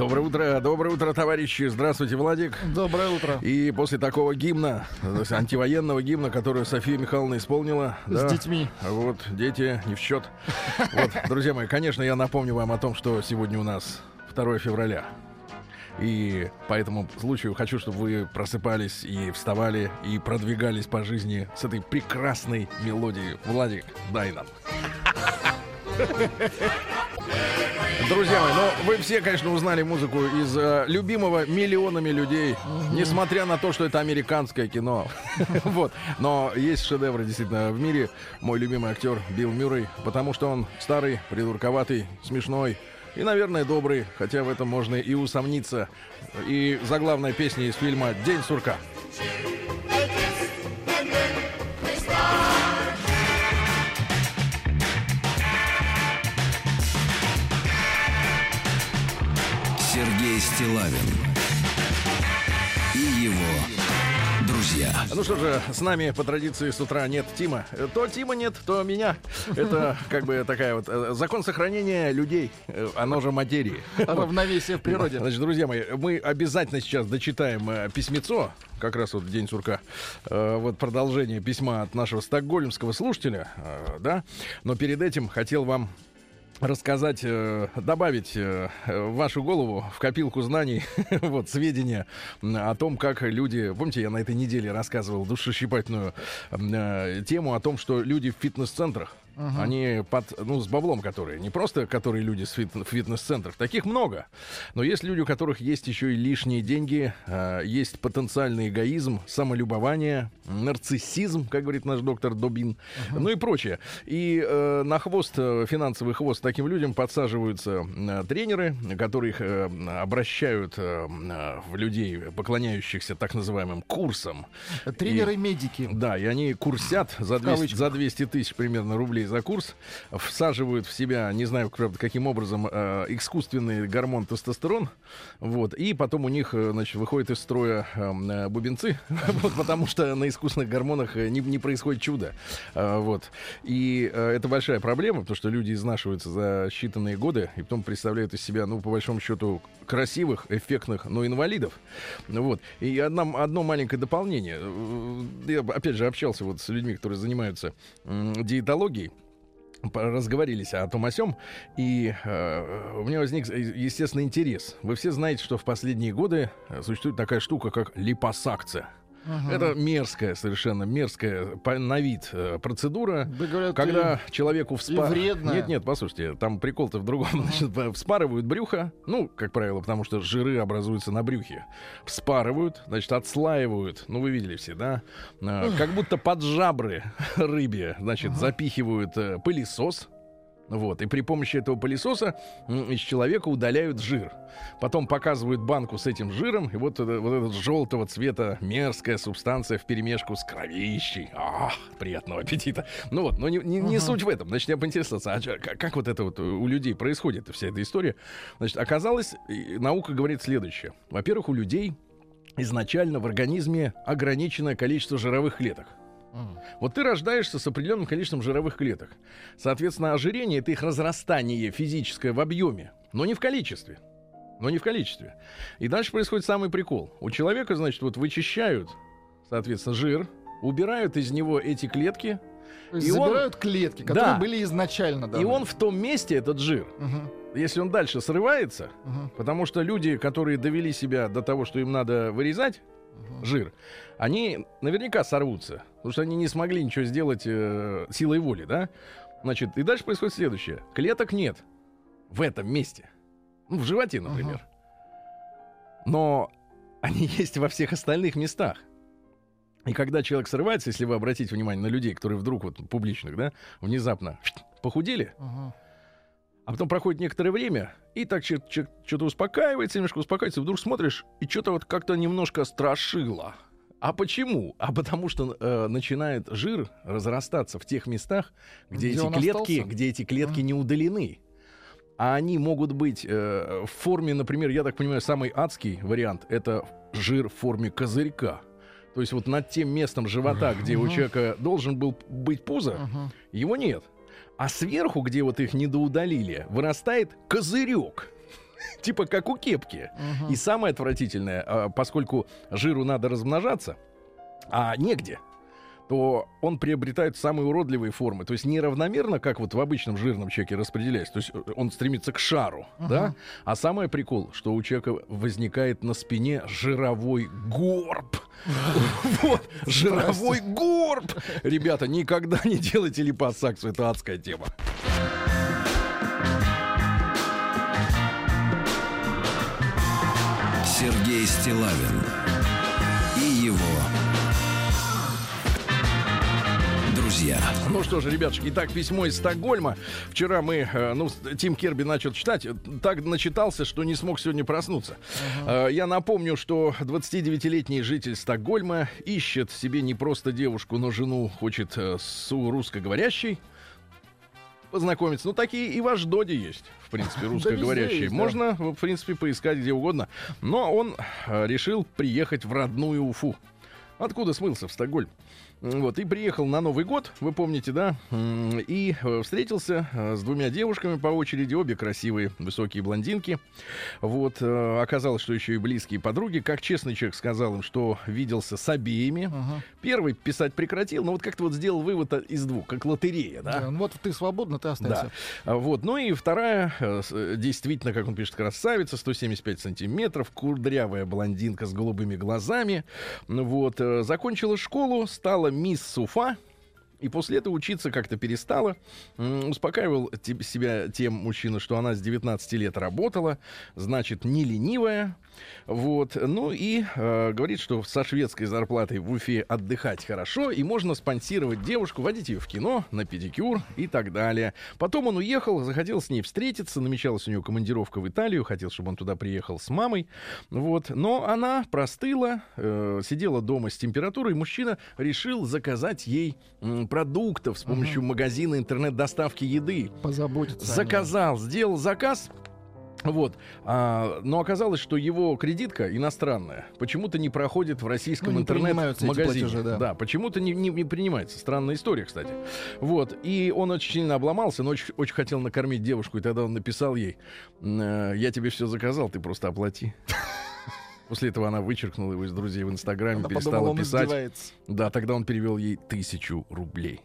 Доброе утро, доброе утро, товарищи. Здравствуйте, Владик. Доброе утро. И после такого гимна, антивоенного гимна, который София Михайловна исполнила. С детьми. Вот, дети не в счет. Вот, друзья мои, конечно, я напомню вам о том, что сегодня у нас 2 февраля. И по этому случаю хочу, чтобы вы просыпались и вставали и продвигались по жизни с этой прекрасной мелодией. Владик, дай нам. Друзья мои, ну вы все, конечно, узнали музыку из э, любимого миллионами людей, несмотря на то, что это американское кино. Вот. Но есть шедевры действительно в мире. Мой любимый актер Билл Мюррей, потому что он старый, придурковатый, смешной. И, наверное, добрый, хотя в этом можно и усомниться. И заглавная песня из фильма «День сурка». Сергей Стилавин и его друзья. Ну что же, с нами по традиции с утра нет Тима. То Тима нет, то меня. Это как бы такая вот э, закон сохранения людей, э, оно же материи. Равновесие в природе. Значит, друзья мои, мы обязательно сейчас дочитаем э, письмецо, как раз вот в День сурка. Э, вот продолжение письма от нашего стокгольмского слушателя, э, да. Но перед этим хотел вам рассказать, э, добавить э, в вашу голову, в копилку знаний, вот, сведения о том, как люди... Помните, я на этой неделе рассказывал душещипательную м, э, тему о том, что люди в фитнес-центрах, они под, ну, с баблом которые, не просто которые люди с фит- в фитнес-центрах, таких много, но есть люди, у которых есть еще и лишние деньги, э, есть потенциальный эгоизм, самолюбование, нарциссизм, как говорит наш доктор Добин, ну и прочее. И э, на хвост, э, финансовый хвост таким людям подсаживаются э, тренеры, которые их э, обращают э, в людей, поклоняющихся так называемым курсам. Тренеры-медики. Да, и они курсят за 200, кавычках. за 200 тысяч примерно рублей за курс, всаживают в себя, не знаю, правда, каким образом, э, искусственный гормон тестостерон, вот, и потом у них, э, значит, выходят из строя э, э, бубенцы, вот, потому что на искусственных гормонах э, не, не происходит чудо, Э, вот. И э, это большая проблема, потому что люди изнашиваются за считанные годы, и потом представляют из себя, ну, по большому счету, красивых, эффектных, но инвалидов. Вот. И одно, одно маленькое дополнение. Э, Я, опять же, общался вот с людьми, которые занимаются диетологией разговорились о том о сём, и э, у меня возник, э, естественно, интерес. Вы все знаете, что в последние годы э, существует такая штука, как липосакция. Это мерзкая, совершенно мерзкая по- на вид э, процедура, Да, говорят, когда человеку и вспа... вредная. Нет, нет, послушайте, там прикол-то в другом. Значит, э, вспарывают брюхо, ну, как правило, потому что жиры образуются на брюхе. Вспарывают, значит, отслаивают, ну, вы видели все, да? Э, Как будто под жабры рыбе, значит, запихивают э, пылесос, вот, и при помощи этого пылесоса из человека удаляют жир. Потом показывают банку с этим жиром, и вот, это- вот этот желтого цвета мерзкая субстанция в перемешку с кровищей. Ах, приятного аппетита. Ну вот, но не, не- не суть в этом. Значит, я поинтересовался, а как, как вот это вот у людей происходит, вся эта история. Значит, оказалось, наука говорит следующее. Во-первых, у людей изначально в организме ограниченное количество жировых клеток. Вот ты рождаешься с определенным количеством жировых клеток. Соответственно, ожирение это их разрастание физическое в объеме, но не в количестве. Но не в количестве. И дальше происходит самый прикол. У человека, значит, вот вычищают, соответственно, жир, убирают из него эти клетки, То есть и он- забирают клетки, которые Да. были изначально. и даны. он в том месте, этот жир, Мгм, если он дальше срывается, мгм, потому что люди, которые довели себя до того, что им надо вырезать мгм. жир, они наверняка сорвутся, потому что они не смогли ничего сделать э, силой воли, да? Значит, и дальше происходит следующее. Клеток нет в этом месте. Ну, в животе, например. Но они есть во всех остальных местах. И когда человек срывается, если вы обратите внимание на людей, которые вдруг вот публичных, да, внезапно похудели, Мгм. А потом проходит некоторое время, и так что-то успокаивается, немножко успокаивается, и вдруг смотришь, и что-то вот как-то немножко страшило. А почему? А потому что э, начинает жир разрастаться в тех местах, где, Где эти клетки, остался? где эти клетки Мгм. не удалены. А они могут быть э, в форме, например, я так понимаю, самый адский вариант это жир в форме козырька. То есть вот над тем местом живота, где у человека должен был быть пузо, его нет. А сверху, где вот их недоудалили, вырастает козырек. Типа как у кепки. И самое отвратительное, а, поскольку жиру надо размножаться, а негде, то он приобретает самые уродливые формы. То есть неравномерно, как вот в обычном жирном человеке распределяется. То есть э, он стремится к шару, да? А самое прикол, что у человека возникает на спине жировой горб. Вот, жировой горб. Ребята, никогда не делайте липосакцию, это адская тема. Сергей Стилавин друзья. Ну что же, ребятушки, итак, письмо из Стокгольма. Вчера мы, э, ну, Тим Керби начал читать, так начитался, что не смог сегодня проснуться. Э, Я напомню, что 29-летний житель Стокгольма ищет себе не просто девушку, но жену хочет э, с русскоговорящей познакомиться. Ну, такие и в Аждоде есть, в принципе, русскоговорящие. есть, да. Можно, в принципе, поискать где угодно. Но он решил приехать в родную Уфу. Откуда смылся в Стокгольм? Вот, и приехал на Новый год, вы помните, да? И э, встретился э, с двумя девушками по очереди, обе красивые, высокие блондинки. Вот, э, оказалось, что еще и близкие подруги. Как честный человек сказал им, что виделся с обеими. Ага. Первый писать прекратил, но вот как-то вот сделал вывод из двух, как лотерея, да? Да, ну вот ты свободна, ты останься. Да. Вот. Ну и вторая, действительно, как он пишет, красавица, 175 сантиметров, кудрявая блондинка с голубыми глазами. Вот. Закончила школу, стала мисс Суфа. И после этого учиться как-то перестала. Успокаивал себя тем мужчина, что она с 19 лет работала, значит, не ленивая. Вот. Ну и э, говорит, что со шведской зарплатой в Уфе отдыхать хорошо, и можно спонсировать девушку, водить ее в кино, на педикюр и так далее. Потом он уехал, захотел с ней встретиться, намечалась у него командировка в Италию, хотел, чтобы он туда приехал с мамой. Вот. Но она простыла, э, сидела дома с температурой, мужчина решил заказать ей м, продуктов с помощью магазина интернет-доставки еды. Позаботиться. Заказал, сделал заказ. Вот. А, но оказалось, что его кредитка иностранная почему-то не проходит в российском Ну, интернет-магазине. платежи, да. почему-то не, не- не принимается. Странная история, кстати. Вот. И он очень сильно обломался, но очень, очень хотел накормить девушку, и тогда он написал ей: «Э, Я тебе все заказал, ты просто оплати. После этого она вычеркнула его из друзей в Инстаграме, Она перестала подумала, писать. издевается. Да, тогда он перевел ей тысячу рублей.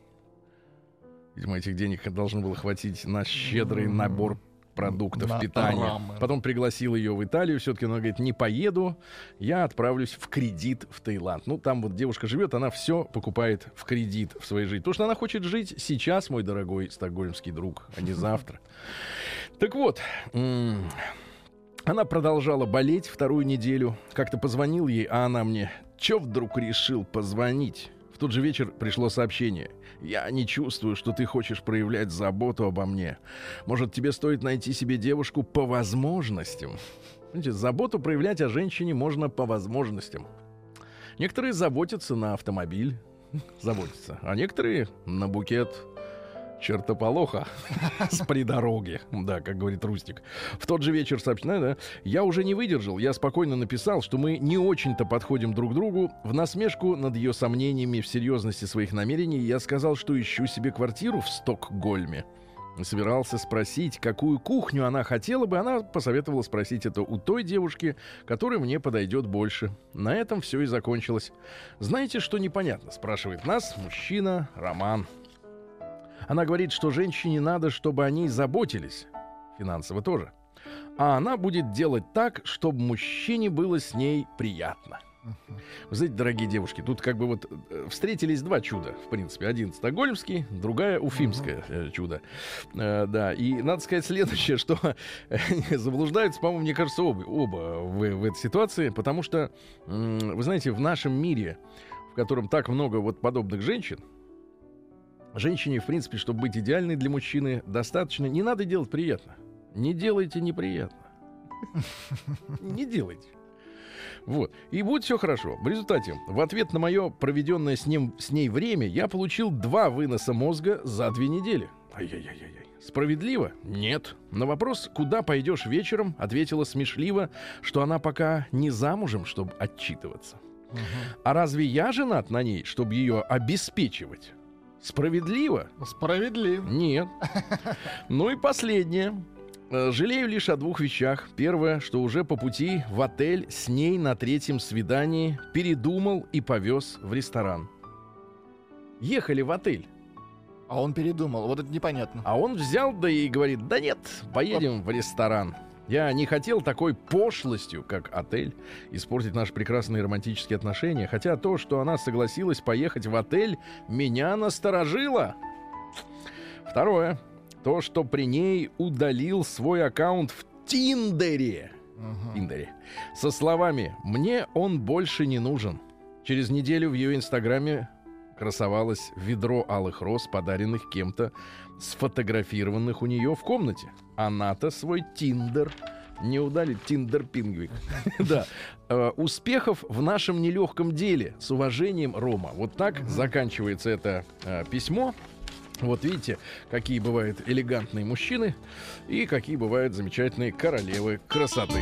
Видимо, этих денег должно было хватить на щедрый набор продуктов На питания. рамен. Потом пригласил ее в Италию. Все-таки она говорит, не поеду, я отправлюсь в кредит в Таиланд. Ну, там вот девушка живет, она все покупает в кредит в своей жизни. Потому что она хочет жить сейчас, мой дорогой стокгольмский друг, а не завтра. Так вот, она продолжала болеть вторую неделю. Как-то позвонил ей, а она мне, чё вдруг решил позвонить? В тот же вечер пришло сообщение. Я не чувствую, что ты хочешь проявлять заботу обо мне. Может, тебе стоит найти себе девушку по возможностям? Знаете, заботу проявлять о женщине можно по возможностям. Некоторые заботятся на автомобиль, заботятся, а некоторые на букет чертополоха с придороги. Да, как говорит Рустик. В тот же вечер сообщаю, да, я уже не выдержал. Я спокойно написал, что мы не очень-то подходим друг другу. В насмешку над ее сомнениями в серьезности своих намерений я сказал, что ищу себе квартиру в Стокгольме. Собирался спросить, какую кухню она хотела бы. Она посоветовала спросить это у той девушки, которая мне подойдет больше. На этом все и закончилось. Знаете, что непонятно? Спрашивает нас мужчина Роман. Она говорит, что женщине надо, чтобы о ней заботились. Финансово тоже. А она будет делать так, чтобы мужчине было с ней приятно. Вы знаете, дорогие девушки, тут как бы вот э, встретились два чуда, в принципе. Один стокгольмский, другая уфимское э, чудо. Э, да, и надо сказать следующее, что заблуждаются, по-моему, мне кажется, оба, оба в, в этой ситуации, потому что, вы знаете, в нашем мире, в котором так много вот подобных женщин, женщине, в принципе, чтобы быть идеальной для мужчины, достаточно, не надо делать приятно. Не делайте неприятно. Не делайте. Вот. И будет все хорошо. В результате, в ответ на мое проведенное с, ним, с ней время, я получил два выноса мозга за две недели. Ай-яй-яй-яй. Справедливо? Нет. На вопрос, куда пойдешь вечером, ответила смешливо, что она пока не замужем, чтобы отчитываться. А разве я женат на ней, чтобы ее обеспечивать? Справедливо? Справедливо. Нет. Ну и последнее. Э, Жалею лишь о двух вещах. Первое, что уже по пути в отель с ней на третьем свидании передумал и повез в ресторан. Ехали в отель, А он передумал. Вот это непонятно. а он взял да и говорит, да нет, поедем в ресторан. Я не хотел такой пошлостью, как отель, испортить наши прекрасные романтические отношения, хотя то, что она согласилась поехать в отель, меня насторожило. Второе. То, что при ней удалил свой аккаунт в Тиндере. Мгм. Тиндере. Со словами «Мне он больше не нужен». Через неделю в ее инстаграме красовалось ведро алых роз, подаренных кем-то, сфотографированных у нее в комнате. Она-то свой Тиндер не удалит. Тиндер пингвик. Да. Э, Успехов в нашем нелегком деле. С уважением, Рома. Вот так заканчивается это э, письмо. Вот видите, какие бывают элегантные мужчины и какие бывают замечательные королевы красоты.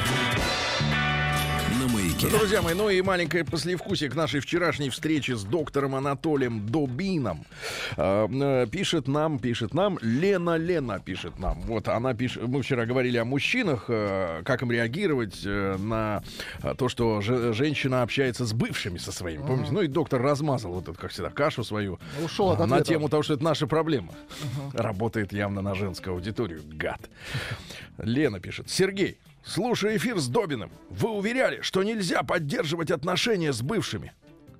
Маяке. Друзья мои, ну и маленькое послевкусие к нашей вчерашней встрече с доктором Анатолием Добином. А, э, пишет нам, пишет нам, Лена Лена пишет нам. Вот она пишет, мы вчера говорили о мужчинах, э, как им реагировать э, на то, что же- женщина общается с бывшими со своими. Помните? Ну и доктор размазал вот эту, как всегда, кашу свою. Ушел от а, на тему того, что это наша проблема. Работает явно на женскую аудиторию, гад. Лена пишет. Сергей, слушая эфир с Добиным, вы уверяли, что нельзя поддерживать отношения с бывшими.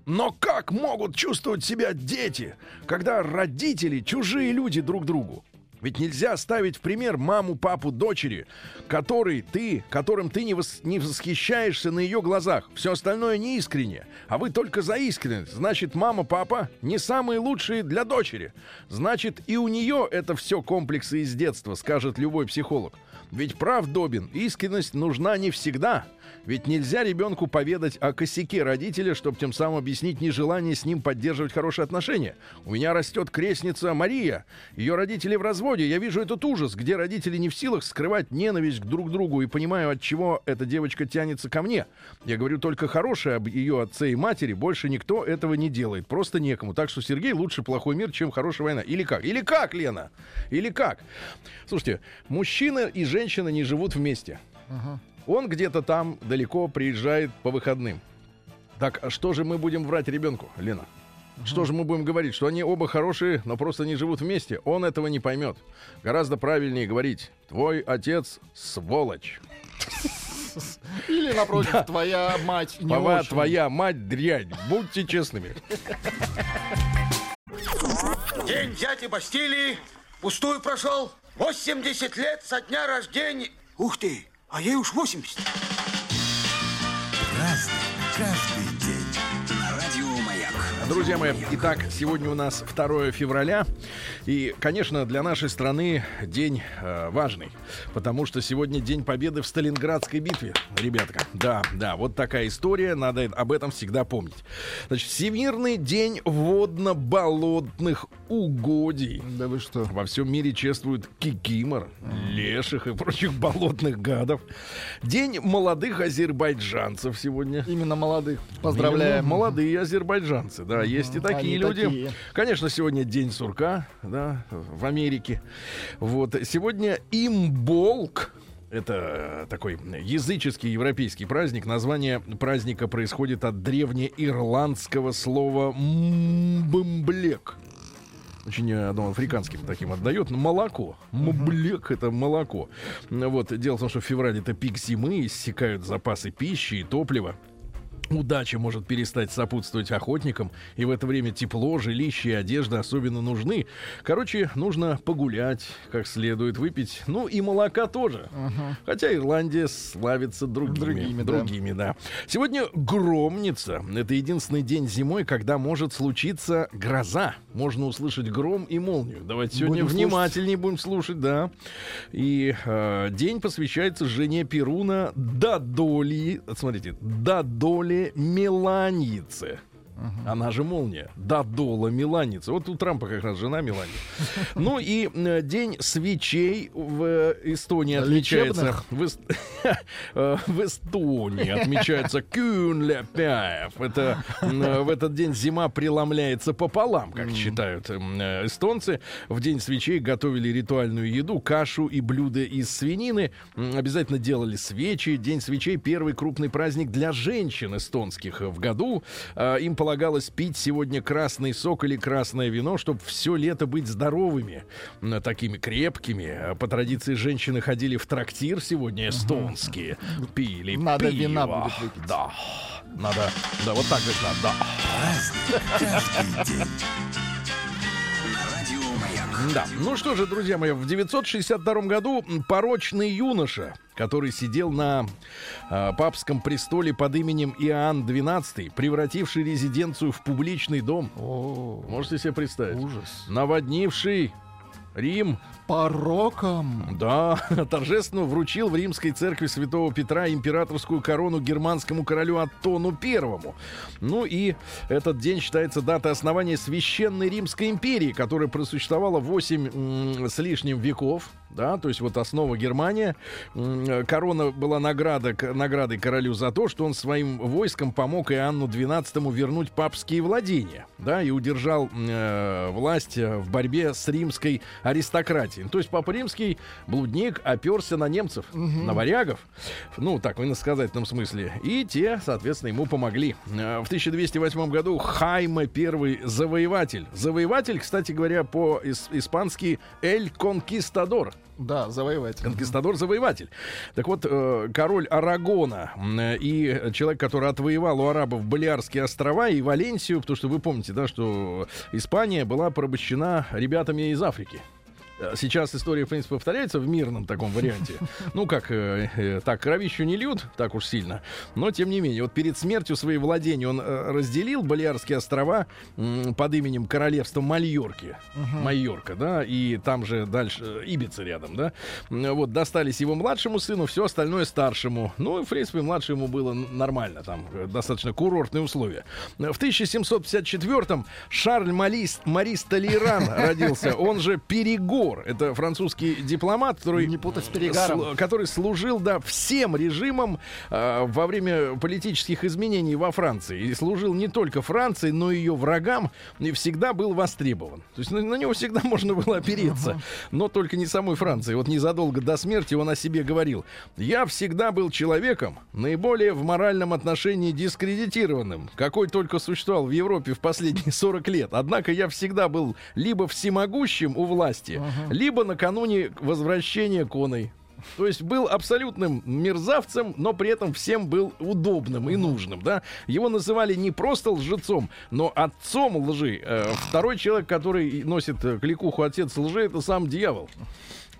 Но как могут чувствовать себя дети, когда родители чужие люди друг другу? Ведь нельзя ставить в пример маму, папу, дочери, который ты, которым ты не, вос- не восхищаешься на ее глазах. Все остальное не искренне. А вы только за искренность. Значит, мама, папа не самые лучшие для дочери. Значит, и у нее это все комплексы из детства, скажет любой психолог. Ведь прав Добин, искренность нужна не всегда. Ведь нельзя ребенку поведать о косяке родителя, чтобы тем самым объяснить нежелание с ним поддерживать хорошие отношения. У меня растет крестница Мария. Ее родители в разводе. Я вижу этот ужас, где родители не в силах скрывать ненависть к друг другу и понимаю, от чего эта девочка тянется ко мне. Я говорю только хорошее об ее отце и матери. Больше никто этого не делает. Просто некому. Так что, Сергей, лучше плохой мир, чем хорошая война. Или как? Или как, Лена? Или как? Слушайте, мужчина и женщина не живут вместе. Ага. Он где-то там далеко приезжает по выходным. Так, а что же мы будем врать ребенку, Лена? Что же мы будем говорить? Что они оба хорошие, но просто не живут вместе? Он этого не поймет. Гораздо правильнее говорить, твой отец сволочь. Или, напротив, твоя мать не Пова, очень. твоя мать дрянь. Будьте честными. День дяди Бастилии пустую прошел. 80 лет со дня рождения. Ух ты, а ей уж 80. Разный, Друзья мои, итак, сегодня у нас 2 февраля. И, конечно, для нашей страны день э, важный. Потому что сегодня День Победы в Сталинградской битве, ребятка. Да, да, вот такая история. Надо об этом всегда помнить. Значит, Всемирный день водно-болотных угодий. Да вы что? Во всем мире чествуют кикимор, леших и прочих болотных гадов. День молодых азербайджанцев сегодня. Именно молодых. Поздравляем. Именно Молодые азербайджанцы, да, есть и такие Они люди. такие. Конечно, сегодня день сурка, да, в Америке. Вот сегодня имболк. Это такой языческий европейский праздник. Название праздника происходит от древнеирландского слова мбмблек. Очень ну, африканским таким отдает. Молоко. Мблек это молоко. Ну Вот. Дело в том, что в феврале это пик зимы, иссякают запасы пищи и топлива. Удача может перестать сопутствовать охотникам, и в это время тепло, жилище и одежда особенно нужны. Короче, нужно погулять как следует, выпить, ну и молока тоже. Хотя Ирландия славится другими. Другими, да. да. Сегодня громница. Это единственный день зимой, когда может случиться гроза. Можно услышать гром и молнию. Давайте сегодня Будем внимательнее будем слушать, да. И э, день посвящается жене Перуна Дадоли. Смотрите, Дадоле Меланьице. Она же молния. Дадола Меланица. Вот у Трампа как раз жена Мелания. Ну и э, день свечей в э, Эстонии отмечается. Лечебных? В, Эст- э, в Эстонии отмечается Кюнляпяев. Это в этот день зима преломляется пополам, как считают эстонцы. В день свечей готовили ритуальную еду, кашу и блюда из свинины. Обязательно делали свечи. День свечей первый крупный праздник для женщин эстонских в году. А, Им полагалось пить сегодня красный сок или красное вино, чтобы все лето быть здоровыми, м, такими крепкими. А По традиции женщины ходили в трактир сегодня эстонские, пили Надо пиво. вина будет выпить. Да, надо, да, вот так вот надо, да. Да. Ну что же, друзья мои, в 962 году порочный юноша, который сидел на а, папском престоле под именем Иоанн XII, превративший резиденцию в публичный дом. О, Можете себе представить? ужас. Наводнивший Рим, Пороком. да, торжественно вручил в римской церкви святого Петра императорскую корону германскому королю Аттону Первому. Ну и этот день считается датой основания Священной Римской империи, которая просуществовала 8 с лишним веков. Да, то есть вот основа Германия. М, Корона была награда, наградой королю за то, что он своим войском помог Иоанну XII вернуть папские владения. Да, и удержал э, власть э, в борьбе с римской аристократией. То есть Папа Римский, блудник, оперся на немцев, на варягов. Ну, так, в иносказательном смысле. И те, соответственно, ему помогли. Э, В 1208 году Хайме первый завоеватель. Завоеватель, кстати говоря, по-испански «эль конкистадор». Да, завоевать. Конкистадор-завоеватель. Так вот, э, король Арагона э, и человек, который отвоевал у арабов Балиарские острова и Валенсию, потому что вы помните, да, что Испания была порабощена ребятами из Африки. Э, Сейчас история, в принципе, повторяется в мирном таком варианте. Ну, как э, э, так, кровищу не льют так уж сильно. Но, тем не менее, вот перед смертью свои владения он э, разделил Балиарские острова м, под именем королевства Мальорки. Майорка, да, и там же дальше э, Ибица рядом, да. Вот, достались его младшему сыну, все остальное старшему. Ну, и, в принципе, младшему было нормально, там э, достаточно курортные условия. В 1754-м Шарль Малис, Марис Толейран родился, он же Перегор. Это французский дипломат, который Не путать с перегаром. Сл- который служил, да, всем режимам э, во время политических изменений во Франции. И служил не только Франции, но и ее врагам, и всегда был востребован. То есть на, на него всегда можно было опереться, но только не самой Франции. Вот незадолго до смерти он о себе говорил. «Я всегда был человеком, наиболее в моральном отношении дискредитированным, какой только существовал в Европе в последние 40 лет. Однако я всегда был либо всемогущим у власти, либо накануне возвращения коной. То есть был абсолютным мерзавцем, но при этом всем был удобным и нужным, да. Его называли не просто лжецом, но отцом лжи. Э, Второй человек, который носит э, кликуху отец лжи, это сам дьявол.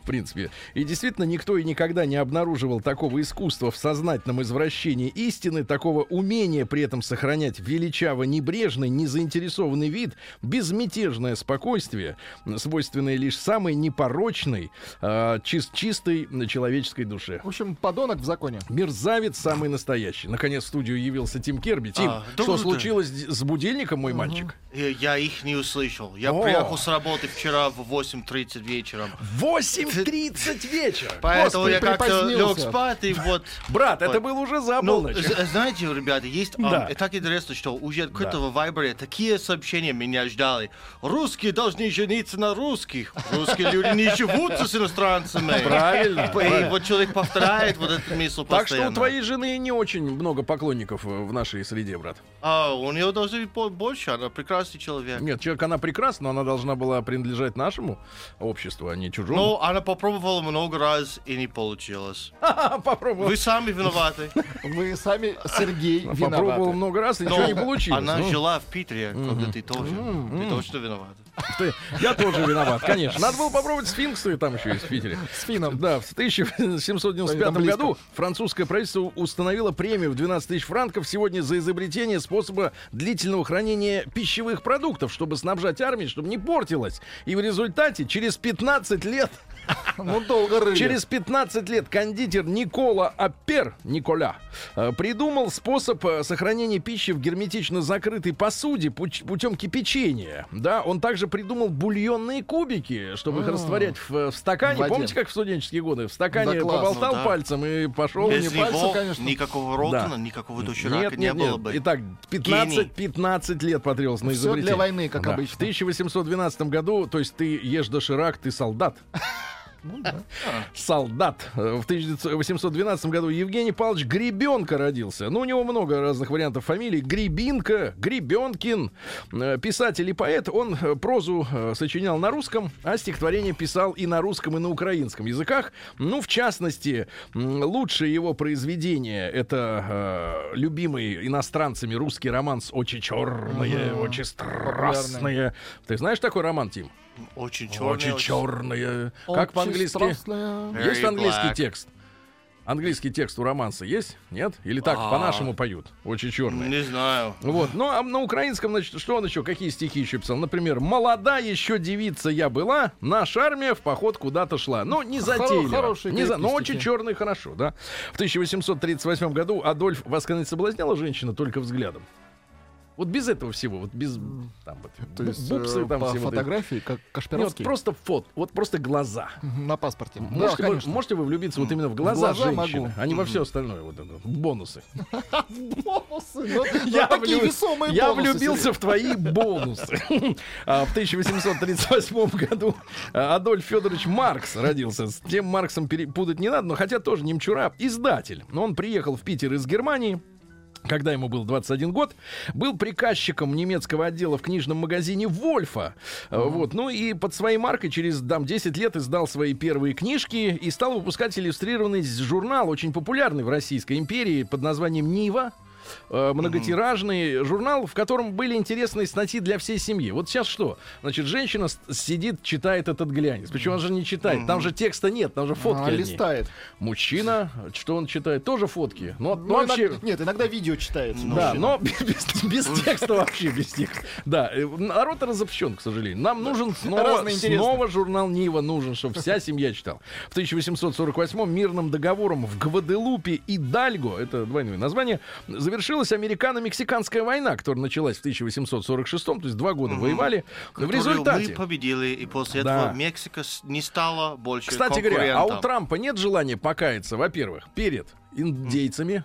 В принципе. И действительно, никто и никогда не обнаруживал такого искусства в сознательном извращении истины, такого умения при этом сохранять величаво небрежный, незаинтересованный вид, безмятежное спокойствие, свойственное лишь самой непорочной, э, чис- чистой человеческой душе. В общем, подонок в законе. Мерзавец самый настоящий. Наконец в студию явился Тим Керби. Тим, А, что утро. случилось с будильником, мой мальчик? Э, Я их не услышал. Я О. приехал с работы вчера в 8.30 вечером. 8.30 вечера. Поэтому Господи, я как-то лег спать, и вот... Брат, это Вот. был уже за Ну, полночь. знаете, ребята, есть... Да. и так интересно, что уже открыто в Вайбере такие сообщения меня ждали. Русские должны жениться на русских. Русские люди не живут с иностранцами. Правильно, И правильно. вот человек повторяет вот эту мысль Так что у твоей жены не очень много поклонников э, в нашей среде, брат. А, у нее должно быть больше, она прекрасный человек. Нет, человек, она прекрасна, но она должна была принадлежать нашему обществу, а не чужому. Ну, она попробовал много раз и не получилось. Попробовал. Вы сами виноваты. Вы сами, Сергей, Попробовал виноваты. много раз, и ничего не получилось. Она Ну, жила в Питере, когда ты тоже. Ты точно виноват. ты- Я тоже виноват, конечно. Надо было попробовать сфинксы там еще есть в Питере. С финном. Да, в 1795 Они там близко. году французское правительство установило премию в 12 тысяч франков сегодня за изобретение способа длительного хранения пищевых продуктов, чтобы снабжать армию, чтобы не портилось. И в результате через 15 лет Ну, долго рыли. Через 15 лет кондитер Никола Аппер, Николя, э, придумал способ э, сохранения пищи в герметично закрытой посуде путем кипячения. Да, он также придумал бульонные кубики, чтобы их растворять в, в стакане. Воде. Помните, как в студенческие годы? В стакане Да, классно, поболтал да. пальцем и пошел. Без не него конечно. никакого Ротана, Да. никакого доширака Нет, не нет, было бы. Итак, 15, Гений. 15 лет потребовалось на изобретение. для войны, как Да. обычно. В 1812 году, то есть ты ешь доширак, ты солдат. Ну Солдат. В 1812 году Евгений Павлович Гребенко родился. Ну, у него много разных вариантов фамилий. Гребинка, Гребенкин. Э, Писатель и поэт. Он э, прозу э, сочинял на русском, а стихотворение писал и на русском, и на украинском языках. Ну, в частности, лучшее его произведение — это э, любимый иностранцами русский романс «Очи черные, очень страстные». Ты знаешь такой роман, Тим? Очень черный. Очень черные. Как Очень по-английски? Есть английский black. текст? Английский текст у романса есть? Нет? Или так А. по-нашему поют? Очень черные. Не знаю. Вот, ну а на украинском, значит, что он еще, какие стихи еще писал? Например, «Молода еще девица я была, наша армия в поход куда-то шла». Ну, не затейливо. хорошие не за... Но крепкие очень черный, хорошо, да. В 1838 году Адольф вас когда-нибудь соблазняла женщина только взглядом? Вот без этого всего, вот без там вот, То есть бупсы э, там по все вот эти. фотографии, как Кашпировский. просто фот, вот просто глаза. На паспорте. Да, Можете, вы, конечно. можете вы влюбиться вот именно в глаза, глаза женщины, могу. а не во все остальное, вот это, бонусы. Бонусы. ну, Я ну, такие влю- весомые Я влюбился в твои бонусы. А, В 1838 году а, Адольф Федорович Маркс родился. С тем Марксом перепутать не надо, но хотя тоже немчура. Издатель. Но он приехал в Питер из Германии. Когда ему был 21 год, был приказчиком немецкого отдела в книжном магазине Вольфа. А, Вот. Ну и под своей маркой через там, 10 лет издал свои первые книжки и стал выпускать иллюстрированный журнал, очень популярный в Российской империи под названием «Нива». Э, многотиражный журнал, в котором были интересные статьи для всей семьи. Вот сейчас что? Значит, женщина сидит, читает этот глянец. Причем он же не читает. Там же текста нет, там же фотки А, одни. листает. Мужчина, что он читает? Тоже фотки. Ну, ну, Ну, вообще... иногда- Нет, иногда видео читается. Да, но без, без текста вообще, без текста. Да, э, народ разобщен, к сожалению. Нам нужен снова, снова журнал Нива нужен, чтобы вся семья читала. В 1848 мирным договором в Гваделупе и Дальго, это двойное название, завершилась американо-мексиканская война, которая началась в 1846, то есть два года воевали. В Которую результате... Мы победили, и после Да. этого Мексика не стала больше Кстати говоря, а у. Трампа нет желания покаяться, во-первых, перед индейцами,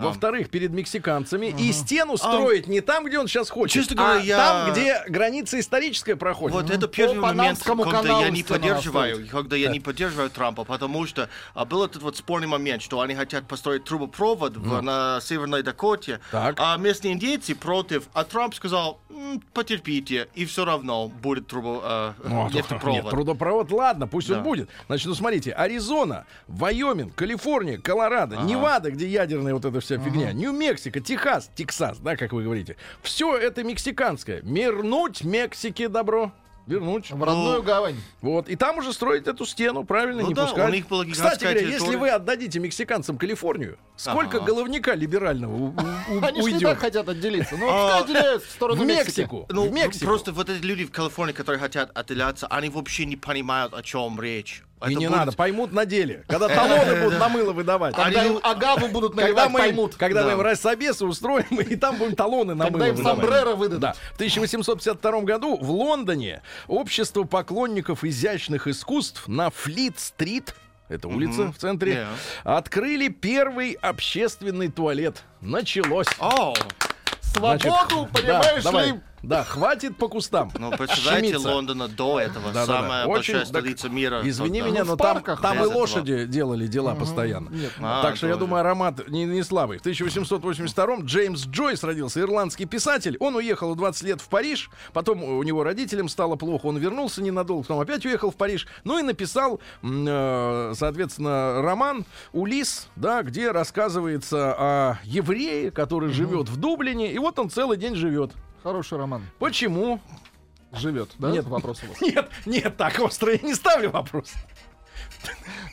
во-вторых, перед мексиканцами, и стену строить не там, где он сейчас хочет, Честно говоря, а я- там, где граница историческая проходит. Вот это первый момент, Панамскому когда я не поддерживаю, когда я не поддерживаю Трампа, потому что а, был этот вот спорный момент, что они хотят построить трубопровод в- на Северной Дакоте, Так. а местные индейцы против, а Трамп сказал, «М, потерпите, и все равно будет трубо, а, Ну, а нефтепровод. Нет, трудопровод, ладно, пусть Да. он будет. Значит, ну смотрите, Аризона, Вайоминг, Калифорния, Колорадо, Невада, где ядерная вот эта вся фигня, Нью-Мексико, Техас, Тексас, да, как вы говорите. Все это мексиканское. Вернуть Мексике добро. Вернуть. В родную гавань. Вот. И там уже строить эту стену, правильно, Ну не да, пускать. была Кстати говоря, если территория. вы отдадите мексиканцам Калифорнию, сколько Ага. головника либерального у- у- Они уйдет? так хотят отделиться. Ну, А, пускай отделяют в сторону В. Мексику. Ну, в Мексику. просто вот эти люди в Калифорнии, которые хотят отделяться, они вообще не понимают, о чем речь. И Это не будет- надо, поймут на деле. Когда талоны будут на мыло выдавать. Когда Они- им агаву будут Когда наливать, поймут. когда мы им рассобесы устроим, и там будем талоны на Когда мыло выдавать. сомбреро выдадут. Да. В 1852 году в Лондоне общество поклонников изящных искусств на Флит-стрит это улица в центре, открыли первый общественный туалет. Началось. О, Свободу, Значит, понимаешь да, давай. Да, хватит по кустам. Ну, представляете, Щемиться. Лондона до этого, Да-да-да. самая Очень, большая так, столица мира. Извини да. меня, Ну, но там, там и этого. лошади делали дела постоянно. Нет, А, так что я тоже. думаю, аромат не, не слабый. В 1882 Джеймс Джойс родился, ирландский писатель. Он уехал в 20 лет в Париж, потом у него родителям стало плохо, он вернулся ненадолго, потом опять уехал в Париж, ну и написал, э, соответственно, роман «Улис», да, где рассказывается о еврее, который живет в Дублине, и вот он целый день живет. Хороший роман. Почему? Живет, да? Нет. вопрос у вас. Нет, нет, так остро я не ставлю вопрос.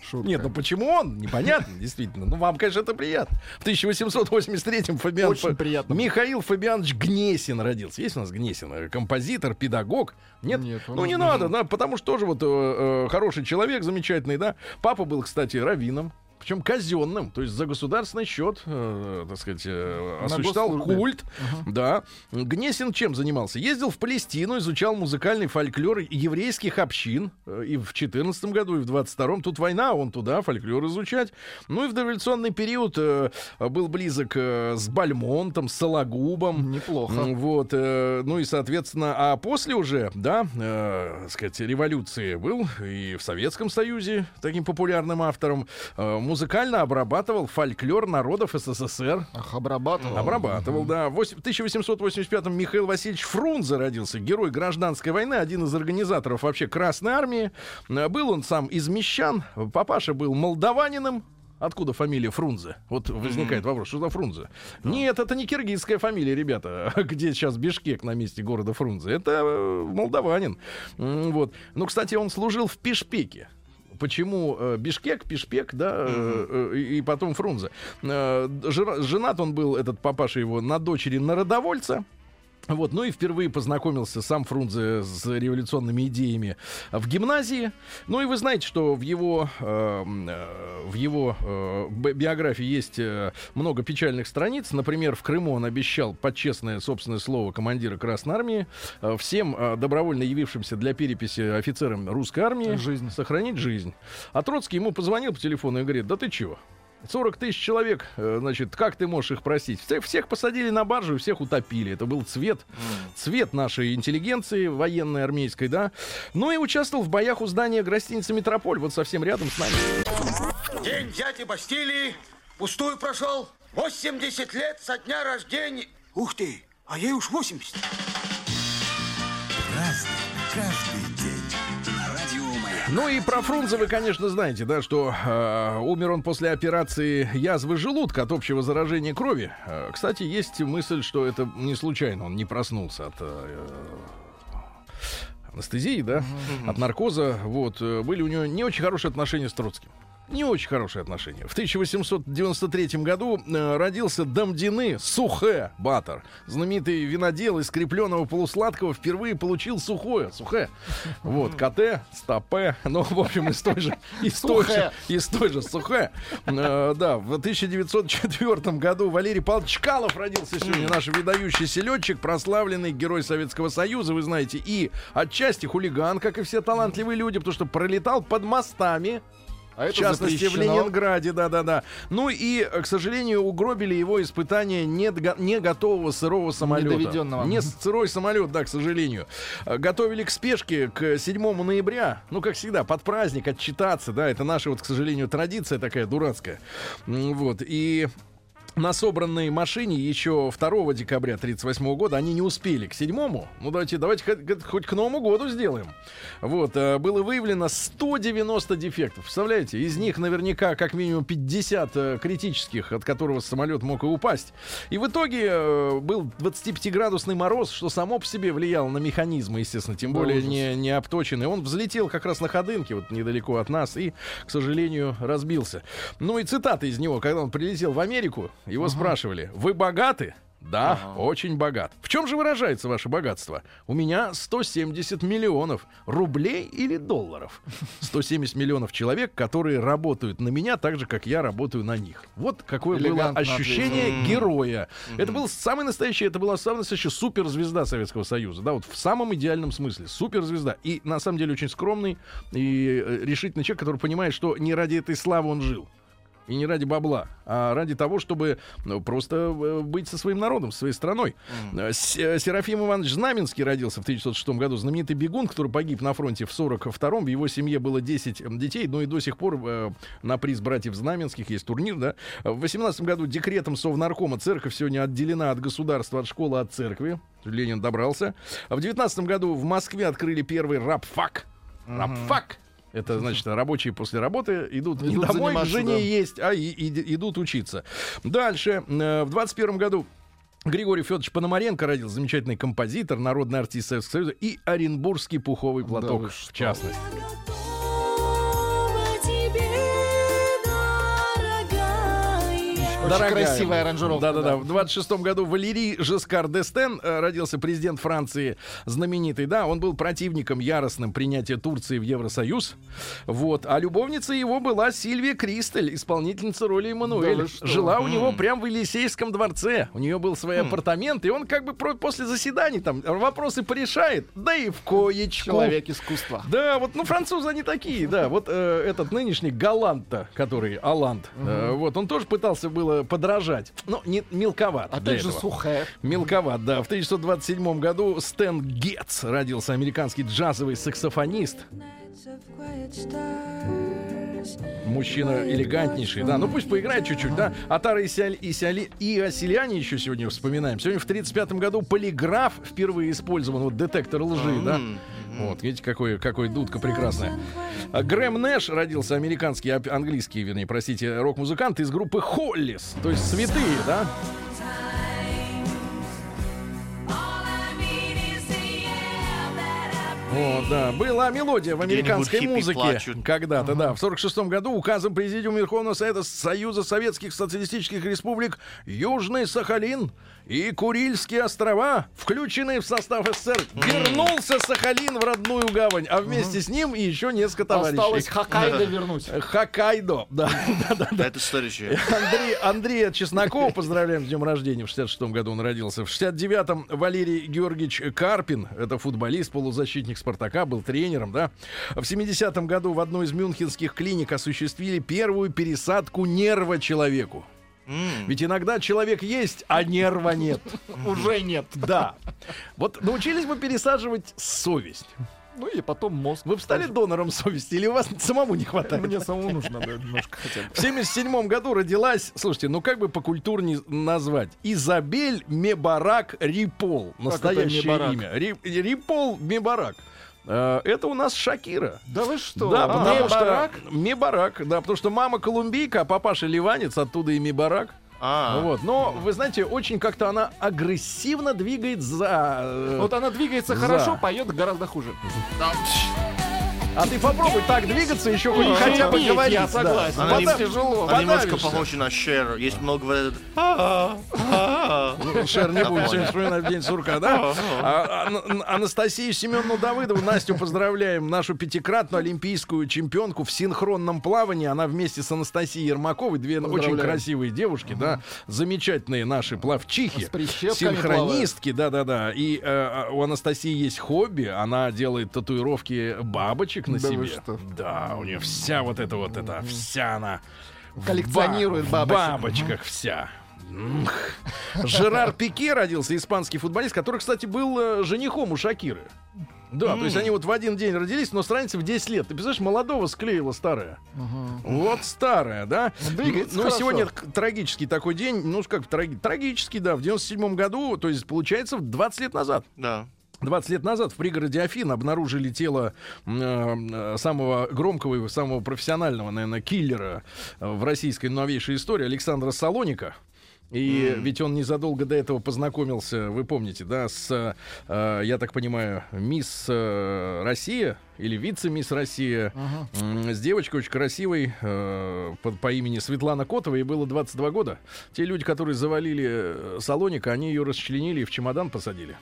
Шутка. Нет, ну почему он? Непонятно, действительно. Ну, вам, конечно, это приятно. В 1883-м Фабиан Очень приятно. Михаил Фабианович Гнесин родился. Есть у нас Гнесин? Композитор, педагог? Нет? Нет, ну, не надо, да, потому что тоже вот э, э, хороший человек, замечательный, да. Папа был, кстати, раввином. Причем казенным, то есть за государственный счет, э, так сказать, э, осуществлял культ. Да. Гнесин чем занимался? Ездил в Палестину, изучал музыкальный фольклор еврейских общин. э, И в 14 году, и в 22-м. Тут война, он туда фольклор изучать. Ну и в дореволюционный период э, был близок э, с Бальмонтом, с Сологубом. Неплохо. Вот, э, ну и, соответственно, а после уже, да, э, так сказать, революции был и в Советском Союзе таким популярным автором. Э, музыкально обрабатывал фольклор народов СССР. Ах, обрабатывал. Обрабатывал, да. В восемь- 1885-м Михаил Васильевич Фрунзе родился, герой гражданской войны, один из организаторов вообще Красной Армии. Э, Был он сам из Мещан, папаша был молдаванином, Откуда фамилия Фрунзе? Вот возникает вопрос, что за Фрунзе? Нет, это не киргизская фамилия, ребята. Где сейчас Бишкек на месте города Фрунзе? Это э, молдаванин. Вот. Ну, кстати, он служил в Пишпеке. Почему э, Бишкек, Пишпек, да, э, и, потом Фрунзе. Жена- женат он был, этот папаша его, на дочери народовольца. Вот, ну и впервые познакомился сам Фрунзе с революционными идеями в гимназии. Ну и вы знаете, что в его, э, э, в его э, би- биографии есть э, много печальных страниц. Например, в Крыму он обещал под честное собственное слово командира Красной Армии э, всем э, добровольно явившимся для переписи офицерам русской армии Жизнь. сохранить жизнь. А Троцкий ему позвонил по телефону и говорит, да ты чего? 40 тысяч человек, э, значит, как ты можешь их простить? Всех, всех посадили на баржу и всех утопили. Это был цвет, цвет нашей интеллигенции, военной, армейской, да. Ну и участвовал в боях у здания гостиницы «Метрополь», вот совсем рядом с нами. День дяди Бастилии пустую прошел. 80 лет со дня рождения. Ух ты, а ей уж 80. Ну и про Фрунзе вы, конечно, знаете, да, что э, умер он после операции язвы желудка от общего заражения крови. Э, кстати, есть мысль, что это не случайно, он не проснулся от э, анестезии, да, от наркоза. Вот э, были у него не очень хорошие отношения с Троцким. Не очень хорошие отношения. В 1893 году э, родился Дамдины Сухе Батор. Знаменитый винодел из крепленного полусладкого впервые получил сухое. Сухе. Вот, КТ, стопе. Ну, в общем, из той же, из той же, из той же Сухе. Э, да, в 1904 году Валерий Павлович Чкалов родился сегодня. Наш выдающийся летчик, прославленный герой Советского Союза, вы знаете, и отчасти хулиган, как и все талантливые люди, потому что пролетал под мостами. А это В частности, в запрещено. Ленинграде, да-да-да. Ну и, э, к сожалению, угробили его испытания не, не готового сырого самолета. Не с- сырой самолет, да, к сожалению. Э, Готовили к спешке к 7 ноября. Ну, как всегда, под праздник отчитаться, да, это наша вот, к сожалению, традиция такая дурацкая. Вот, и на собранной машине еще 2 декабря 1938 года они не успели к 7 ну давайте давайте хоть, хоть к Новому году сделаем. Вот э, было выявлено 190 дефектов. Представляете из них наверняка как минимум 50 э, критических от которого самолет мог и упасть. И в итоге э, был 25-градусный мороз что само по себе влияло на механизмы естественно тем более ужас. не, не обточенный. Он взлетел как раз на ходынке вот недалеко от нас и к сожалению разбился. Ну и цитата из него. Когда он прилетел в Америку его спрашивали вы богаты да, очень богат. В чем же выражается ваше богатство? У меня 170 миллионов рублей или долларов. 170 миллионов человек, которые работают на меня так же, как я работаю на них. Вот какое было ощущение ответил. героя. Это был самый настоящий, это была самая настоящая суперзвезда Советского Союза. Да, вот в самом идеальном смысле. Суперзвезда. И на самом деле очень скромный и э, решительный человек, который понимает, что не ради этой славы он жил. И не ради бабла, а ради того, чтобы ну, просто э, быть со своим народом, со своей страной. С- э, Серафим Иванович Знаменский родился в 1906 году. Знаменитый бегун, который погиб на фронте в 42-м. В его семье было 10 детей, но и до сих пор э, на приз братьев Знаменских есть турнир. Да? В 18 году декретом Совнаркома церковь сегодня отделена от государства, от школы, от церкви. Ленин добрался. А в 19 году в Москве открыли первый рабфак. Рабфак. Это значит, рабочие после работы идут, не Идут домой к жене да. есть, а и- и- идут учиться. Дальше. э, В 21 году Григорий Федорович Пономаренко родился, замечательный композитор, народный артист Советского Союза и Оренбургский пуховый платок, вы в частности. Дорогая. Красивая аранжировка. Да-да-да. В 26 году Валерий Жескар Дестен э, родился президент Франции, знаменитый. Да, он был противником яростным принятия Турции в Евросоюз. Вот. А любовница его была Сильвия Кристель, исполнительница роли Да Эммануэль. вы что? Жила у него прямо в Елисейском дворце. У нее был свой апартамент, и он как бы после заседаний там вопросы порешает. Да и в коечку. Человек искусства. Да, вот, ну, французы они такие, да. Вот э, этот нынешний Галанта, который Аланд, э, вот, он тоже пытался было подражать. Но не, мелковат. для Опять же, этого. сухая. Мелковат, да. В 1927 году Стэн Гетц родился, американский джазовый саксофонист. Мужчина элегантнейший, да. Ну пусть поиграет чуть-чуть, да. Атара и, Сиаль- и, Сиали- и о Селяне еще сегодня вспоминаем. Сегодня в 1935 году полиграф впервые использован, вот детектор лжи, да. Вот, видите, какой, какой дудка прекрасная. А Грэм Нэш родился, американский, английский, вернее, простите, рок-музыкант из группы Холлис, то есть святые, да. Вот, да. Была мелодия в американской музыке когда-то, да. В 46 году указом Президиума Верховного Совета Союза Советских Социалистических Республик Южный Сахалин и Курильские острова, включенные в состав СССР, вернулся Сахалин в родную гавань, а вместе с ним и еще несколько товарищей. Осталось Хоккайдо вернуть. Хоккайдо, да, да. Это следующее. Андрей, Андрея Чеснокова поздравляем с днем рождения. В 66 году он родился. В 69-м Валерий Георгиевич Карпин, это футболист, полузащитник Спартака, был тренером, да. В 70-м году в одной из мюнхенских клиник осуществили первую пересадку нерва человеку. Ведь иногда человек есть, а нерва нет. Уже нет. Да. Вот научились бы пересаживать совесть. Ну и потом мозг. Вы бы стали донором совести или у вас самому не хватает? Мне самому нужно, да, немножко хотя бы. В 77 году родилась, слушайте, ну как бы по культурнее назвать, Изабель Мебарак Рипол. Настоящее имя. Ри- Рипол Мебарак. Э, Это у нас Шакира. Да вы что? Да, А, потому Мебарак? что... Мебарак, да, потому что мама колумбийка, а папаша ливанец, оттуда и Мебарак. А, Вот, но, вы знаете, очень как-то она агрессивно двигает за... э, Вот она двигается За. хорошо, поет гораздо хуже. А ты попробуй так двигаться, еще хоть Ну, хотя бы говорить. я согласен. Она не- Подав- тяжело. она немножко похожа на Шер. Есть много «А, а, а». Шер не будет сегодня вспоминать день сурка, да? А, а, Ан- Анастасию Семеновну Давыдову, Настю поздравляем, нашу пятикратную олимпийскую чемпионку в синхронном плавании. Она вместе с Анастасией Ермаковой, две очень красивые девушки, да, замечательные наши плавчихи, синхронистки, да-да-да. И э, у Анастасии есть хобби, она делает татуировки бабочек на Да вы себе. что? Да, у нее вся вот эта вот эта, вся она в Коллекционирует в бабочек. бабочках вся. Жерар Пике родился, испанский футболист, который, кстати, был э, женихом у Шакиры. Да, то есть они вот в один день родились, но с разницей в 10 лет. Ты представляешь, молодого склеила старая. Вот старая, да? Двигается Ну, хорошо. сегодня трагический такой день, ну, как траги- трагический, да, в 97 году, то есть, получается, 20 лет назад. Да. 20 лет назад в пригороде Афин обнаружили тело э, самого громкого и самого профессионального, наверное, киллера в российской новейшей истории Александра Салоника. И ведь он незадолго до этого познакомился, вы помните, да, с, э, я так понимаю, мисс э, Россия или вице-мисс Россия, м, с девочкой очень красивой э, по, по имени Светлана Котова, ей было 22 года. Те люди, которые завалили э, Салоника, они ее расчленили и в чемодан посадили.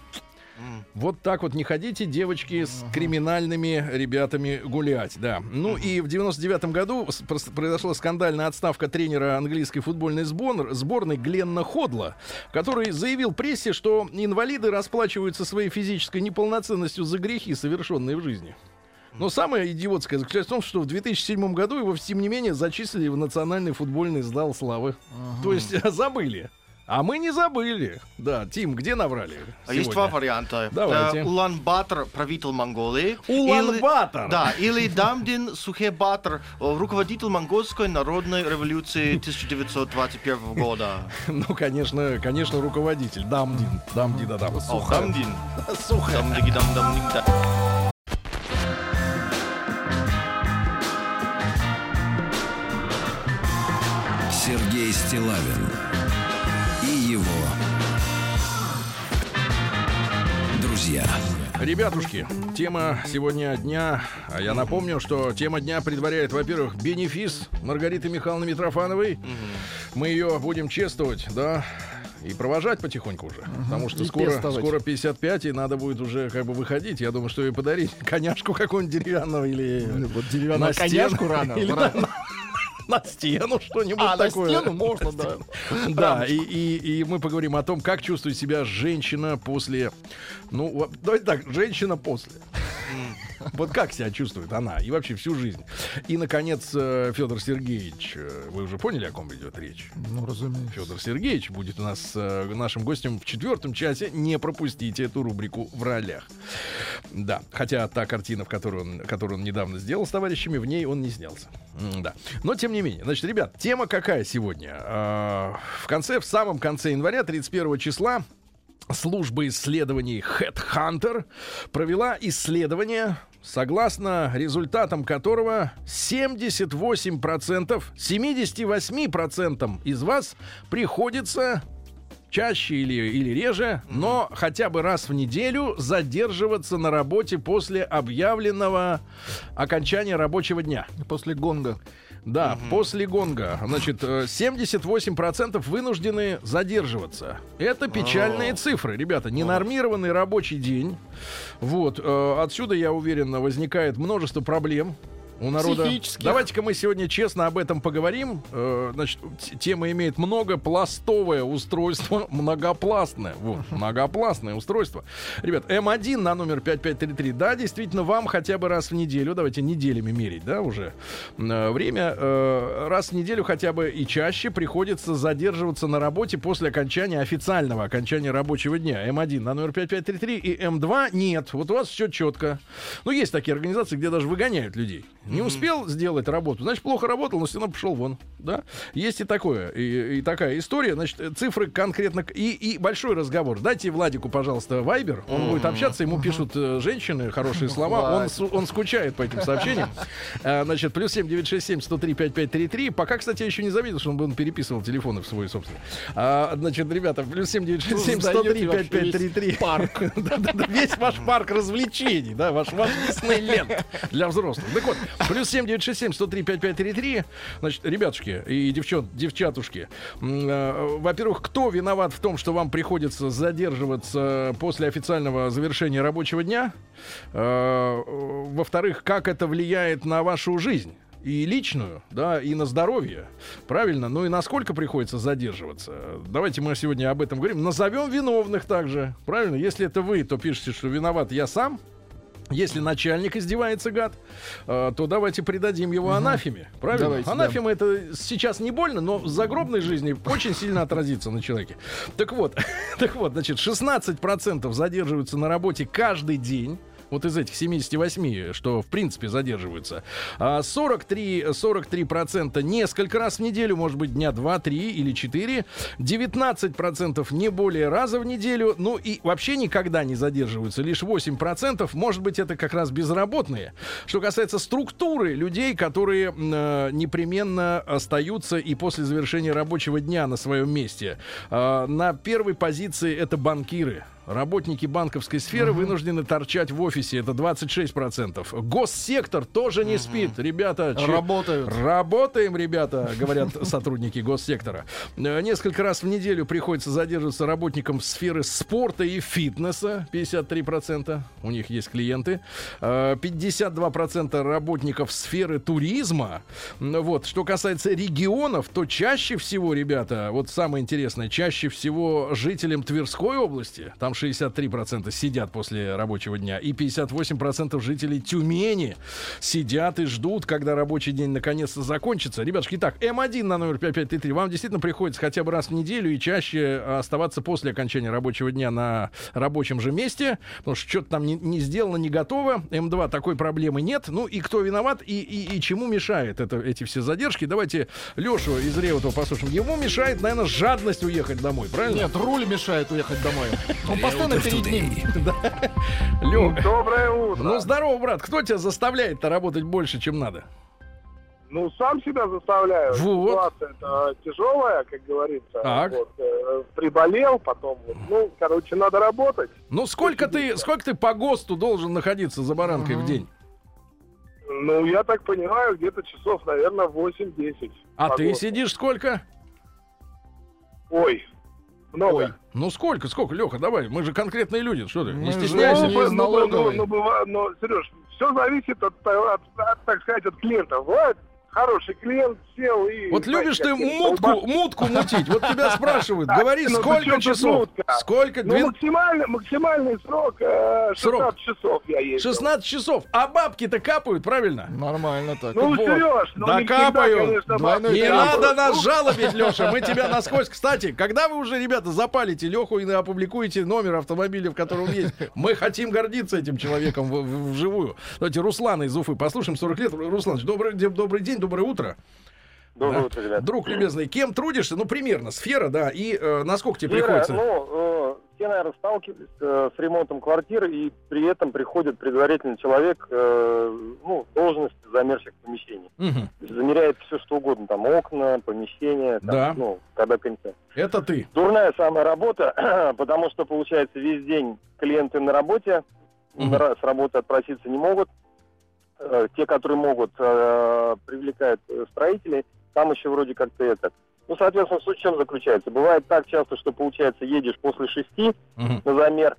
Вот так вот не ходите, девочки, с криминальными ребятами гулять, да. Ну и в 99-м году произошла скандальная отставка тренера английской футбольной сбор- сборной Гленна Ходла, который заявил прессе, что инвалиды расплачиваются своей физической неполноценностью за грехи, совершенные в жизни. Но самое идиотское заключается в том, что в 2007 году его, тем не менее, зачислили в Национальный футбольный зал славы. То есть забыли. А мы не забыли. Да, Тим, где наврали? А Есть два сегодня? варианта. Давайте. Это Улан-Батор, правитель Монголии. Улан-Батор? Или- Да, или Дамдин Сухебатор, э, руководитель монгольской народной революции 1921 года. Ну, конечно, конечно, руководитель. Дамдин. Дамди да дам. О, Дамдин. Сухо. Дамдиги-дам-дам-дим-да. Сергей Стилавин друзья. Ребятушки, тема сегодня дня. А я напомню, что тема дня предваряет, во-первых, бенефис Маргариты Михайловны Митрофановой. Мы ее будем чествовать, да, и провожать потихоньку уже. Потому что И скоро, пестовать. скоро 55, и надо будет уже как бы выходить. Я думаю, что ей подарить коняшку какую-нибудь деревянную или Ну, Вот деревянную коняшку рано. Или рано. На, на стену что-нибудь А, на такое. стену можно, да. Да, и, и, и мы поговорим о том, как чувствует себя женщина после... Ну, давайте так, женщина после. Вот как себя чувствует она и вообще всю жизнь. И, наконец, Федор Сергеевич, э, вы уже поняли, о ком идет речь? Ну, разумеется. Федор Сергеевич будет у нас э, нашим гостем в четвертом часе. Не пропустите эту рубрику в ролях. Да, хотя та картина, в которую он, которую он недавно сделал с товарищами, в ней он не снялся. Да. Но тем не менее. Значит, ребят, тема какая сегодня? А, В конце, в самом конце января, 31 числа, Служба исследований Headhunter провела исследование, согласно результатам которого 78%, 78% из вас приходится чаще или, или реже, но хотя бы раз в неделю задерживаться на работе после объявленного окончания рабочего дня. После гонга. Да, после гонга. Значит, э, 78% вынуждены задерживаться. Это печальные цифры, ребята. Ненормированный рабочий день. Вот. э, Отсюда, я уверен, возникает множество проблем. У народа. Давайте-ка мы сегодня честно об этом поговорим. Э, Значит, тема имеет многопластовое устройство, многопластное. Вот, многопластное устройство. Ребят, М1 на номер 5533. Да, действительно, вам хотя бы раз в неделю, давайте неделями мерить, да, уже э, время, э, раз в неделю хотя бы и чаще приходится задерживаться на работе после окончания официального окончания рабочего дня. М1 на номер 5533 и М2 нет. Вот у вас все четко. Ну, есть такие организации, где даже выгоняют людей. Не успел сделать работу, значит, плохо работал, но все равно пошел вон. Да? Есть и такое, и, и такая история. Значит, э, цифры конкретно и, и большой разговор. Дайте Владику, пожалуйста, Вайбер. Он будет общаться, ему пишут э, женщины хорошие слова. Он, он скучает по этим сообщениям. А, Значит, плюс 7 967 103 5533. Пока, кстати, я еще не заметил, что он, переписывал телефоны в свой собственный. А, значит, ребята, плюс 7 967 103 Создаете вообще 5533. весь парк. Весь ваш парк развлечений, да, ваш, ваш Диснейленд для взрослых. Так вот, плюс 7 967 103 5533. Значит, ребятушки и девчат, девчатушки, э, во-первых, кто виноват в том, что вам приходится задерживаться после официального завершения рабочего дня? Э, Во-вторых, как это влияет на вашу жизнь? и личную, да, и на здоровье. Правильно? Ну и насколько приходится задерживаться? Давайте мы сегодня об этом говорим. Назовем виновных также. Правильно? Если это вы, то пишите, что виноват я сам. Если начальник издевается, гад, э, то давайте придадим его анафеме. Правильно? Давайте, да. Анафема это сейчас не больно, но в загробной жизни очень сильно отразится на человеке. Так вот, так вот, значит, 16% задерживаются на работе каждый день. Вот из этих 78, что в принципе задерживаются. А 43, 43% несколько раз в неделю, может быть, дня 2, 3 или 4. 19% не более раза в неделю. Ну и вообще никогда не задерживаются. Лишь 8%. Может быть, это как раз безработные. Что касается структуры людей, которые э, непременно остаются и после завершения рабочего дня на своем месте. А, на первой позиции это банкиры. Работники банковской сферы вынуждены торчать в офисе. Это 26%. Госсектор тоже не спит. Ребята, че- Работают. Работаем, ребята, говорят сотрудники госсектора. Э, Несколько раз в неделю приходится задерживаться работникам сферы спорта и фитнеса. 53%. У них есть клиенты. Э, 52% работников сферы туризма. Вот. Что касается регионов, то чаще всего, ребята, вот самое интересное, чаще всего жителям Тверской области, там 63% сидят после рабочего дня. И 58% жителей Тюмени сидят и ждут, когда рабочий день наконец-то закончится. Ребятушки, итак, М1 на номер 5533. Вам действительно приходится хотя бы раз в неделю и чаще оставаться после окончания рабочего дня на рабочем же месте, потому что что-то там не, не сделано, не готово. М2 такой проблемы нет. Ну и кто виноват и, и, и чему мешает это, эти все задержки? Давайте Лешу из Реутова послушаем. Ему мешает, наверное, жадность уехать домой, правильно? Нет, руль мешает уехать домой. Он постоянно перед ним. Today. Лё- Доброе утро. Ну, здорово, брат. Кто тебя заставляет-то работать больше, чем надо? Ну, сам себя заставляю. Вот. Ситуация тяжелая, как говорится. Так. Вот, э, приболел, потом, вот, ну, короче, надо работать. Ну, сколько ты, сколько ты по ГОСТу должен находиться за баранкой в день? Ну, я так понимаю, где-то часов, наверное, 8-10. А ты Погода. сидишь сколько? Ой, много. Ой. Ну, сколько, сколько, Леха, давай, мы же конкретные люди, что ты, не стесняйся. не ну, ну, ну, ну, но, Сереж, все зависит от, от- от, так сказать, от клиента. Бывает хороший клиент сел и... Вот любишь ты мутку, мутку мутить. Вот тебя спрашивают, говори, ну, сколько часов? Сколько? Ну, максимальный, максимальный срок, э, 16 Срок. часов я ездил. 16 часов. А бабки-то капают, правильно? Нормально так. Ну. Сереж, ну, Да капают. бабки Не надо нас Ну, жалобить, Леша. Мы тебя насквозь. Кстати, когда вы уже, ребята, запалите Леху и опубликуете номер автомобиля, в котором он есть, мы хотим гордиться этим человеком вживую. Давайте Руслана из Уфы послушаем. 40 лет. Руслан, добрый, добрый день, доброе утро. Доброе Да. утро, ребят. Друг любезный, кем трудишься? Ну, примерно, сфера, да. И э, насколько тебе Ира, приходится? ну, э, все, наверное, сталкивались э, с ремонтом квартир, и при этом приходит предварительный человек, э, ну, в должности замерщик помещений. Мгм. Замеряет все, что угодно, там, окна, помещения, там, Да. ну, когда конца. Это ты. Дурная самая работа, потому что, получается, весь день клиенты на работе, ра- с работы отпроситься не могут. Э, Те, которые могут, э, привлекают э, строителей, там еще вроде как-то это. Ну, соответственно, суть в чем заключается? Бывает так часто, что, получается, едешь после шести Мгм. на замер,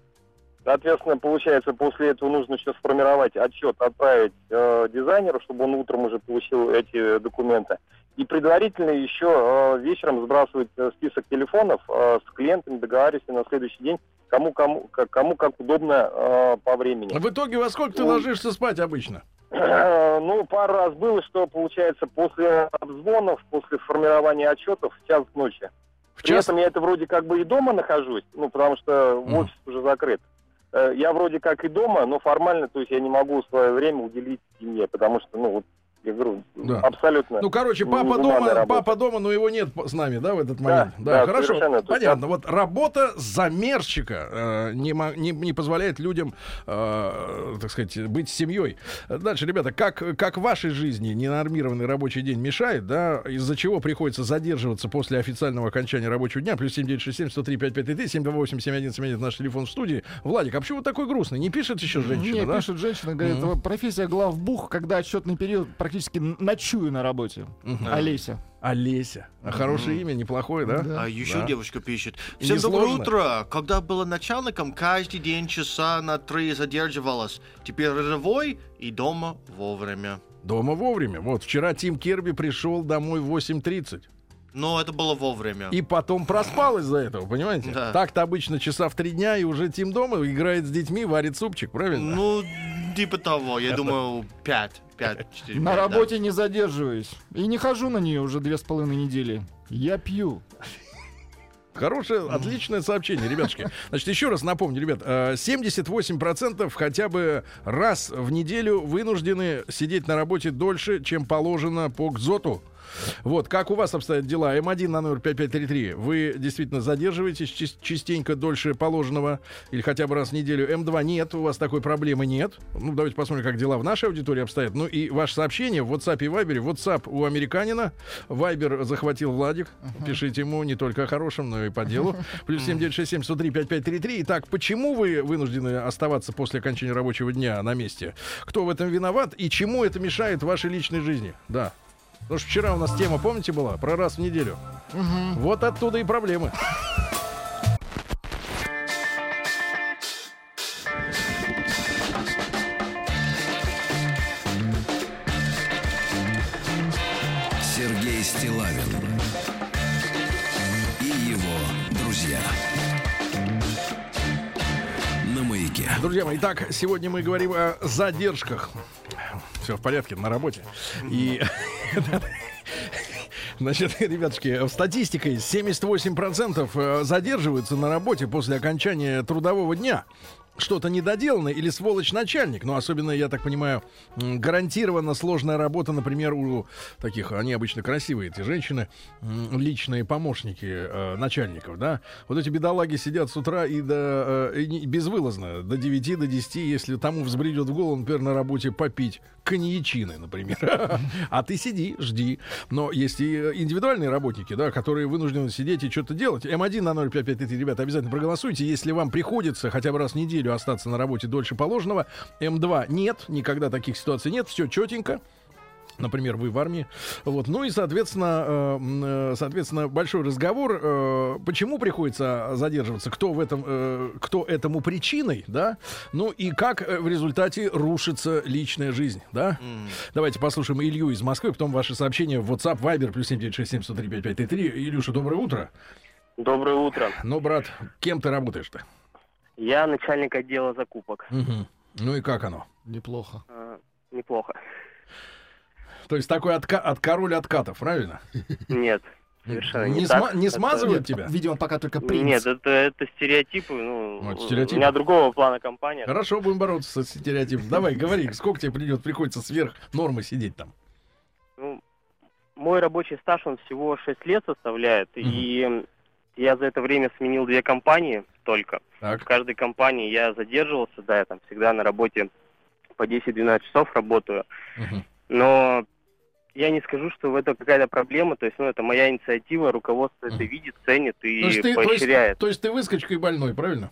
Соответственно, получается, после этого нужно еще сформировать отчет, отправить э, дизайнеру, чтобы он утром уже получил эти документы. И предварительно еще э, вечером сбрасывать э, список телефонов э, с клиентами, договариваться на следующий день, кому кому как, кому как удобно э, по времени. В итоге во сколько ты Ну. ложишься спать обычно? Ну, пару раз было, что получается после обзвонов, после формирования отчетов в час ночи. В При час? этом я это вроде как бы и дома нахожусь, ну, потому что Мгм. офис уже закрыт. Э, Я вроде как и дома, но формально, то есть я не могу свое время уделить семье, потому что, ну, вот, я говорю, Да. абсолютно. Ну, короче, папа дома, папа дома, но его нет с нами, да, в этот момент. Да, да, хорошо, совершенно. То есть понятно. Вот работа замерщика э, не, не, не позволяет людям, э, так сказать, быть семьей. Дальше, ребята, как, как в вашей жизни ненормированный рабочий день мешает, да, из-за чего приходится задерживаться после официального окончания рабочего дня, плюс 7967 103 5533 728 7171 наш телефон в студии. Владик, а почему вы такой грустный? Не пишет еще женщина, Не, да? пишет женщина, говорит, Мгм. профессия главбух, когда отчетный период практически н- ночую на работе. Мгм. Олеся. Олеся. А хорошее имя, неплохое, да? Да. А еще Да. девушка пишет. Всем доброе утро. Когда была начальником, каждый день часа на три задерживалась. Теперь рядовой и дома вовремя. Дома вовремя. Вот вчера Тим Керби пришел домой в 8.30. Но это было вовремя. И потом проспал из-за этого, понимаете? Да. Так-то обычно часа в три дня, и уже Тим дома играет с детьми, варит супчик, правильно? Ну, типа того, я думаю, пять. Пять, четыре, На пять, да. работе не задерживаюсь. И не хожу на нее уже две с половиной недели. Я пью. Хорошее, отличное сообщение, ребятушки. Значит, еще раз напомню, ребят, э, 78% хотя бы раз в неделю вынуждены сидеть на работе дольше, чем положено по КЗОТу. Вот, как у вас обстоят дела? М1 на номер 5533. Вы действительно задерживаетесь частенько дольше положенного или хотя бы раз в неделю. М2 нет, у вас такой проблемы нет. Ну, давайте посмотрим, как дела в нашей аудитории обстоят. Ну и ваше сообщение в WhatsApp и Viber. WhatsApp у американина. Viber захватил Владик. Пишите ему не только о хорошем, но и по делу. Плюс 7967 103 5533. Итак, почему вы вынуждены оставаться после окончания рабочего дня на месте? Кто в этом виноват и чему это мешает вашей личной жизни? Да. Потому что вчера у нас тема, помните, была? Про раз в неделю. Вот оттуда и проблемы. Сергей Стилавин и его друзья. Радиомаяк. Друзья мои, итак, сегодня мы говорим о задержках. Все в порядке, на работе. И... Значит, ребятушки, статистикой 78% э, задерживаются на работе после окончания трудового дня что-то недоделано или сволочь начальник. Ну, особенно, я так понимаю, гарантированно сложная работа, например, у таких, они обычно красивые, эти женщины, личные помощники э, начальников, да. Вот эти бедолаги сидят с утра и до, э, и безвылазно, до 9, до 10, если тому взбредет в голову, например, на работе попить коньячины, например. А ты сиди, жди. Но есть и э, индивидуальные работники, да, которые вынуждены сидеть и что-то делать. М1 на 0553, ребята, обязательно проголосуйте. Если вам приходится хотя бы раз в неделю остаться на работе дольше положенного, М2 нет, никогда таких ситуаций нет, все четенько. Например, вы в армии. Вот. Ну и, соответственно, э, э, соответственно, большой разговор. э, почему приходится задерживаться? Кто в этом, э, кто этому причиной, да? Ну и как э, в результате рушится личная жизнь, да? Давайте послушаем Илью из Москвы, потом ваши сообщения в WhatsApp, Viber, плюс 7967 Илюша, доброе утро. Доброе утро. Ну, брат, кем ты работаешь-то? Я начальник отдела закупок. Мгм. Ну и как оно? Неплохо. Э, Неплохо. То есть такой отка- от король откатов, правильно? Нет, совершенно не, Не, так. сма- не Это- смазывают Нет, тебя? Видимо, пока только принц. Нет, это, это стереотипы. Ну, Вот стереотипы. У меня другого плана компания. Хорошо, будем бороться с стереотипом. Давай, говори, сколько тебе придет, приходится сверх нормы сидеть там? Ну, мой рабочий стаж, он всего 6 лет составляет. И я за это время сменил две компании только. В Так. каждой компании я задерживался, да, я там всегда на работе по 10-12 часов работаю. Мгм. Но я не скажу, что в этом какая-то проблема. То есть, ну, это моя инициатива, руководство это видит, ценит и То есть, ты, то, есть, поощряет. то есть ты выскочка и больной, правильно?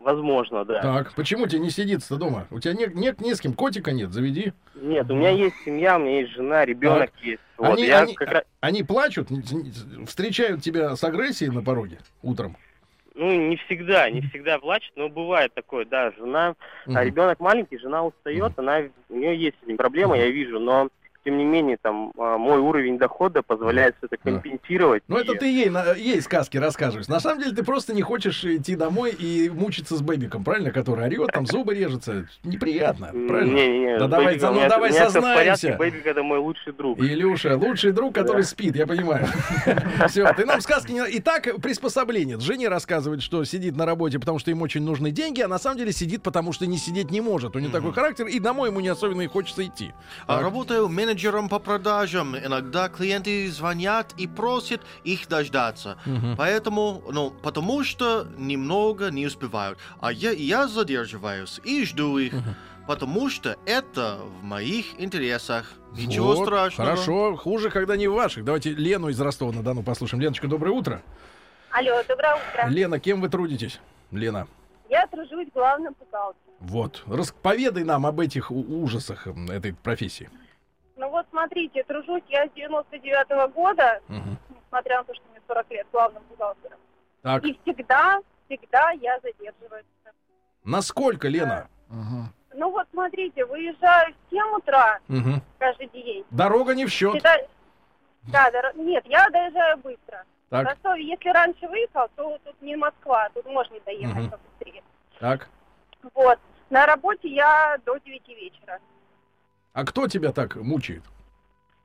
Возможно, да. Так, почему тебе не сидится дома? У тебя нет, нет ни с кем, котика нет, заведи. Нет, у меня есть семья, у меня есть жена, ребенок есть. Вот, Они, я они- как раз, они плачут, встречают тебя с агрессией на пороге утром. Ну, не всегда, не всегда плачет, но бывает такое, да, жена, Мгм. а ребенок маленький, жена устает, она, у нее есть с этим проблема, я вижу, но тем не менее, там, а, мой уровень дохода позволяет все это Да. компенсировать. Ну, это ты ей, на- ей сказки рассказываешь. На самом деле, ты просто не хочешь идти домой и мучиться с бэбиком, правильно? Который орет, там зубы режутся. Неприятно, правильно? Не-не-не, Да давай, Бэйбиком ну меня- давай у меня всё в порядке, сознаемся. Бэйбик это мой лучший друг. Илюша, лучший друг, который спит, я понимаю. Все, ты нам сказки не... Итак, приспособление. Жене рассказывает, что сидит на работе, потому что им очень нужны деньги, а на самом деле сидит, потому что не сидеть не может. У него такой характер, и домой ему не особенно и хочется идти. А. Работаю менеджером по продажам. Иногда клиенты звонят и просят их дождаться. Поэтому, ну, потому что немного не успевают. А я, я задерживаюсь и жду их. Потому что это в моих интересах. Ничего Вот, страшного. Хорошо, хуже, когда не в ваших. Давайте Лену из Ростова-на-Дону послушаем. Леночка, доброе утро. Алло, доброе утро. Лена, кем вы трудитесь? Лена. Я тружусь главным бухгалтером. Вот. Расповедай нам об этих ужасах этой профессии. Ну вот смотрите, тружусь я с 99 года, Мгм. несмотря на то, что мне 40 лет, главным бухгалтером. Так, И всегда, всегда я задерживаюсь. насколько, Лена? Ага. Ну вот смотрите, выезжаю в 7 утра Мгм. каждый день. Дорога не в счет. Всегда- Да, доро- нет, я доезжаю быстро. В Так, Ростове, если раньше выехал, то тут не Москва, тут можно доехать Мгм. побыстрее. так. Вот. На работе я до 9 вечера. А кто тебя так мучает?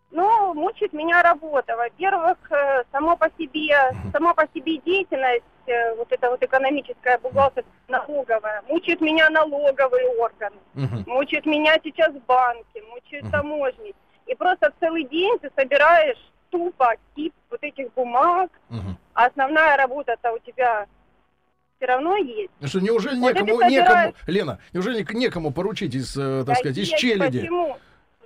Ну, мучает меня работа. Во-первых, э, само по себе, сама по себе деятельность, э, вот эта вот экономическая бухгалтер, налоговая, мучают меня налоговые органы, Мгм. мучают меня сейчас банки, мучают Мгм. таможни. И просто целый день ты собираешь тупо кип вот этих бумаг, а основная работа-то у тебя все равно есть. Ну Что, неужели Вот некому, некому. Лена, неужели некому поручить из, э, так Да сказать, из есть, челяди? Почему?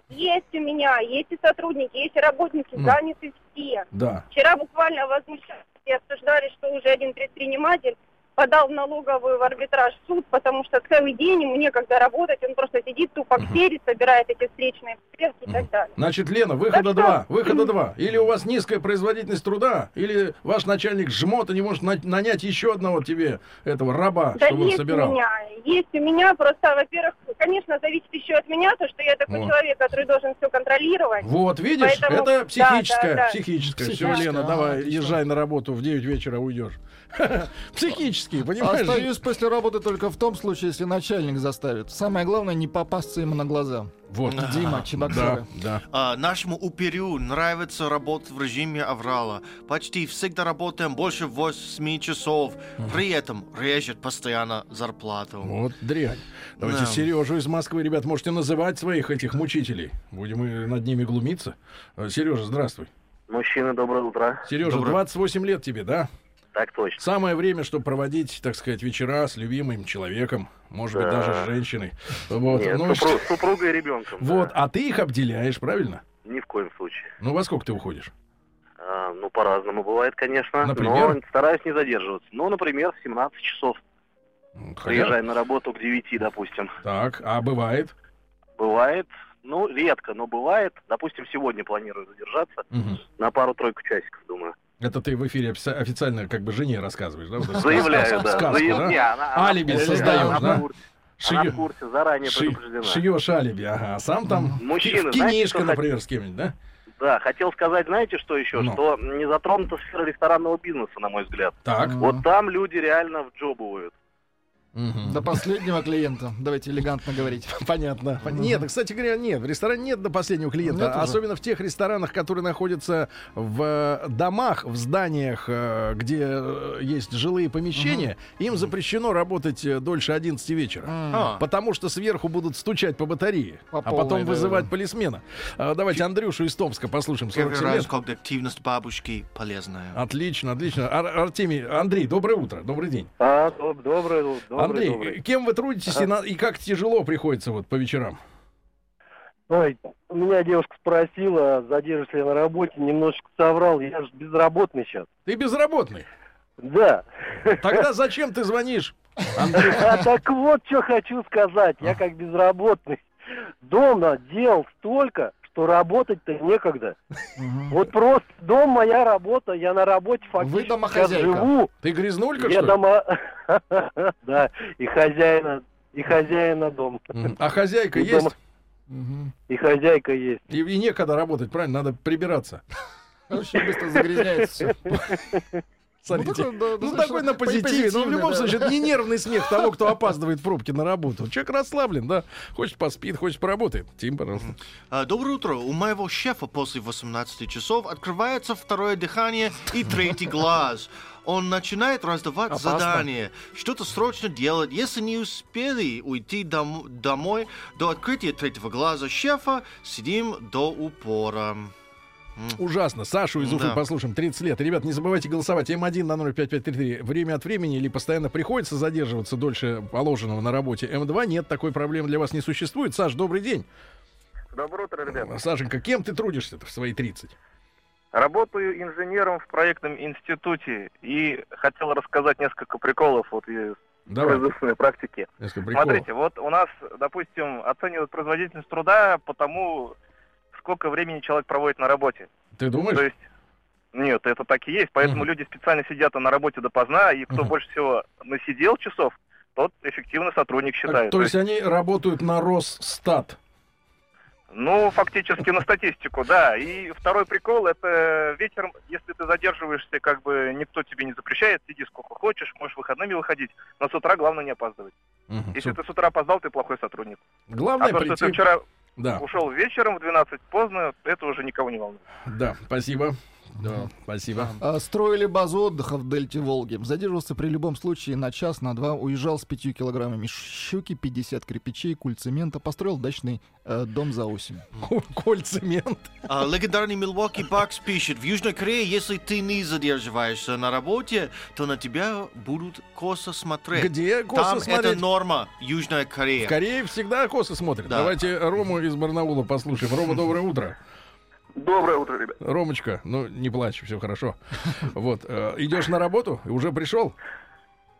Есть у меня, есть и сотрудники, есть и работники, Мгм. заняты все. Да. Вчера буквально возмущались и обсуждали, что уже один предприниматель подал в налоговую в арбитраж суд, потому что целый день ему некогда работать, он просто сидит тупо в сфере, собирает эти встречные проверки и так далее. Значит, Лена, выхода Так что- два. Выхода два. Или у вас низкая производительность труда, или ваш начальник жмот и не может на- нанять еще одного тебе этого раба, Да чтобы он есть у собирал. меня, есть у меня, просто, во-первых, конечно, зависит еще от меня, то, что я такой Вот. человек, который должен все контролировать. Вот, видишь, Поэтому- это да, психическое, да, да. психическое. Все, Психическое, Лена, ага, давай, езжай на работу, в 9 вечера уйдешь. Классические, понимаешь? Остаюсь после работы только в том случае, если начальник заставит. Самое главное, не попасться ему на глаза. Вот. Дима, Чебоксары. Да, да. А, нашему упырю нравится работать в режиме аврала. Почти всегда работаем больше 8 часов. При этом режет постоянно зарплату. Вот дрянь. Давайте Да. Сережу из Москвы, ребят, можете называть своих этих мучителей. Будем над ними глумиться. Сережа, здравствуй. Мужчина, доброе утро. Сережа, Доброе. 28 лет тебе, да? Так точно. Самое время, чтобы проводить, так сказать, вечера с любимым человеком, может быть, Да. даже с женщиной. Вот. Нет, ну, супру- что- супругой и ребенком. вот, да. а ты их обделяешь, правильно? Ни в коем случае. Ну, во сколько ты уходишь? А, ну, по-разному бывает, конечно. Например? Но стараюсь не задерживаться. Ну, например, в 17 часов. М, Приезжаем на работу к 9, допустим. Так, а бывает? Бывает, ну, редко, но бывает. Допустим, сегодня планирую задержаться Мгм. на пару-тройку часиков, думаю. Это ты в эфире офици- официально как бы жене рассказываешь, да? Заявляю, да. сказку, Заяв- да? Она- Алиби она- создаешь, она да? курсе. Она Шиё- в курсе, заранее ши- предупреждена. Шьешь алиби, ага. А сам там Мужчина, в знаете, кинишко, что например, с кем-нибудь, да? Да, хотел сказать, знаете, что еще? Ну. Что не затронута сфера ресторанного бизнеса, на мой взгляд. Так. Вот там люди реально вджобывают. Мгм. До последнего клиента. Давайте элегантно говорить. Понятно. Пон- Нет, кстати говоря, нет. В ресторане нет до последнего клиента. Нет уже? Особенно в тех ресторанах, которые находятся в э, домах, в зданиях, э, где э, есть жилые помещения. Им запрещено работать дольше 11 вечера. А, Потому что сверху будут стучать по батарее, По а потом полной, да, вызывать да. полисмена. А, давайте Андрюшу из Томска послушаем. первый 47 раз, лет. когда активность бабушки полезная. Отлично, отлично. Ар- Артемий, Андрей, доброе утро, добрый день. А, добрый, добрый, Андрей, кем вы трудитесь и, на- и как тяжело приходится вот по вечерам? Ой, у меня девушка спросила, задержусь ли я на работе, немножечко соврал, я же безработный сейчас. Ты безработный. Да. Тогда зачем ты звонишь? Андрей, А так вот, что хочу сказать, я как безработный дома делал столько, что работать-то некогда. Вот просто дом моя работа, я на работе фактически сейчас домохозяйка. живу. ты грязнулька, Я что ли? дома... Да, и хозяина, и хозяина дом. А хозяйка есть? и хозяйка есть. И, и некогда работать, правильно? Надо прибираться. Очень быстро загрязняется все. Смотрите. такой, да, Ну, такой на позитиве. Но в позитивный, любом да. случае, это не нервный смех того, кто опаздывает в пробке на работу. Человек расслаблен, да? Хочет поспит, хочет поработает. Тим, пожалуйста. А, Доброе утро. У моего шефа после 18 часов открывается второе дыхание и третий глаз. Он начинает раздавать Опасно. задания, что-то срочно делать. Если не успели уйти дом- домой до открытия третьего глаза шефа, сидим до упора. Ужасно. Сашу из Уфы Да. послушаем. 30 лет. Ребят, не забывайте голосовать. М1 на 05533. Время от времени или постоянно приходится задерживаться дольше положенного на работе. М2 нет, такой проблемы для вас не существует. Саш, добрый день. Доброе утро, ребят. Сашенька, кем ты трудишься в свои 30? Работаю инженером в проектном институте и хотел рассказать несколько приколов вот из Давай, производственной практики. несколько приколов. Смотрите, вот у нас, допустим, оценивают производительность труда по тому, сколько времени человек проводит на работе. Ты думаешь? То есть, нет, это так и есть. Поэтому Мгм. люди специально сидят на работе допоздна, и кто Мгм. больше всего насидел часов, тот эффективный сотрудник считает. то есть они работают на Росстат. Ну, фактически на статистику, да. И второй прикол, это вечером, если ты задерживаешься, как бы никто тебе не запрещает, сиди сколько хочешь, можешь выходными выходить, но с утра главное не опаздывать. Мгм. Если Су- ты с утра опоздал, ты плохой сотрудник. Главное а то, что прийти... ты вчера Да, ушел вечером в 12 поздно, это уже никого не волнует. да, спасибо. Да, спасибо. А, Строили базу отдыха в дельте Волги. Задерживался при любом случае на час, на два. Уезжал с пятью килограммами щуки, 50 кирпичей, куль цемента. Построил дачный э, дом за осень. Коль цемент. А, легендарный Милуоки Бакс пишет, в Южной Корее, если ты не задерживаешься на работе, то на тебя будут косо смотреть. Где косо Там смотреть? это норма, Южная Корея. В Корее всегда косо смотрят. Да. Давайте Рому из Барнаула послушаем. Рома, доброе утро. Доброе утро, ребят. Ромочка, ну не плачь, все хорошо. Вот, э, идешь на работу? Уже пришел?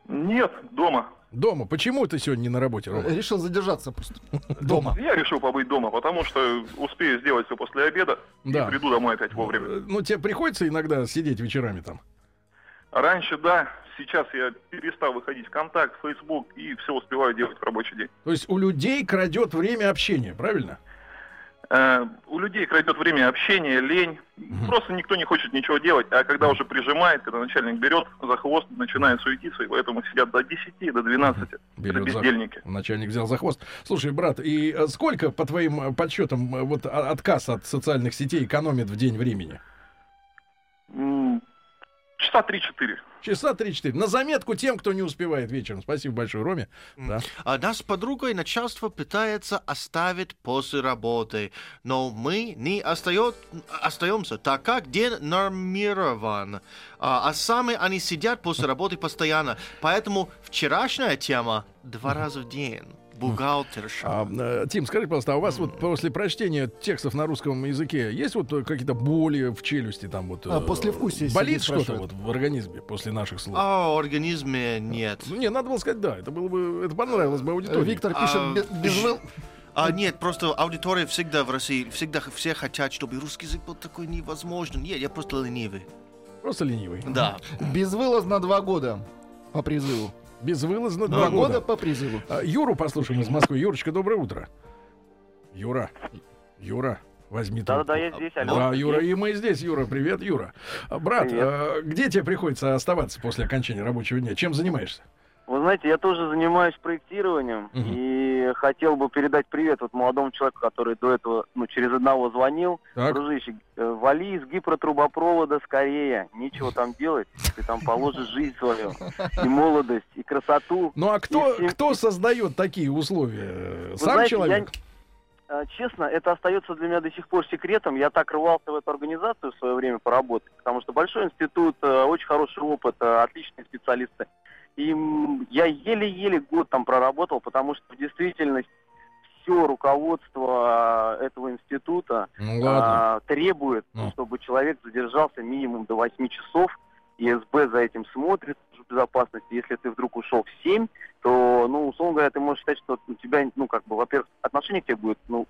Нет, дома. Дома. Почему ты сегодня не на работе, Рома? Решил задержаться просто. Дома. Я решил побыть дома, потому что успею сделать все после обеда Да. и приду домой опять вовремя. Э, Ну, тебе приходится иногда сидеть вечерами там? Раньше, да, сейчас я перестал выходить в контакт, в Facebook и все успеваю делать в рабочий день. То есть у людей крадет время общения, правильно? Э, у людей крадет время общения, лень. Просто никто не хочет ничего делать. А когда уже прижимает, когда начальник берет за хвост, начинает суетиться, и поэтому сидят до 10, до 12. Это Берет за- бездельники. Начальник взял за хвост. Слушай, брат, и э, сколько, по твоим э, подсчетам, вот а- отказ от социальных сетей экономит в день времени? Часа 3-4. Часа 3-4. На заметку тем, кто не успевает вечером. Спасибо большое, Роме. Да. А нас с подругой начальство пытается оставить после работы, но мы не остает, остаемся, так как день нормирован. А, а сами они сидят после работы постоянно. Поэтому вчерашняя тема два раза в день. Бухгалтерша. А, э, Тим, скажи, пожалуйста, а у вас вот после прочтения текстов на русском языке есть вот э, какие-то боли в челюсти там вот? А, э, послевкусие Болит сидит, что-то вот в организме после наших слов? А в организме нет. Ну не, надо было сказать да. Это было бы, это понравилось бы аудитории. Виктор пишет, А, без, без ж- выл- А нет, просто аудитория всегда в России, всегда все хотят, чтобы русский язык был такой невозможный. Нет, я просто ленивый. Просто ленивый. Да. безвылазно два года по призыву. Безвылазно Два года года. по призыву. А, Юру послушаем из Москвы. Юрочка, доброе утро. Юра. Юра. Возьми трубку. Да-да-да, я здесь, алло. Да, Юра, и мы здесь, Юра, привет, Юра. Брат, Привет. а, где тебе приходится оставаться после окончания рабочего дня? Чем занимаешься? Вы знаете, я тоже занимаюсь проектированием Мгм. и хотел бы передать привет вот молодому человеку, который до этого ну, через одного звонил. Так. Дружище, э, вали из гипротрубопровода скорее. Нечего там делать. Ты там положишь жизнь свою, и молодость, и красоту. Ну а кто, всем- кто создает такие условия? Вы Сам знаете, человек? я, э, честно, это остается для меня до сих пор секретом. Я так рвался в эту организацию в свое время поработать, потому что большой институт, э, очень хороший опыт, э, отличные специалисты. И я еле-еле год там проработал, потому что в действительности все руководство э, этого института Ну ладно. а, требует, Ну. чтобы человек задержался минимум до 8 часов, и СБ за этим смотрит, безопасности. Если ты вдруг ушел в 7, то, ну, условно говоря, ты можешь считать, что у тебя, ну, как бы, во-первых, отношение к тебе будет, ну,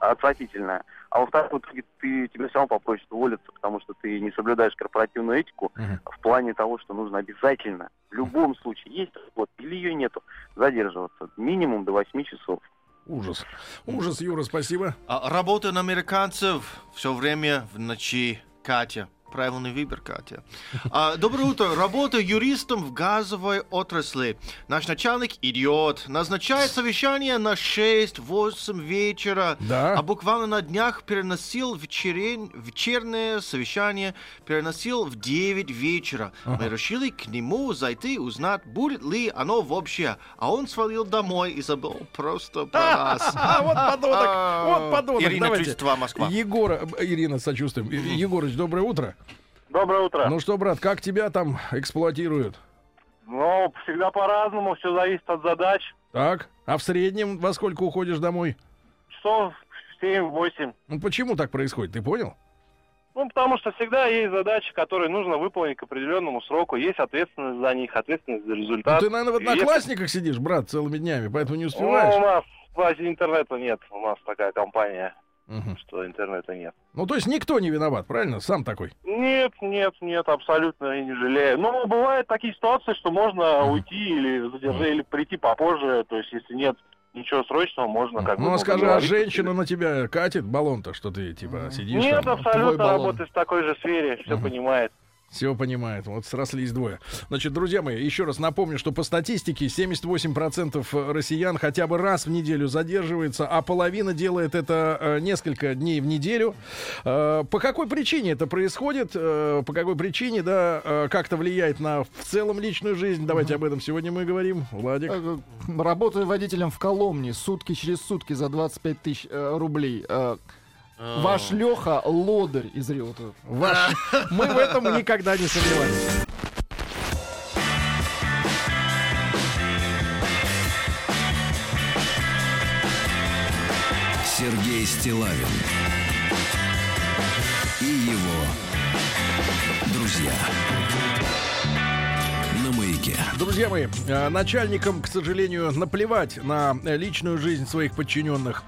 отвратительное, а во-вторых, в итоге ты, тебе все равно попросят уволиться, потому что ты не соблюдаешь корпоративную этику Мгм. в плане того, что нужно обязательно, в любом случае, есть вот или ее нету, задерживаться минимум до 8 часов. Ужас. Ужас, Юра, спасибо. А, работа на американцев все время в ночи. Катя. Правильный выбор, Катя. А, доброе утро. Работаю юристом в газовой отрасли. Наш начальник идиот. Назначает совещание на 6-8 вечера. Да. А буквально на днях переносил вечерень- вечернее совещание, переносил в 9 вечера. Мы решили к нему зайти, узнать, будет ли оно вообще. А он свалил домой и забыл просто про нас. А, вот подонок, вот подонок. Ирина, Давайте. 32, Москва. Егора, э, Ирина, сочувствуем. Егорыч, доброе утро. Доброе утро. Ну что, брат, как тебя там эксплуатируют? Ну, всегда по-разному, все зависит от задач. Так, а в среднем во сколько уходишь домой? Часов 7-8. Ну почему так происходит, ты понял? Ну, потому что всегда есть задачи, которые нужно выполнить к определенному сроку. Есть ответственность за них, ответственность за Ну, результат. ты, наверное, в одноклассниках сидишь, брат, целыми днями, поэтому не Ну, успеваешь. у нас базе интернета нет. У нас такая компания, Мгм. что интернета нет. Ну, то есть никто не виноват, правильно? Сам такой. Нет, нет, нет, абсолютно я не жалею. Ну, бывают такие ситуации, что можно уйти или задержать, или прийти попозже. То есть, если нет ничего срочного, можно как бы... Ну, а ну, скажи, а женщина на тебя катит баллон-то, что ты, типа, сидишь Нет, там? абсолютно работает в такой же сфере, все понимает. Все понимает. Вот срослись двое. Значит, друзья мои, еще раз напомню, что по статистике 78% россиян хотя бы раз в неделю задерживается, а половина делает это э, несколько дней в неделю. Э, по какой причине это происходит? Э, по какой причине, да, э, как-то влияет на в целом личную жизнь? Давайте об этом сегодня мы говорим. Владик. Э, Работаю водителем в Коломне, сутки через сутки за 25 тысяч э, рублей. Э, Ваш Леха лодырь из Риота. Ваш... Мы в этом никогда не сомневались. Сергей Стилавин и его друзья. Друзья мои, э, начальникам, к сожалению, наплевать на э, личную жизнь своих подчиненных.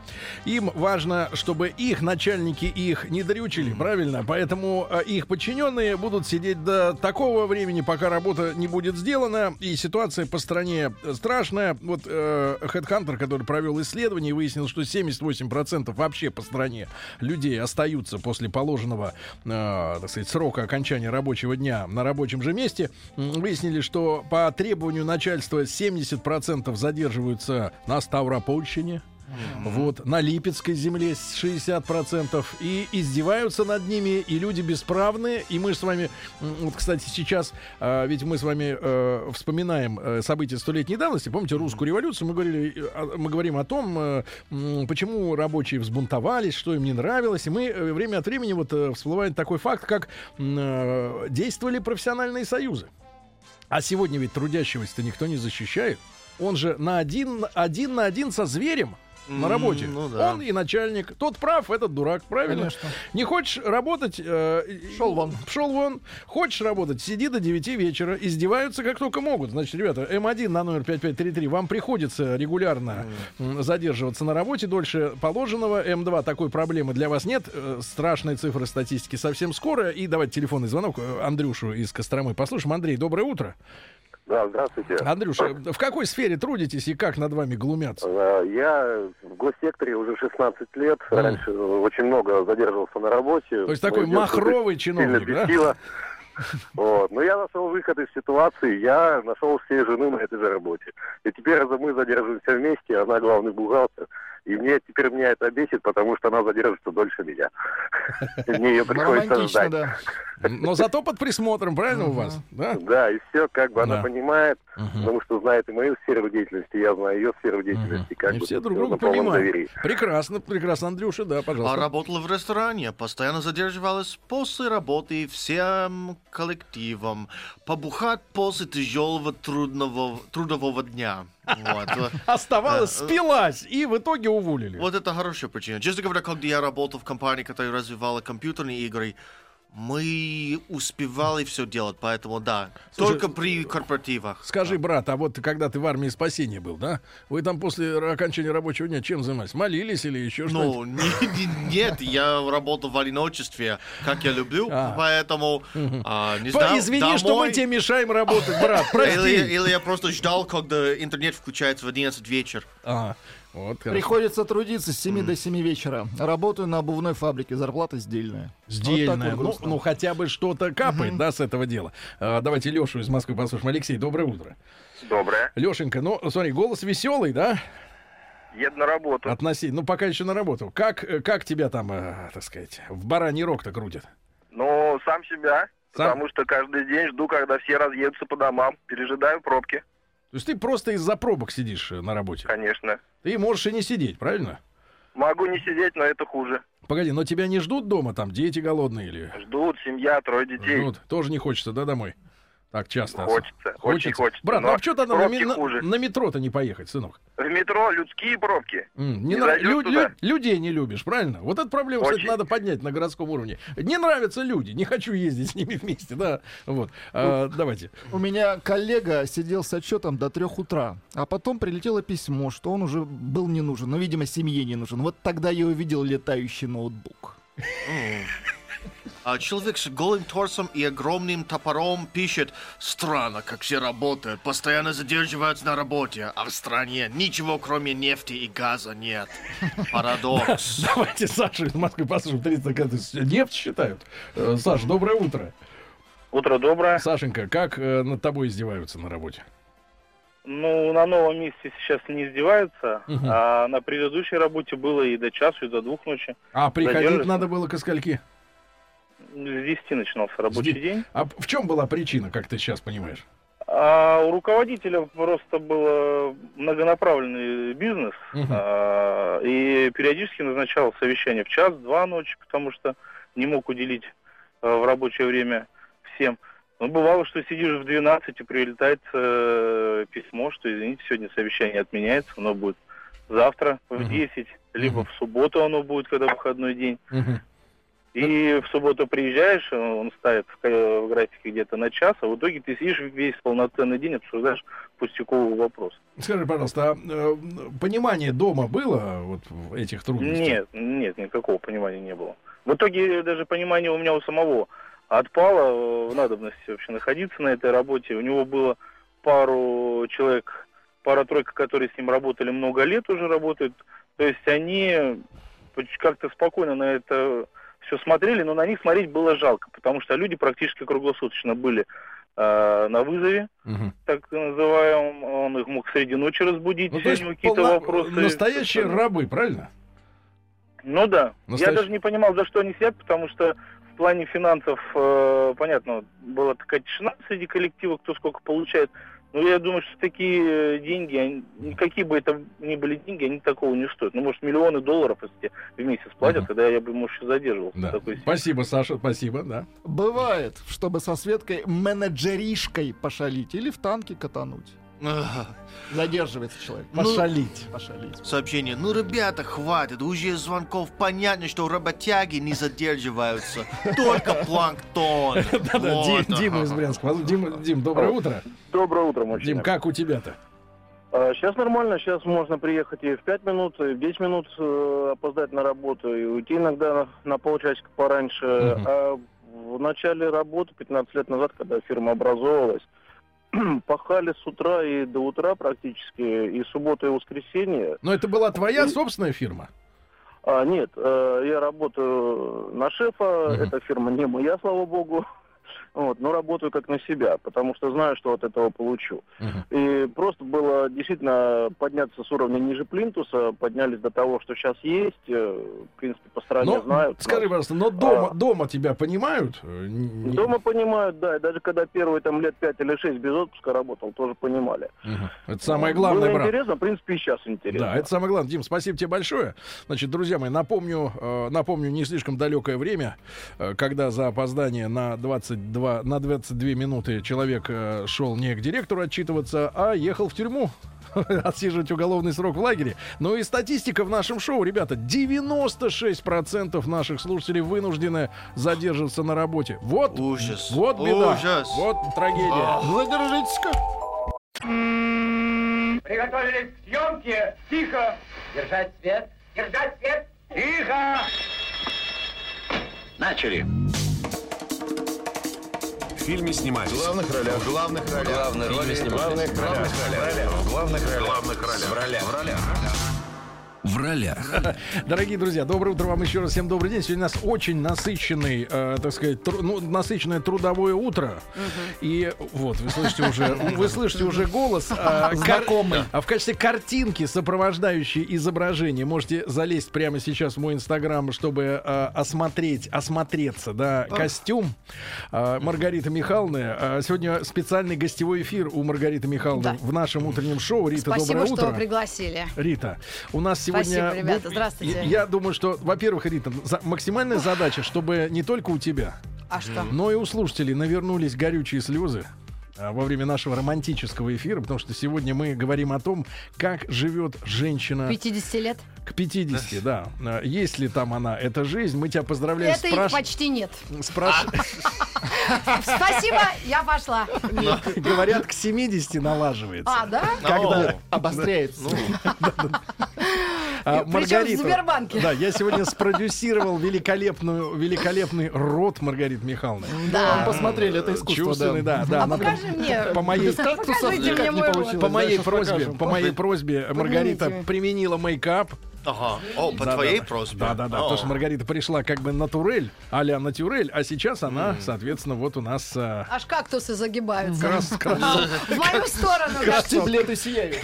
Им важно, чтобы их начальники их не дрючили, правильно? Поэтому э, их подчиненные будут сидеть до такого времени, пока работа не будет сделана. И ситуация по стране страшная. Вот э, Headhunter, который провел исследование, выяснил, что 78% вообще по стране людей остаются после положенного, э, так сказать, срока окончания рабочего дня на рабочем же месте. Выяснили, что по требованию начальства 70% задерживаются на Ставропольщине. Вот, на Липецкой земле с 60%. И издеваются над ними, и люди бесправные. И мы с вами, вот, кстати, сейчас, а, ведь мы с вами э, вспоминаем э, события столетней давности. Помните русскую революцию? Мы, говорили, э, мы говорим о том, э, почему рабочие взбунтовались, что им не нравилось. И мы э, время от времени вот э, всплывает такой факт, как э, действовали профессиональные союзы. А сегодня ведь трудящегося-то никто не защищает. Он же на один, один на один со зверем на работе. ну да. Он и начальник. Тот прав, этот дурак, правильно? Конечно. Не хочешь работать, шел вон. Шел вон. Хочешь работать, сиди до 9 вечера. Издеваются как только могут. Значит, ребята, М1 на номер 5533. Вам приходится регулярно м, задерживаться на работе дольше положенного. М2 такой проблемы для вас нет. Э, Страшные цифры статистики совсем скоро. И давайте телефонный звонок э, Андрюшу из Костромы послушаем. Андрей, доброе утро. Да, здравствуйте. Андрюша, в какой сфере трудитесь и как над вами глумятся? Э, Я в госсекторе уже 16 лет. Мгм. Раньше очень много задерживался на работе. То есть такой махровый чиновник, да? бесило. Вот. Но я нашел выход из ситуации. Я нашел всей жены на этой же работе. И теперь мы задерживаемся вместе. Она главный бухгалтер. И мне теперь меня это бесит, потому что она задержится дольше меня. Мне ее приходится ждать. да. Но зато под присмотром, правильно у вас? Да? Да, и все, как бы она понимает, потому что знает и мою сферу деятельности, я знаю ее сферу деятельности, как И бы все друг друга понимают. доверии. Прекрасно, прекрасно, Андрюша, да, А пожалуйста. работала в ресторане, постоянно задерживалась после работы всем коллективом, побухать после тяжелого трудного, трудового дня. Вот. Оставалась, спилась, и в итоге уволили. Вот это хорошая причина. Честно говоря, когда я работал в компании, которая развивала компьютерные игры, мы успевали все делать, поэтому да. Слушай, Только при корпоративах. Скажи, брат, а вот когда ты в армии спасения был, да? Вы там после окончания рабочего дня чем занимались? Молились или еще Ну, не- не- нет, я работал в одиночестве, как я люблю, А. поэтому, а, не знаю, Извини, что мы тебе мешаем работать, брат, прости. или я просто ждал, когда интернет включается в 11 вечера. Вот хорошо. Приходится трудиться с 7 до 7 вечера. Работаю на обувной фабрике, зарплата сдельная. Сдельная. Вот вот ну, ну, хотя бы что-то капает, да, с этого дела. А, давайте Лешу из Москвы послушаем. Алексей, доброе утро. Доброе. Лешенька, ну, смотри, голос веселый, да? Еду на работу. Относи, ну, пока еще на работу. Как, э, как тебя там, э, так сказать, в бараний рог-то крутят? Ну, сам себя. Сам? Потому что каждый день жду, когда все разъедутся по домам. Пережидаю пробки, То есть ты просто из-за пробок сидишь э, на работе? конечно. Ты можешь и не сидеть, правильно? Могу не сидеть, но это хуже. Погоди, но тебя не ждут дома, там дети голодные или... Ждут, семья, трое детей. Ждут. Тоже не хочется, да, домой? Так часто. Хочется, очень хочется, Брат, ну а что тогда на, на- на метро-то не поехать, сынок? В метро людские пробки. М, Не на- зайдешь лю- лю- людей не любишь, правильно? Вот эту проблему, кстати, Очень. надо поднять на городском уровне. Не нравятся люди, не хочу ездить с ними вместе, да. Вот. А, давайте. У меня коллега сидел с отчетом до трех утра, а потом прилетело письмо, что он уже был не нужен, но, видимо, семье не нужен. Вот тогда я увидел летающий ноутбук. А человек с голым торсом и огромным топором пишет «Странно, как все работают, постоянно задерживаются на работе, а в стране ничего кроме нефти и газа нет». Парадокс. Давайте Сашу из Москвы послушаем. 30 как нефть считают. Э, Саш, доброе утро. Утро доброе. Сашенька, как э, над тобой издеваются на работе? Ну, на новом месте сейчас не издеваются, а на предыдущей работе было и до часу, и до двух ночи. А приходить надо было ко скольки? С 10 начинался рабочий де- день. А в чем была причина, как ты сейчас понимаешь? А у руководителя просто был многонаправленный бизнес, Мгм. а, и периодически назначал совещание в час-два ночи, потому что не мог уделить а, в рабочее время всем. Ну, бывало, что сидишь в 12 и прилетает э, письмо, что, извините, сегодня совещание отменяется, оно будет завтра в Мгм. 10, либо в субботу оно будет, когда выходной день. Мгм. И в субботу приезжаешь, он ставит в, графике где-то на час, а в итоге ты сидишь весь полноценный день, обсуждаешь пустяковый вопрос. Скажи, пожалуйста, а понимание дома было вот в этих трудностях? Нет, нет, никакого понимания не было. В итоге даже понимание у меня у самого отпало э, в надобности вообще находиться на этой работе. У него было пару человек, пара-тройка, которые с ним работали много лет уже работают. То есть они как-то спокойно на это все смотрели, но на них смотреть было жалко, потому что люди практически круглосуточно были э, на вызове, Мгм. так называемом. Он их мог среди ночи разбудить, Ну, него какие-то полна- вопросы. настоящие рабы, правильно? Ну да. Настоящий- Я даже не понимал, за что они сидят, потому что в плане финансов, э, понятно, была такая тишина среди коллектива, кто сколько получает. Но я думаю, что такие э, деньги, они- какие бы это ни были деньги, они такого не стоят. Ну, может, миллионы долларов, если в месяц платят, тогда я бы, может, еще задерживался. Да. такой Спасибо, Саша, спасибо, да. Бывает, чтобы со Светкой менеджеришкой пошалить или в танке катануть. Задерживается человек. Ну, Пошалить. Пошалить. Сообщение. Ну, ребята, хватит. Уже из звонков понятно, что работяги не задерживаются. Только планктон. Да-да, Дима из Брянска. Дим, доброе утро. Доброе утро, мужчина. Дим, как у тебя-то? Сейчас нормально, сейчас можно приехать и в 5 минут, и в 10 минут э, опоздать на работу, и уйти иногда на, полчасика пораньше. А в начале работы, 15 лет назад, когда фирма образовалась, пахали с утра и до утра практически, и суббота, и воскресенье. Но это была твоя собственная фирма? А, нет, э, я работаю на шефа, Мгм. эта фирма не моя, слава богу. Вот, но работаю как на себя, потому что знаю, что от этого получу. Мгм. И просто было действительно подняться с уровня ниже плинтуса, поднялись до того, что сейчас есть, э, в принципе, по стране Но, знают. скажи, пожалуйста, но дома, А. дома тебя понимают? Э, Дома понимают, да, и даже когда первые там лет 5 или 6 без отпуска работал, тоже понимали. Мгм. Это самое главное, Было брат. интересно, в принципе, и сейчас интересно. Да, это самое главное. Дим, спасибо тебе большое. Значит, друзья мои, напомню, э, напомню не слишком далекое время, когда за опоздание на 22, на 22 минуты человек э, шел не к директору отчитываться, а ехал в тюрьму отсиживать уголовный срок в лагере. Ну и статистика в нашем шоу, ребята, 96% наших слушателей вынуждены задерживаться на работе. Вот, Ужас. вот беда, Ужас. вот трагедия. Задержитесь-ка. Приготовились к съемке. Тихо. Держать свет. Держать свет. Тихо. Начали. В фильме снимались. В главных ролях. В главных ролях. Главные роли снимались. главных ролях. В главных ролях. В главных ролях. В ролях. В ролях. В ролях. Дорогие друзья, доброе утро вам еще раз. Всем добрый день. Сегодня у нас очень насыщенный, э, так сказать, тру- ну, насыщенное трудовое утро. И вот, вы слышите уже, вы слышите уже голос. а, кар- Знакомый. А в качестве картинки, сопровождающей изображение, можете залезть прямо сейчас в мой инстаграм, чтобы э, осмотреть, осмотреться, да, костюм э, Маргариты Михайловны. А Сегодня специальный гостевой эфир у Маргариты Михайловны Да. в нашем утреннем шоу. Рита, Спасибо, доброе что утро. пригласили. Рита, у нас сегодня... Спасибо, ребята. Здравствуйте. Я, я думаю, что, во-первых, Рита, за- максимальная задача, чтобы не только у тебя, А что? но и у слушателей навернулись горючие слезы а, во время нашего романтического эфира, потому что сегодня мы говорим о том, как живет женщина 50 лет? к 50, да. А, Есть ли там она, эта жизнь? Мы тебя поздравляем. Это их Спраш- почти нет. спраш- Спасибо, я пошла. Говорят, к 70 налаживается. А, да? Когда Обостряется. А, Причем в Маргарита, Сбербанке. Да, я сегодня спродюсировал великолепную, великолепный рот Маргариты Михайловны. Да. Посмотрели, это искусство, Чувственный, да, да. да. А она покажи мне. по моей, кактусов мне не мой по Да, моей просьбе, по моей просьбе, Маргарита применила мейкап. Ага. О, по Да, твоей да, просьбе? Да, да, да. О. Потому что Маргарита пришла как бы натурель, а-ля натюрель, а сейчас она, соответственно, вот у нас а, Аж кактусы загибаются. крас- В мою сторону. да. Штиблеты сияют.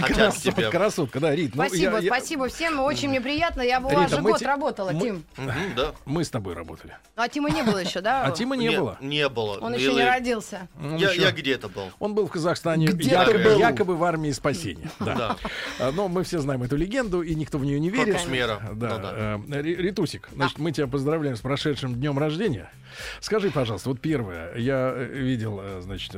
Красотка, да, Рит. ну, Спасибо, спасибо всем. Очень мне приятно. Я бы у вас же год работала, Тим. Да. Мы с тобой работали. А Тима не было еще, да? А Тима не было. Не было. Он Ну, еще не родился. Он Я, где-то был. Он был в Казахстане Где якобы, ты был? якобы в армии спасения. Да. Да. А, Но мы все знаем эту легенду, и никто в нее не верит. Рит- с мира. Да, Ну да. э, Ри- Ритусик, значит, мы тебя поздравляем с прошедшим днем рождения. Скажи, пожалуйста, вот первое, я э, видел, э, значит,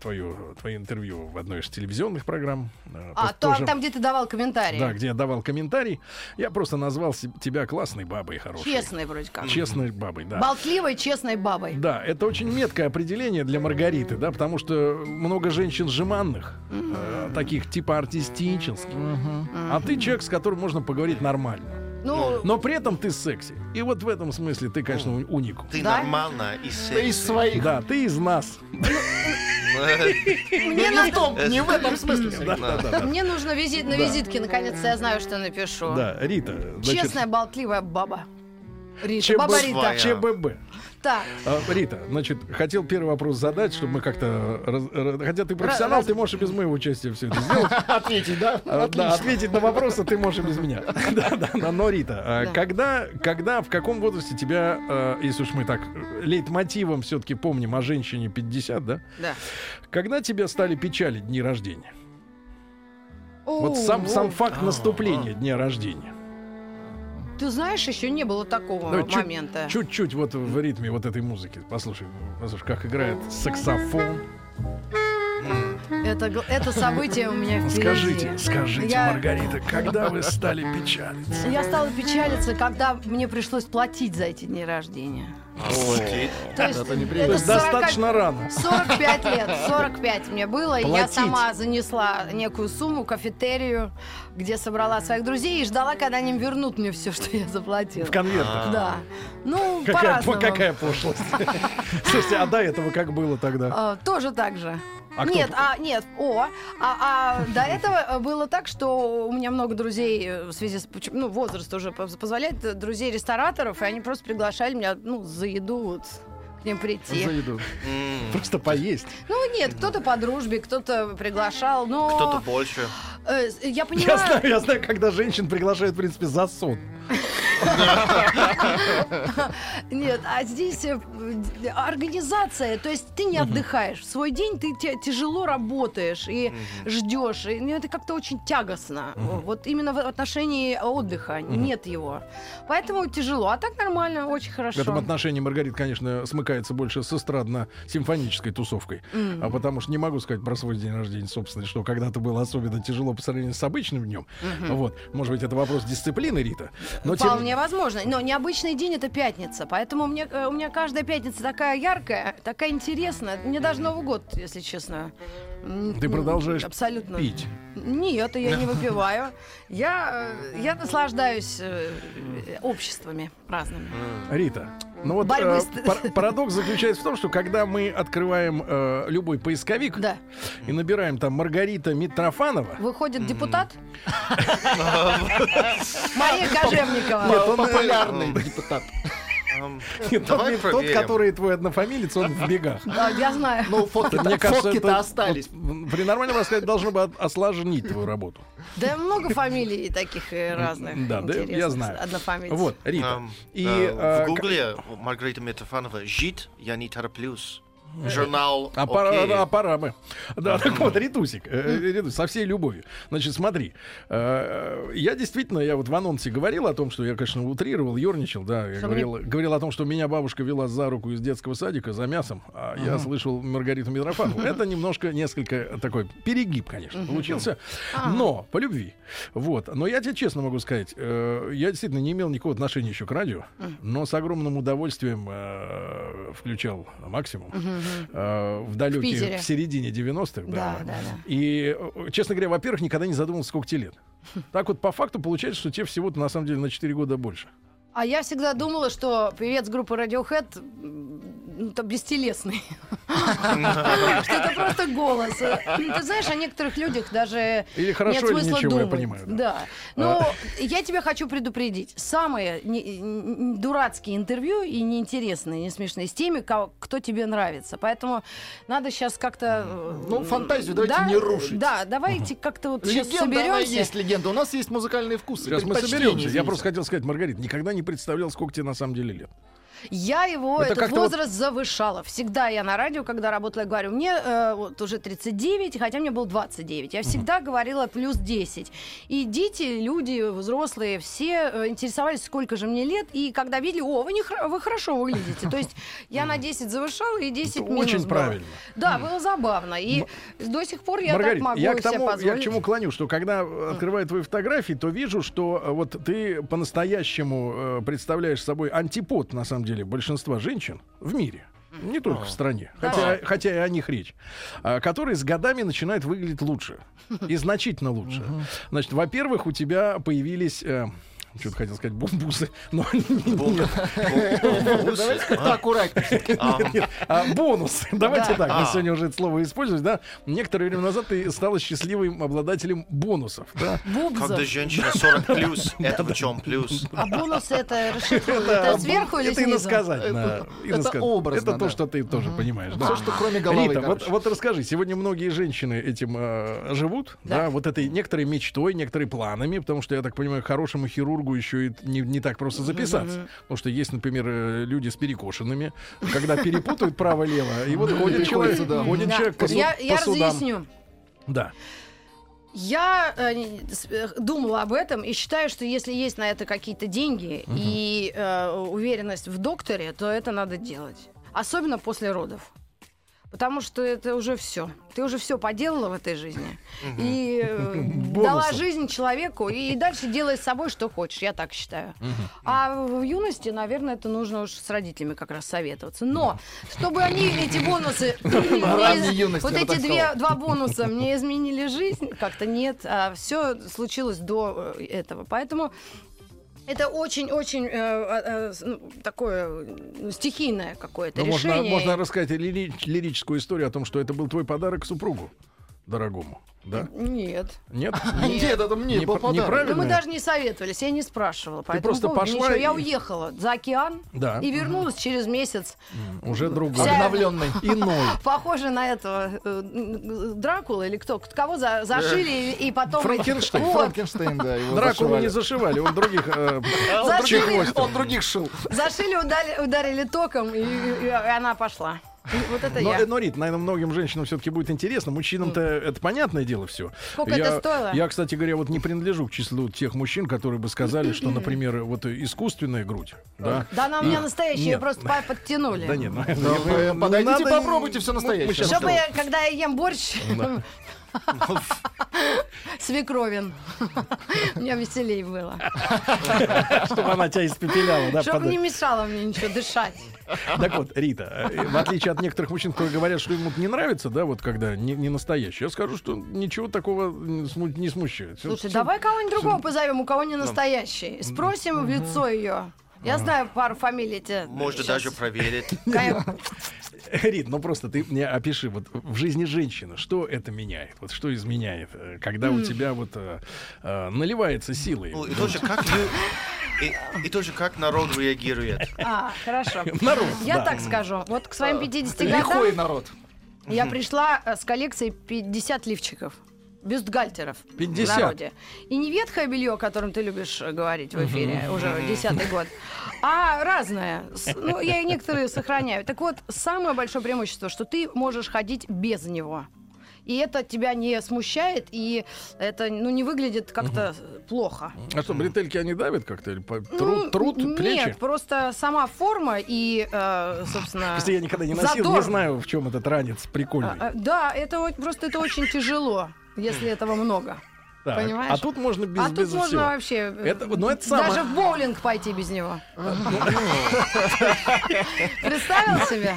твою, твое интервью в одной из телевизионных программ. А то, тоже- там, где ты давал комментарии. Да, где я давал комментарий. Я просто назвал тебя классной бабой хорошей. Честной вроде как. Честной бабой, да. Болтливой, честной бабой. Да, это очень меткое определение для Маргариты, да, потому что много женщин жеманных, э, таких типа артистических. А ты человек, с которым можно поговорить нормально. Ну, Но при этом ты секси. И вот в этом смысле ты, конечно, у- уникум. Ты Да? нормально и Ты из своих. Да, ты из нас. мне, Не в том, не в этом смысле. Да, да, да, да. мне нужно визит на Да. визитке, наконец-то я знаю, что напишу. Да, Рита. значит, Честная, болтливая баба. Рита, баба Рита. ЧББ. Так, А, Рита, значит, хотел первый вопрос задать, чтобы мы как-то... раз- раз- Хотя ты профессионал, раз- ты можешь и без моего участия все это сделать. Ответить, да? А, Да, ответить на вопросы ты можешь и без меня. Да, да, но- но, Рита, а Да. когда, когда, в каком возрасте тебя, э, если уж мы так э, лейтмотивом все-таки помним о женщине 50, да? да. Когда тебя стали печалить дни рождения? Вот сам, сам о, факт наступления дня рождения. Ты знаешь, еще не было такого Давай момента. Чуть-чуть вот в ритме вот этой музыки. Послушай, послушай, как играет саксофон. Это, это событие у меня впереди. Скажите, скажите, Я- Маргарита, когда вы стали печалиться? Я стала печалиться, когда мне пришлось платить за эти дни рождения. То есть, Это это неприятно. То есть 40 достаточно рано. 45 лет, 45 мне было, и я Платить. сама занесла некую сумму в кафетерию, где собрала своих друзей и ждала, когда они вернут мне все, что я заплатила. В конвертах. Да. Ну, Какая, по-разному. какая пошлость. Слушайте, а до этого как было тогда? А, тоже так же. А кто- нет, а нет, о, а, а до этого было так, что у меня много друзей в связи с почему- ну возраст уже поз- позволяет э, друзей рестораторов, и они просто приглашали меня ну за еду вот к ним прийти. За еду. Просто поесть. Ну нет, кто-то по дружбе, кто-то приглашал, но Кто-то больше. э, я Я понимаю. знаю, я знаю, когда женщин приглашают, в принципе, за сон. Нет, а здесь э, организация, то есть ты не отдыхаешь. В свой день ты тяжело работаешь и ждешь. И ну, это как-то очень тягостно. Вот именно в отношении отдыха нет его. Поэтому тяжело. А так нормально, очень В хорошо. этом отношении Маргарита, конечно, смыкается больше с эстрадно-симфонической тусовкой. А потому что не могу сказать про свой день рождения, собственно, что когда-то было особенно тяжело по сравнению с обычным днем. Вот. Может быть, это вопрос дисциплины, Рита. Но тем- Вполне возможно. Но необычный день это пятница. Поэтому мне, э, у меня каждая пятница такая яркая, такая интересная. Мне даже Новый год, если честно. Ты продолжаешь абсолютно. пить. Нет, я не выпиваю. Я, э, я наслаждаюсь э, обществами разными. Рита, ну вот Борьбы э, с- пар- парадокс заключается в том, что когда мы открываем э, любой поисковик Да. и набираем там Маргарита Митрофанова, Выходит депутат? Мария Кожевникова. Нет, он, э, Популярный депутат. Давай тот, который твой однофамилец, он в бегах. Да, я знаю. Ну, фотки-то остались. При нормальном рассказе должно бы осложнить твою работу. Да много фамилий таких э, разных. Да, да, я знаю. Однофамильцев. Вот, Рита. И э, э, в гугле Маргарита Митрофанова «Жить я не тороплюсь». Журнал А а пора бы. Да, так вот, Ритусик, э, э, Ритус, со всей любовью. Значит, смотри, э, я действительно, я вот в анонсе говорил о том, что я, конечно, утрировал, ерничал, да, я говорил, говорил о том, что меня бабушка вела за руку из детского садика за мясом, а я слышал Маргариту Митрофанову. Это немножко, несколько такой перегиб, конечно, получился, но по любви. Вот, но я тебе честно могу сказать, э, я действительно не имел никакого отношения еще к радио, но с огромным удовольствием включал максимум э, в Питере. в, середине 90-х. Да, да, да. И, э, честно говоря, во-первых, никогда не задумывался, сколько тебе лет. Так вот, по факту получается, что тебе всего-то на самом деле на 4 года больше. А я всегда думала, что певец группы Radiohead ну, там бестелесный. Что это просто голос. Ты знаешь, о некоторых людях даже Или хорошо, нет или смысла я думать. понимаю, да. Да. Но я тебя хочу предупредить. Самые дурацкие интервью и неинтересные, не смешные с теми, кто тебе нравится. Поэтому надо сейчас как-то... э, Ну, фантазию давайте да, не рушить. Да, давайте как-то вот сейчас Легенда, она соберемся. есть легенда. У нас есть музыкальные вкусы. Сейчас мы соберемся. Я просто хотел сказать, Маргарита, никогда не представлял, сколько тебе на самом деле лет. Я его, Это этот как-то вот- возраст завышала. Всегда я на радио, когда работала, говорю, мне э, вот уже 39, хотя мне было 29. Я всегда говорила плюс 10. И дети, люди, взрослые, все э, интересовались, сколько же мне лет. И когда видели, о, вы, не вы хорошо выглядите. То есть я на 10 завышала и 10 Это минус очень было. правильно. Да, было забавно. И до сих пор я так Маргарита, могу я к, себе тому, я позволить. к чему клоню, что когда открываю твои фотографии, то вижу, что э, вот ты по-настоящему э, представляешь собой антипод, на самом деле, большинства женщин в мире. Не только в стране, хотя, хотя и о них речь, а, которые с годами начинают выглядеть лучше. И значительно лучше. Значит, во-первых, у тебя появились... что-то хотел сказать, бумбусы, но нет. Давайте как-то аккуратнее. Нет, нет, а, бонус. Давайте Да. так, мы А. сегодня уже это слово используем, да? Некоторое время назад ты стала счастливым обладателем бонусов, да? Когда женщина 40 плюс, это в чем плюс? А бонусы это сверху или снизу? Это- иносказать. это образно, Это то, что ты тоже понимаешь? Всё, что кроме головы, Рита, вот, расскажи, сегодня многие женщины этим э, живут, да. вот этой некоторой мечтой, некоторые планами, потому что, я так понимаю, хорошему хирургу еще и не, не так просто записаться. Потому что есть, например, э, люди с перекошенными, когда перепутают право-лево, и вот ходит человек, ходит человек по, Я, разъясню. Да. Я э, э, думала об этом и считаю, что если есть на это какие-то деньги и э, уверенность в докторе, то это надо делать. Особенно после родов. Потому что это уже все. Ты уже все поделала в этой жизни. И э, дала жизнь человеку, и дальше делай с собой, что хочешь. Я так считаю. А в юности, наверное, это нужно уж с родителями как раз советоваться. Но, чтобы они эти бонусы... Вот эти два бонуса мне изменили жизнь, как-то нет. все случилось до э, этого. Поэтому это очень-очень э, э, э, ну, такое э, стихийное какое-то Ну, можно, решение. можно рассказать лири- лирическую историю о том, что это был твой подарок супругу дорогому. Да? Нет. Нет? Нет, это мне Не был неправильно? Да мы даже не советовались, я не спрашивала. Ты просто пошла ничего. Я уехала за океан Да. и вернулась через месяц. Уже другой. Вся- Обновленный. Иной. Похоже на этого э, Дракула или кто? Кого за- зашили и, и потом... Франкенштейн. Вот. Франкенштейн, да, его Дракулу не зашивали, он других э, Зашили. чехвостил. Он других шил. Зашили, ударили, током, и она пошла. Вот это Но, я. э, но, Рит, наверное, многим женщинам все-таки будет интересно. Мужчинам-то это понятное дело все. Сколько я, это стоило? Я, кстати говоря, вот не принадлежу к числу тех мужчин, которые бы сказали, что, например, вот э, искусственная грудь, да. Да она у меня настоящая, просто по- подтянули. Да нет, ну, подойдите, попробуйте мы настоящее. Чтобы когда я ем борщ, свекровин, мне веселее было. Чтобы она тебя испепеляла, да? Чтобы не мешало мне ничего дышать. Так вот, Рита, э, в отличие от некоторых мужчин, которые говорят, что им вот не нравится, да, вот когда не, не настоящий, я скажу, что ничего такого не сму- не смущает. Слушай, давай кого-нибудь другого позовем, у кого не настоящий. Спросим в лицо ее. Я знаю пару фамилий. тебе Можно даже проверить. Рит, ну просто ты мне опиши, вот в жизни женщины, что это меняет? Вот что изменяет, э, когда у тебя вот э, наливается силой? Ну, и тоже как и, и тоже как народ реагирует. А, хорошо. Народ, Я да. так скажу. Вот к своим 50 Лихой годам народ. я пришла э, с коллекцией 50 лифчиков. Бюстгальтеров 50? в народе. И не ветхое белье, о котором ты любишь э, говорить в эфире уже десятый год, а разное. С- Ну, я и некоторые сохраняю. Так вот, самое большое преимущество, что ты можешь ходить без него. И это тебя не смущает, и это ну, не выглядит как-то плохо. А что, бретельки они давят как-то? Или по- Ну, труд, труд, Нет, плечи? просто сама форма и, э, собственно... Если я никогда не носил, задор. не знаю, в чем этот ранец прикольный. А, а, Да, это просто это очень тяжело, если этого много. Так, понимаешь? А тут можно без, а тут без можно всего. вообще э, Это- ну, это самое- даже в боулинг пойти без него. Представил себе?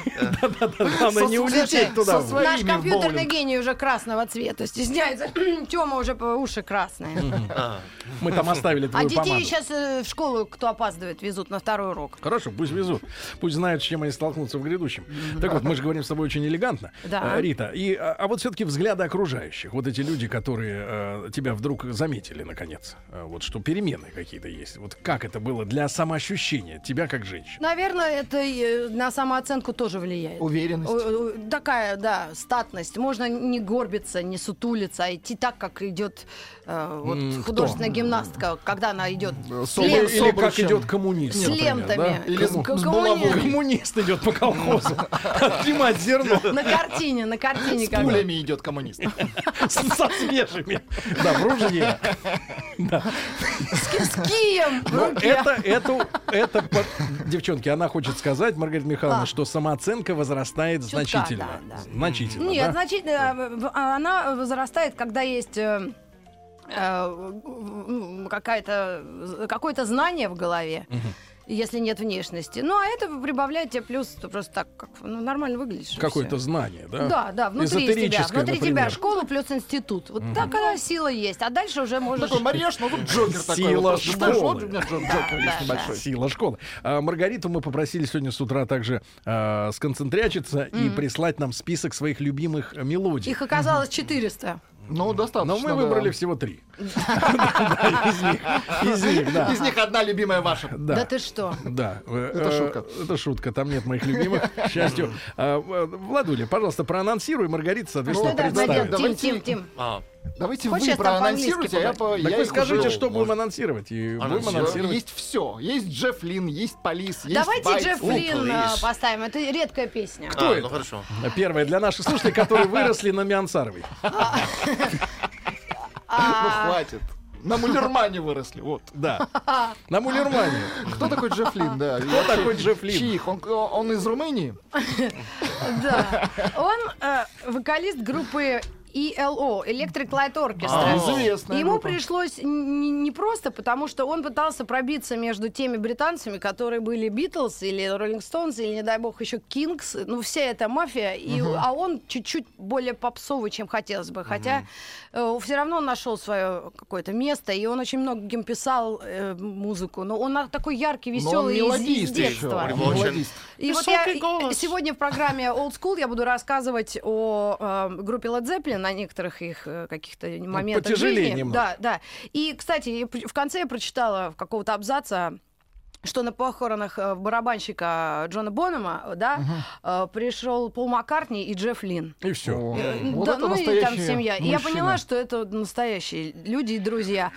Главное не улететь туда. Наш компьютерный гений уже красного цвета. Стесняется. Тёма уже уши красные. А, Мы там оставили А твою детей помаду. сейчас в школу, кто опаздывает, везут на второй урок. Хорошо, пусть везут. Пусть знают, с чем они столкнутся в грядущем. Так вот, мы же говорим с тобой очень элегантно, э, Рита. И, а, а вот все-таки взгляды окружающих. Вот эти люди, которые э, тебя вдруг заметили, наконец, э, вот что перемены какие-то есть. Вот как это было для самоощущения тебя как женщины? Наверное, это и на самооценку тоже влияет. Уверенность. Такая, да, статность. Можно не горбиться, не сутулиться, а идти так, как идет э, вот, художественная гимнастка, когда она идет с, с Или как идет коммунист. с лентами. да? Или с- К- с коммуни-. Коммунист идет по колхозу. Отнимать зерно На картине, на картине. С пулями идет коммунист. с- со свежими. Да, Да. С, кием это, это, это, девчонки, она хочет сказать, Маргарита Михайловна, что самооценка возрастает значительно. Значительно, Нет, значительно. э, Она возрастает, когда есть э, э, какая-то какое-то знание в голове. Если нет внешности. Ну, а это прибавляет тебе плюс, ты просто так, как ну, нормально выглядишь. Какое-то знание, да? Да, да, внутри тебя. Эзотерическое, Внутри тебя например. школа плюс институт. Вот такая сила есть. А дальше уже можешь... Такой Марьяш, ну тут Джокер такой. Сила школы. Вот у меня Джо- Джокер есть да, небольшой. Сила школы. А, Маргариту мы попросили сегодня с утра также а, сконцентрячиться и прислать нам список своих любимых мелодий. Их оказалось 400. Ну, достаточно. Но мы выбрали всего три. Из них, да. Из них одна любимая ваша. Да, ты что? Да, э, Это э, шутка. Это шутка, там нет моих любимых, к счастью. А, Владуля, пожалуйста, проанонсируй, Маргарита, соответственно, да, представит. Тим, Тим, Тим. А, Давайте Хочешь, вы проанонсируете, а я, по, Так я вы скажите, уже- что будем анонсировать, и будем Анонсировать. анонсировать. Есть все. Есть Джефф Лин, есть Полис, есть Давайте Байт. Джефф Лин э, поставим. Это редкая песня. Кто а, это? Ну хорошо. Первое для наших слушателей, которые выросли на Миансаровой. Ну, хватит. На Мулермане выросли, вот. Да. На Мулермане. Кто такой Джефф Лин, да? Кто такой Джефф Лин? Чьих? Он, он из Румынии? Да. Он э, вокалист группы ELO, Electric Light Orchestra. А, известная Ему группа. пришлось не, не просто, потому что он пытался пробиться между теми британцами, которые были Битлз или Роллинг Стоунс, или, не дай бог, еще Кингс. Ну, вся эта мафия. И, а он чуть-чуть более попсовый, чем хотелось бы. Хотя все равно он нашел свое какое-то место, и он очень многим писал э, музыку. Но он такой яркий, веселый из, детства. И вот я сегодня в программе Old School я буду рассказывать о э, группе Led Zeppelin, на некоторых их э, каких-то моментах потяжелее жизни. немного. Да, да. И, кстати, в конце я прочитала в какого-то абзаца что на похоронах э, барабанщика Джона Бонома, да, э, пришел Пол Маккартни и Джефф Лин. И все. О, вот да, это ну и там семья. И я поняла, что это настоящие люди и друзья.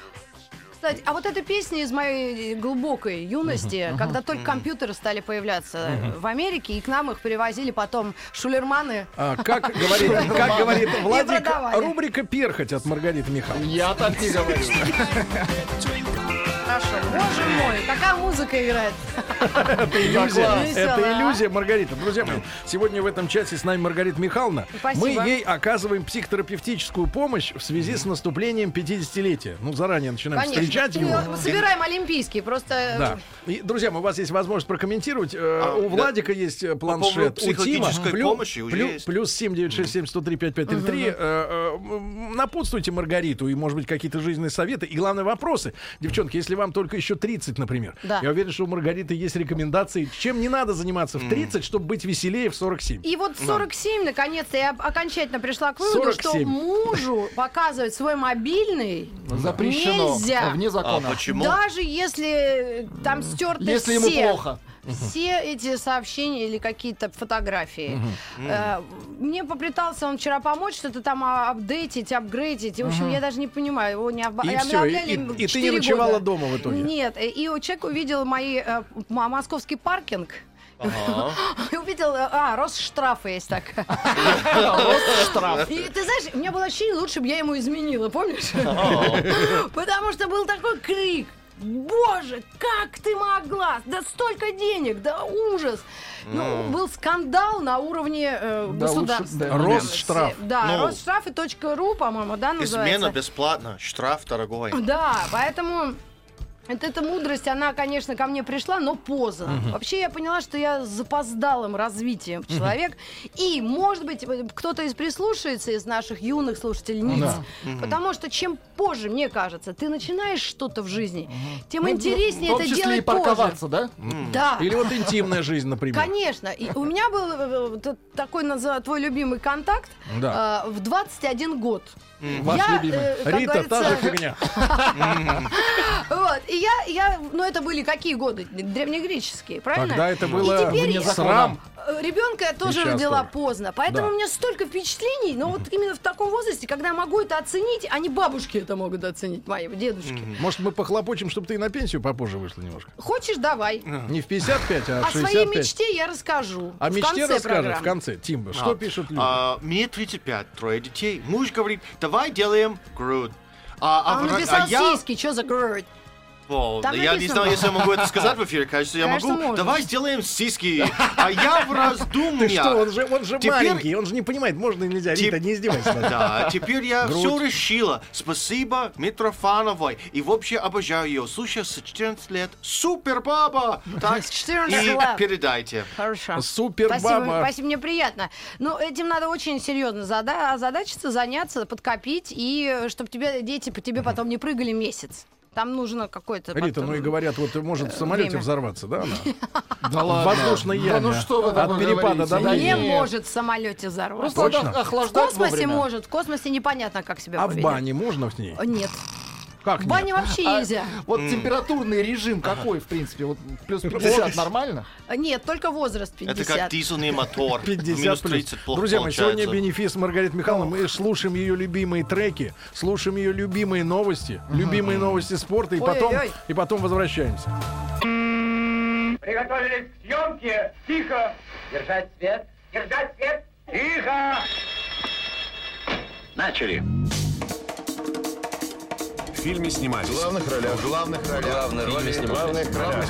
Кстати, а вот эта песня из моей глубокой юности, когда только компьютеры стали появляться в Америке, и к нам их привозили потом шулерманы. А, как говорит, как говорит Владик, рубрика «Перхоть» от Маргариты Михайловны. Я так не говорю. Хорошо. Боже мой, какая музыка играет. Это иллюзия. Это а? иллюзия, Маргарита. Друзья мои, сегодня в этом часе с нами Маргарита Михайловна. Мы ей оказываем психотерапевтическую помощь в связи с наступлением 50-летия. Ну, заранее начинаем встречать его. Ну, Собираем олимпийский, просто... э, Да. И, друзья у вас есть возможность прокомментировать. Э, А, у. Владика есть э, планшет. У Тима плюс 7967 103 5533. Э, э, м, Напутствуйте Маргариту и, может быть, какие-то жизненные советы. И, главное, вопросы. Девчонки, если вам только еще 30, например, Да. я уверен, что у Маргариты есть рекомендации, чем не надо заниматься в 30, чтобы быть веселее в 47. И вот в 47, наконец-то, я окончательно пришла к выводу, что 47. мужу показывать свой мобильный Запрещено. нельзя. Вне А закона. почему? Даже если там стерты Если все, ему плохо. Все эти сообщения или какие-то фотографии. Э, Мне попытался он вчера помочь, что-то там а, апдейтить, апгрейдить. И, в общем, я даже не понимаю, его не обо- И всё, и- и- и ты не 4 ночевала года. дома в итоге? Нет, и и человек увидел мои э, м- московский паркинг. Ага. Увидел, э, а, Росштрафы есть так. Штраф. И ты знаешь, у меня было ощущение, лучше бы я ему изменила, помнишь? Потому что был такой крик. Боже, как ты могла? Да столько денег, да ужас. Ну, был скандал на уровне э, Да, государства. лучше, да. Росштраф. Да, Ну. Росштрафы.ру, по-моему, да, называется. Измена бесплатно, штраф дорогой. Да, поэтому Это, эта мудрость, она, конечно, ко мне пришла, но поздно. Мгм. Вообще я поняла, что я с запоздалым развитием человек. И, может быть, э, кто-то из прислушается из наших юных слушательниц. Да. Мгм. Потому что чем позже, мне кажется, ты начинаешь что-то в жизни, тем Ну, интереснее в том это числе делать и парковаться, позже. да? Да. Или вот интимная жизнь, например. Конечно. И у меня был э, э, такой твой любимый контакт Да. э, в 21 год. Ваш Я, любимый. э, как Рита, та же фигня. Вот, и я, я, ну это были какие годы? Древнегреческие, правильно? Тогда это было И Э, Ребенка я тоже Сейчас родила тоже. поздно, поэтому Да. у меня столько впечатлений, но вот именно в таком возрасте, когда я могу это оценить, а не бабушки это могут оценить, мои дедушки. Может, мы похлопочем, чтобы ты и на пенсию попозже вышла немножко? Хочешь, давай. Не в 55, а О в своей 65. мечте я расскажу. О в мечте программы. в конце. Тимба, что А, пишут люди? а, мне 35, трое детей. Муж говорит, давай делаем грудь. А, А он в- написал а я- сиськи, что за грудь? О, Там я не написано. знаю, если я могу это сказать в эфире. Кажется, я Конечно, могу. можно. Давай сделаем сиськи. А я в раздумье. Ты что, он же, он же Теперь- маленький, он же не понимает, можно или нельзя. Рита, не издевайся. над ним. Да, теперь я Грудь. все решила. Спасибо Митрофановой. И вообще обожаю ее. Слушай, с 14 лет. Супер баба! Так, С 14 и лет. передайте. Хорошо. Супер Спасибо, баба. спасибо, мне приятно. Но этим надо очень серьезно зада- озадачиться, заняться, подкопить, и чтобы тебе дети по тебе потом не прыгали месяц. Там нужно какое-то... Рита, потом- ну и говорят, вот может в самолете время. взорваться, да, она? Да ладно. воздушной Да яме. ну что вы От перепада до Да. Не может в самолете взорваться. Просто В космосе может, в космосе непонятно, как себя А в бане можно в ней? Нет. Как В бане нет? вообще А нельзя. Вот температурный режим какой, в принципе? Вот плюс 50 нормально? Нет, только возраст 50. Это как дизельный мотор. 50 Минус плюс. 30 плохо Друзья мои, сегодня бенефис Маргариты Михайловны. Мы слушаем ее любимые треки, слушаем ее любимые новости, любимые новости спорта, и потом, и потом возвращаемся. Приготовились к съемке. Тихо. Держать свет. Держать свет. Тихо. Начали. В фильме снимались. В главных ролях. В главных ролях. Главные роли снимались. В главных ролях.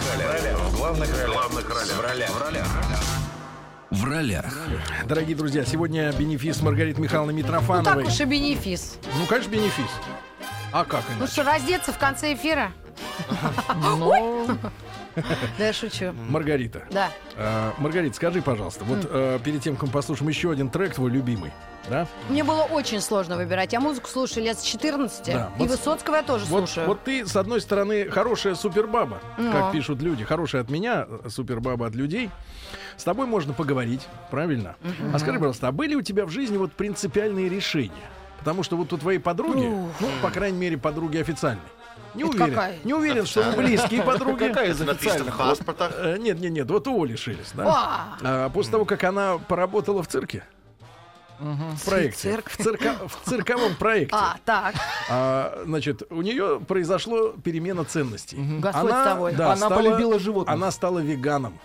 В главных ролях. В главных ролях. В ролях. В ролях. В ролях. Дорогие друзья, сегодня бенефис Маргариты Михайловны Ну так Митрофановой. уж и бенефис. Ну, конечно, бенефис. А как Ну иначе? что, раздеться в конце эфира? Ну, Да, я шучу. Маргарита. Да. э, Маргарита, скажи, пожалуйста, вот э, перед тем, как мы послушаем еще один трек твой любимый, да? Мне было очень сложно выбирать. Я музыку слушаю лет с 14. Да, И вот- Высоцкого я тоже Вот, слушаю. вот ты, с одной стороны, хорошая супербаба, Ну. как пишут люди. Хорошая от меня, э, супербаба от людей. С тобой можно поговорить, правильно? А скажи, пожалуйста, а были у тебя в жизни вот принципиальные решения? Потому что вот у твоей подруги, ну, по крайней мере, подруги официальной, не Это уверен, какая? не уверен, что вы близкие подруги. Какая из официальных? паспортах. Э, Нет, нет, нет, вот у Оли лишились, да? А, после того, как она поработала в цирке, в проекте, Цирк. в, цирка- в цирковом проекте, а, так. а, значит, у нее произошло перемена ценностей. Господь с тобой. да, Она стала- полюбила животных. Она стала веганом.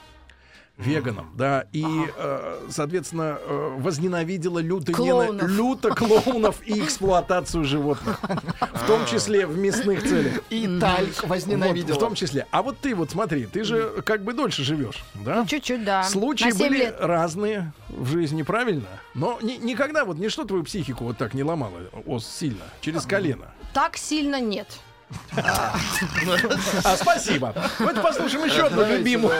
Веганом, да, и, э, соответственно, э, возненавидела люто, нена- Клоунов. люто клоунов и эксплуатацию животных, в том числе в мясных целях. И Тальк Вот, возненавидела. в том числе. А вот ты вот смотри, ты же как бы дольше живешь, да? Чуть-чуть, да. Случаи были лет. разные в жизни, правильно? Но ни- никогда вот ничто твою психику вот так не ломало ос сильно, через колено. Так сильно нет. А, спасибо. Давайте послушаем еще одну любимую,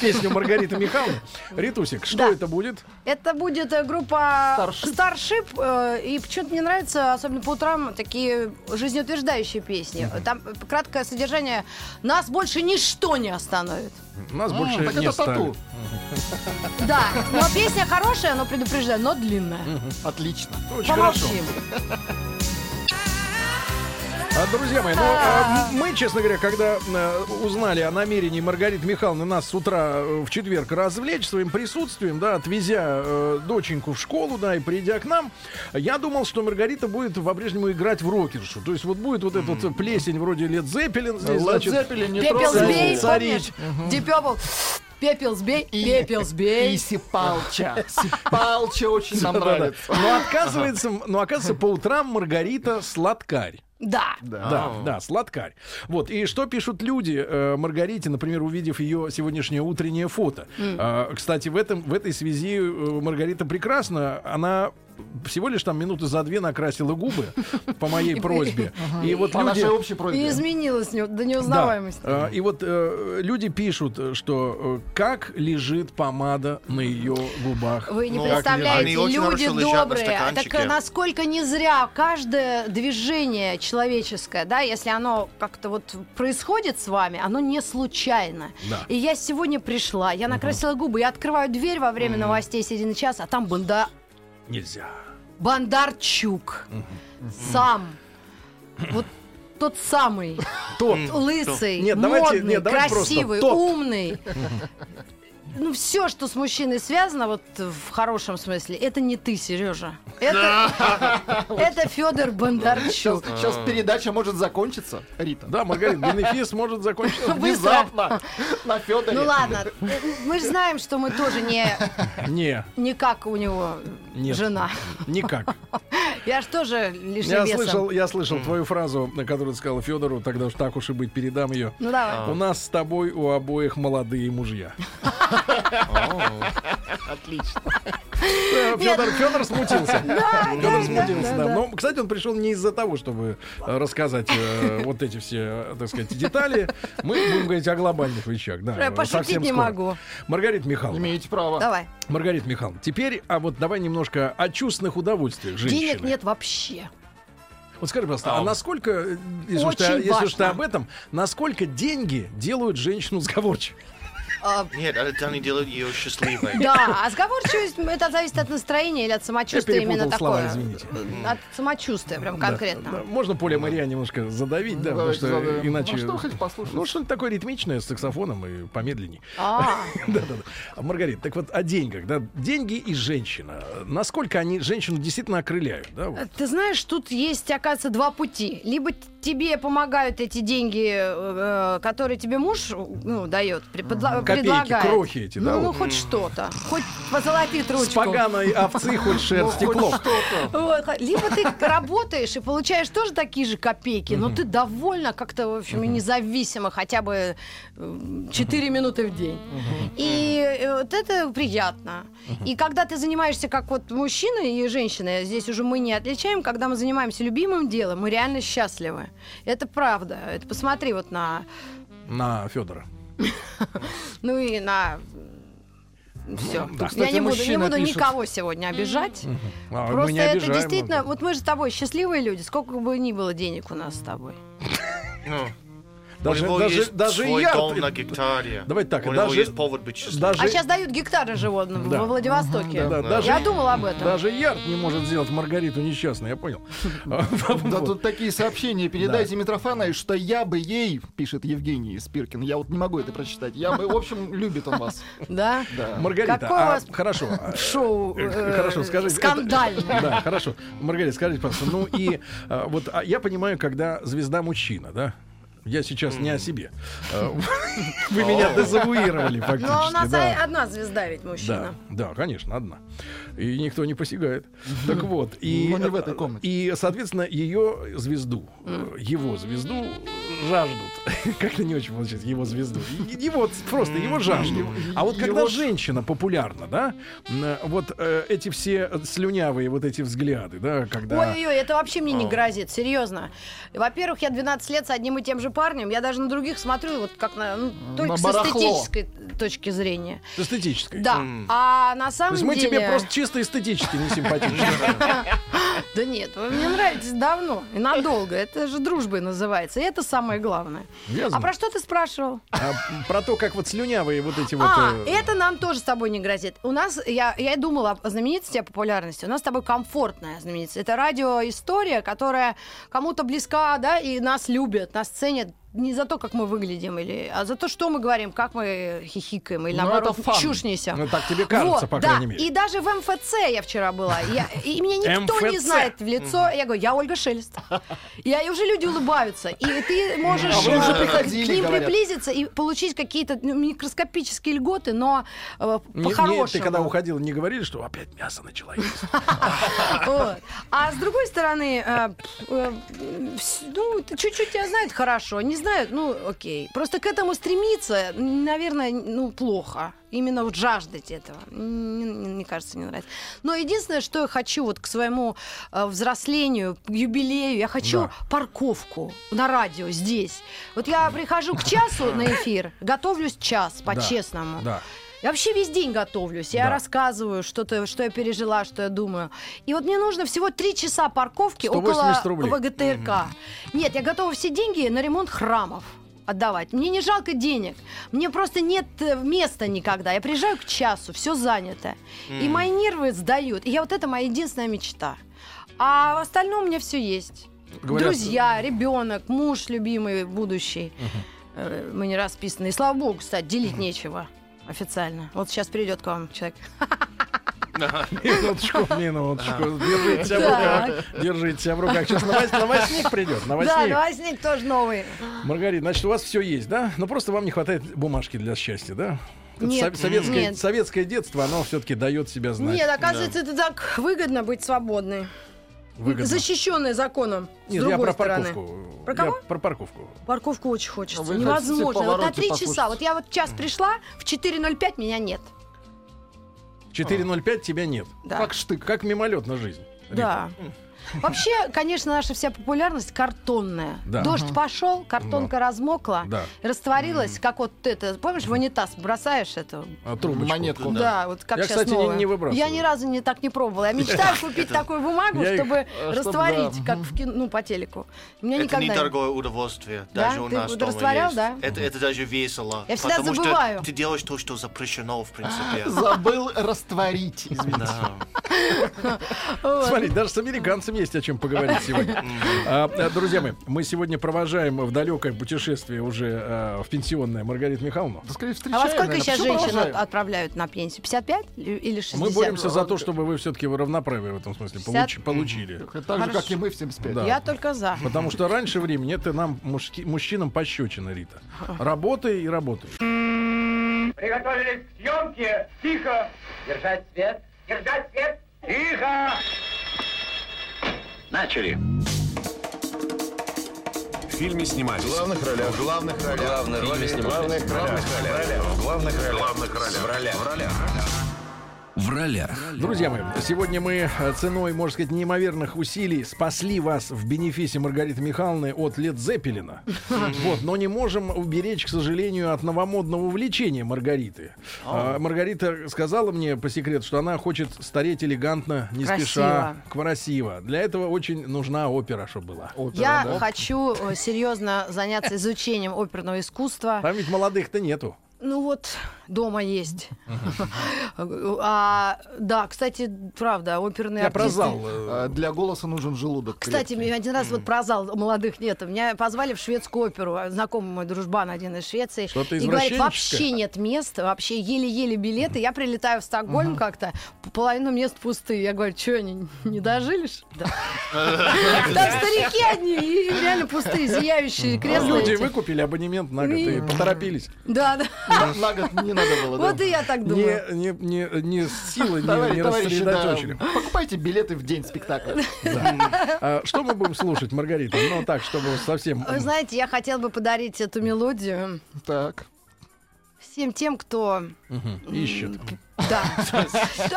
песню Маргариты Михайловны. Ритусик, что это будет? Это будет э, группа Starship. э, и почему-то мне нравятся, особенно по утрам, такие жизнеутверждающие песни. Там э, краткое содержание «Нас больше ничто не остановит». Нас М, больше не тату. Да, но песня хорошая, но предупреждаю, но длинная. Отлично. Очень хорошо. А, друзья мои, ну, а, мы, честно говоря, когда э, узнали о намерении Маргариты Михайловны нас с утра э, в четверг развлечь своим присутствием, да, отвезя э, доченьку в школу, да, и придя к нам, я думал, что Маргарита будет по-прежнему играть в рокершу. То есть вот будет вот эта вот плесень вроде Лед Зеппелин здесь, Led значит, Zeppelin не Пепел трогай. сбей, царить. Purple. Пепел сбей, пепел сбей. И Сипалча. Сипалча очень нам нравится. Но отказывается, но оказывается, по утрам Маргарита сладкарь. Да. Да, да, сладкарь. Вот, и что пишут люди э, Маргарите, например, увидев ее сегодняшнее утреннее фото. М. Э, кстати, в, этом, в этой связи э, Маргарита прекрасна. Она всего лишь там минуты за две накрасила губы по моей просьбе. И вот По люди... нашей общей просьбе. И изменилось не- до неузнаваемости. А, И вот э, люди пишут, что э, как лежит помада на ее губах. Вы не Как представляете, люди добрые. Так насколько не зря каждое движение человеческое, да, если оно как-то вот происходит с вами, оно не случайно. И я сегодня пришла, я накрасила губы, я открываю дверь во время новостей середины часа, а там банда... Нельзя. Бондарчук. Сам. Вот тот самый. Тот. Лысый, Нет, давайте- модный, нет, давайте просто красивый, тот. умный. Ну, все, что с мужчиной связано, вот в хорошем смысле, это не ты, Сережа. Это, это Федор Бондарчук. Сейчас передача может закончиться, Рита. Да, Маргарита, бенефис может закончиться. Внезапно. На Федоре. Ну ладно, мы же знаем, что мы тоже не, Не, не как у него нет. жена. Никак. Я ж тоже лишним Я весом. слышал, я слышал твою фразу, на которую ты сказал Федору, тогда уж так уж и быть, передам ее. Ну давай. У нас с тобой у обоих молодые мужья. Отлично. Федор, Федор смутился. Да, Федор да, смутился, да. Но, кстати, он пришел не из-за того, чтобы э, рассказать э, вот эти все, э, так сказать, детали. Мы будем говорить о глобальных вещах. Да, Я пошутить совсем не могу. Маргарита Михайловна. Имеете право. Давай. Маргарита Михайловна, теперь, а вот давай немножко о чувственных удовольствиях женщины. Денег нет вообще. Вот скажи, пожалуйста, а, А. насколько, если уж, ты, если уж ты об этом, насколько деньги делают женщину сговорчивой? А, Нет, это они делают ее счастливой. Да, а сговорчивость это зависит от настроения или от самочувствия именно такое. извините. От самочувствия, прям конкретно. Можно поле Мария немножко задавить, да, потому Давайте что иначе... Ну, что хотите послушать? Ну, что-нибудь такое ритмичное с саксофоном и помедленней. А, Да-да-да. Маргарита, так вот о деньгах, да, деньги и женщина. Насколько они женщину действительно окрыляют, да? ты знаешь, тут есть, оказывается, два пути. Либо тебе помогают эти деньги, э, которые тебе муж ну, дает, подла- Копейки, предлагает. крохи эти, да, Ну, ну, вот? хоть что-то. Хоть позолотит С ручку. поганой овцы хоть клок. Вот, х- Либо ты работаешь и получаешь тоже такие же копейки, но ты довольна как-то, в общем, и независимо хотя бы 4 минуты в день. И э, вот это приятно. И когда ты занимаешься как вот мужчина и женщина, здесь уже мы не отличаем, когда мы занимаемся любимым делом, мы реально счастливы. Это правда. Это посмотри вот на, На Федора. ну и на все. Да. Я не буду, не буду никого сегодня обижать. А, Просто это обижаем, действительно, вот. вот мы же с тобой счастливые люди, сколько бы ни было денег у нас с тобой. Ну, Даже, у него даже, есть даже свой я... дом на гектаре. Давайте так, У него даже- есть повод быть счастливым. Даже, А сейчас дают гектары животным Да. во Владивостоке. да, даже, Я думала об этом. Даже Ярд не может сделать Маргариту несчастной, я понял. Да Вот. тут такие сообщения. Передайте Митрофановой, что я бы ей, пишет Евгений Спиркин. Я вот не могу это прочитать. Я бы, в общем, любит он вас. Да? Да. Маргарита, а, хорошо. а, Шоу э, э, Хорошо, скажите. скандальное. Да, хорошо. Маргарита, скажите, пожалуйста, ну и а, вот а, я понимаю, когда звезда мужчина, да? Я сейчас не о себе. А, Вы меня дезавуировали Но у фактически. нас да. одна звезда ведь мужчина. да, конечно, одна. И никто не посягает. Так вот, и, Но не в этой комнате. и, соответственно, ее звезду, его звезду жаждут. Как-то не очень получается, его звезду. Его просто, его жаждут. А вот когда Его- женщина популярна, да, вот э, эти все слюнявые вот эти взгляды, да, когда... Ой-ой-ой, это вообще мне не грозит, серьезно. Во-первых, я 12 лет с одним и тем же парнем, я даже на других смотрю вот как на, ну, только с барахло. эстетической точки зрения. С эстетической. Да, а на То самом есть мы деле... тебе просто чисто эстетически не симпатичны. Да нет, вы мне нравитесь давно и надолго. Это же дружбой называется. И это самое главное. А про что ты спрашивал? А Про то, как вот слюнявые вот эти вот... А, э, это нам тоже с тобой не грозит. У нас, я, я и думала о знаменитости, о популярности. У нас с тобой комфортная знаменитость. Это радиоистория, которая кому-то близка, да, и нас любят, нас ценят не за то, как мы выглядим, или, а за то, что мы говорим, как мы хихикаем, или Ну, наоборот, чушь несем. Ну, так тебе кажется, Вот, по да. крайней мере. И даже в МФЦ я вчера была. Я- и меня никто не знает в лицо. Я говорю, я Ольга Шелест. Я, и уже люди улыбаются. И ты можешь А вы уже э, приходили, к ним говорят. приблизиться и получить какие-то ну, микроскопические льготы, но э, по-хорошему. ты когда уходила, не говорили, что опять мясо начала есть? А с другой стороны, э, э, ну, чуть-чуть тебя знают хорошо, не знаю, ну, окей. Просто к этому стремиться, наверное, ну, плохо. Именно вот жаждать этого. Мне кажется, не нравится. Но единственное, что я хочу вот к своему э, взрослению, к юбилею, я хочу Да. парковку на радио здесь. Вот я прихожу к часу на эфир, готовлюсь час, по-честному. Да. Я вообще весь день готовлюсь. Я Да. рассказываю что-то, что я пережила, что я думаю. И вот мне нужно всего три часа парковки 180 около рублей. ВГТРК. Нет, я готова все деньги на ремонт храмов отдавать. Мне не жалко денег. Мне просто нет э, места никогда. Я приезжаю к часу, все занято. И М. мои нервы сдают. И я вот это моя единственная мечта. А в остальном у меня все есть. Говорят- Друзья, ребенок, муж любимый, будущий. Э, Мы не расписаны. И слава богу, кстати, делить нечего официально. Вот сейчас придет к вам человек. Минуточку, минуточку. Держите себя в руках. Держите себя в руках. Сейчас новость- новостник придет. Да, Новостник. новостник тоже новый. Маргарита, значит, у вас все есть, да? Но просто вам не хватает бумажки для счастья, да? Нет, со- советское, нет. советское детство, оно все-таки дает себя знать. Нет, оказывается, это так выгодно быть свободной. Выгодно. Защищенной законом. с Нет, я другой про стороны. парковку. Про Я кого? про парковку. Парковку очень хочется. Вы Невозможно. Вот на три часа. Вот я вот час пришла, в 4.05 меня нет. 4.05 тебя нет. Да. Как штык. Как мимолет на жизнь. Да. Вообще, конечно, наша вся популярность картонная. Да. Дождь Ага. пошел, картонка размокла, Да. растворилась, как вот это. Помнишь, в унитаз бросаешь эту А, трубочку. Монетку. Да, вот как Я, сейчас кстати, не- новая. не выбрасываю. Я ни разу не так не пробовала. Я мечтаю купить такую бумагу, чтобы Чтоб, растворить, да. как в кино, ну, по телеку. У меня Это никогда не- недорогое удовольствие. Да? Даже у нас растворял, да? Это, даже весело. Я всегда забываю. ты делаешь то, что запрещено, в принципе. Забыл растворить, извините. Да. Смотри, даже с американцами есть о чем поговорить сегодня. А, а, Друзья мои, мы сегодня провожаем в далекое путешествие уже а, в пенсионное Маргариту Михайловну. Скорее А во сколько сейчас женщин отправляют на пенсию? 55 или или 60? Мы боремся за то, чтобы вы все-таки равноправие в этом смысле получ- 50. получили. Так же, Хорошо. как и мы в 75. Да. Я только за. Потому что раньше времени это нам, мужчинам, пощечина, Рита. Работай и работай. Приготовились к съемке. Тихо. Держать свет. Держать свет. Тихо. Начали. В фильме снимались. В главных ролях. В главных ролях. Роли снимались. В главных ролях. В главных ролях. В главных ролях. В ролях. В ролях. В ролях. Друзья мои, сегодня мы э, ценой, можно сказать, неимоверных усилий спасли вас в бенефисе Маргариты Михайловны от Лед Зеппелина. Вот, но не можем уберечь, к сожалению, от новомодного увлечения Маргариты. А, Маргарита сказала мне по секрету, что она хочет стареть элегантно, не спеша, красиво. Для этого очень нужна опера, чтобы была. Я хочу э, серьезно заняться изучением оперного искусства. Там ведь молодых-то нету. Ну вот, дома есть. А, да, кстати, правда, оперные Я про артисты... зал. э, А Для голоса нужен желудок. Кстати, мне один раз вот про зал молодых нет. Меня позвали в шведскую оперу. Знакомый мой дружбан один из Швеции. Что-то И говорит, вообще нет мест, вообще еле-еле билеты. Я прилетаю в Стокгольм как-то, половину мест пустые. Я говорю, что, они не дожили? что ли?» Да. Там старики одни, и реально пустые, зияющие кресла. Люди выкупили абонемент на год и И- поторопились. Да, да. На, год не надо было, да? Вот и я так думаю. Не, не, не, не силы, не, не товарищи, да, рассредоточили. покупайте билеты в день спектакля. А что мы будем слушать, Маргарита? Ну, так, чтобы совсем... Вы знаете, я хотела бы подарить эту мелодию Так. всем тем, кто Ищет. Да.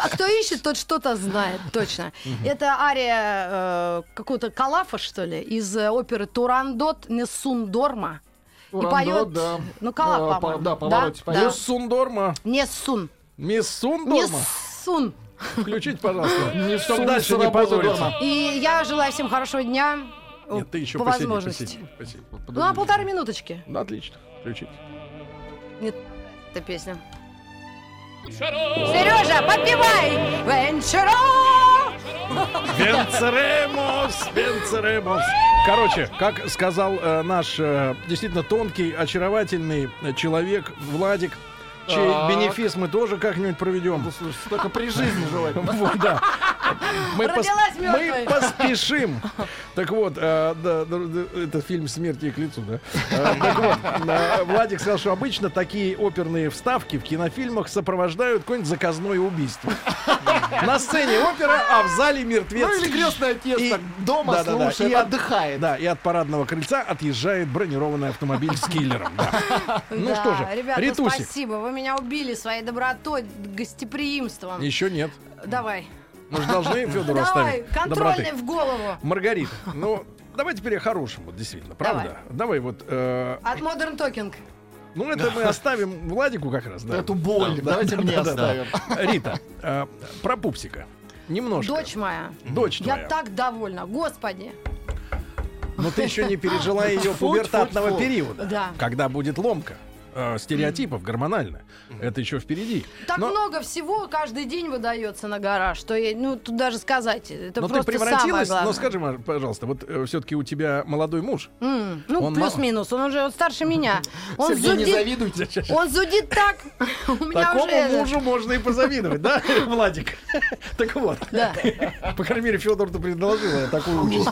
А кто ищет, тот что-то знает, точно. Это ария э, какого-то Калафа, что ли, из э, оперы Турандот Несундорма. И Турандот, поет, да. ну, Калаф, А, по- да, повороте поет. Мисс Сундорма. Несун. Мисс Сундорма. Несун. Включите, пожалуйста. Не Чтоб Сун, дальше не позориться. И я желаю всем хорошего дня. Нет, ты еще по посиди, возможности. посиди, посиди. Ну, на полторы минуточки. Ну, отлично. Включите. Нет, эта песня. Сережа, подпевай! Венчеро! Венцеремос, Венцеремос. Короче, как сказал э, наш э, действительно тонкий, очаровательный человек Владик, чей Так. бенефис мы тоже как-нибудь проведем. Слушай, только при жизни желательно. Вот, да. Мы, пос- мы поспешим. Так вот, э, да, да, да, это фильм «Смерть ей к лицу», да? Э, Так вот, э, Владик сказал, что обычно такие оперные вставки в кинофильмах сопровождают какое-нибудь заказное убийство. На сцене опера, а в зале мертвец. Ну или крестный отец И- так дома Да-да-да, слушает, и от- отдыхает. Да, и от парадного крыльца отъезжает бронированный автомобиль с киллером. да. Ну Да, что же, ребята, Ритусик. спасибо. Вы меня убили своей добротой, гостеприимством. Еще нет. Давай. Мы же должны Федору Давай, оставить контрольный доброты. в голову. Маргарита, ну, давай теперь о хорошем, вот действительно, правда? Давай, вот, э, От Modern Talking. ну это мы оставим Владику как раз, да. Эту боль Да, давайте да, мне да, да, да. оставим. Рита, э, про пупсика. Немножко. Дочь моя. Дочь Я твоя. так довольна. Господи. Но ты еще не пережила ее пубертатного периода. Да. Когда будет ломка э, стереотипов гормонально. Это еще впереди. Так Но- много всего каждый день выдается на гараж, что я, ну тут даже сказать, это Но ты просто самое превратилась, главное. ну скажи, пожалуйста, вот все-таки у тебя молодой муж. М, ну, плюс-минус, он уже старше меня. Он Сергей, не зудит, завидуйте. он зудит так. Такому уже... мужу можно и позавидовать, да, Владик? Так вот. Да. По крайней мере, Федор-то предложила такую участь.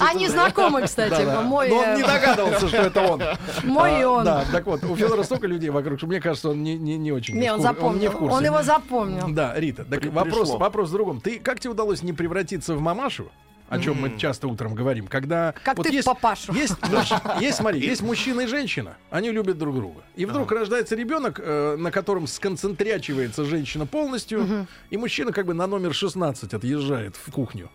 Они знакомы, кстати, мой... Но он э, не догадывался, что это он. Мой и А, он. Да, так вот, у Федора столько людей вокруг, что мне кажется, он не, не, не очень. Не, он запомнил. курсе. Он его запомнил. Да, Рита, так При- вопрос, пришло. вопрос в другом. Ты, как тебе удалось не превратиться в мамашу? О чем мы часто утром говорим, когда Как ты в есть, папашу. есть, муж- есть, смотри, есть мужчина и женщина, они любят друг друга, и вдруг рождается ребенок, э, на котором сконцентрячивается женщина полностью, и мужчина как бы на номер 16 отъезжает в кухню.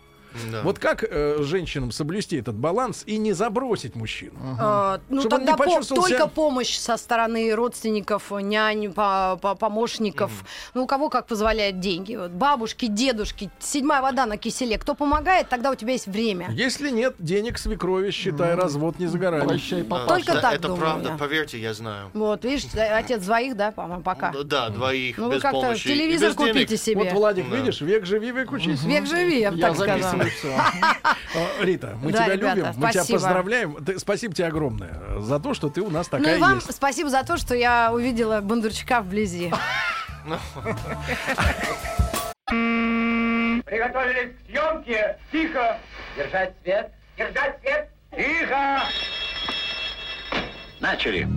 Да. Вот как э, женщинам соблюсти этот баланс и не забросить мужчину? А, ну Чтобы он тогда не по- только себя- помощь со стороны родственников, нянь, по- по- помощников. Ну у кого как позволяют деньги. Вот бабушки, дедушки, седьмая вода на киселе. Кто помогает, тогда у тебя есть время. Если нет денег свекрови, считай, развод не за горами. Прощай, папа. Только да, так Это думаю правда, я. поверьте, я знаю. Вот, видишь, отец двоих, да, по-моему, пока. Ну Да, двоих Ну вы без как-то телевизор купите себе. Вот, Владик, видишь, век живи, век учись. Век живи, я бы Я так сказала. Записываю все. А, Рита, мы Да, тебя ребята, любим, мы тебя поздравляем. Ты- спасибо тебе огромное э, за то, что ты у нас Ну такая и вам есть. спасибо за то, что я увидела Бондарчука вблизи. Приготовились к съемке. Тихо. Держать свет. Держать свет. Тихо. Начали.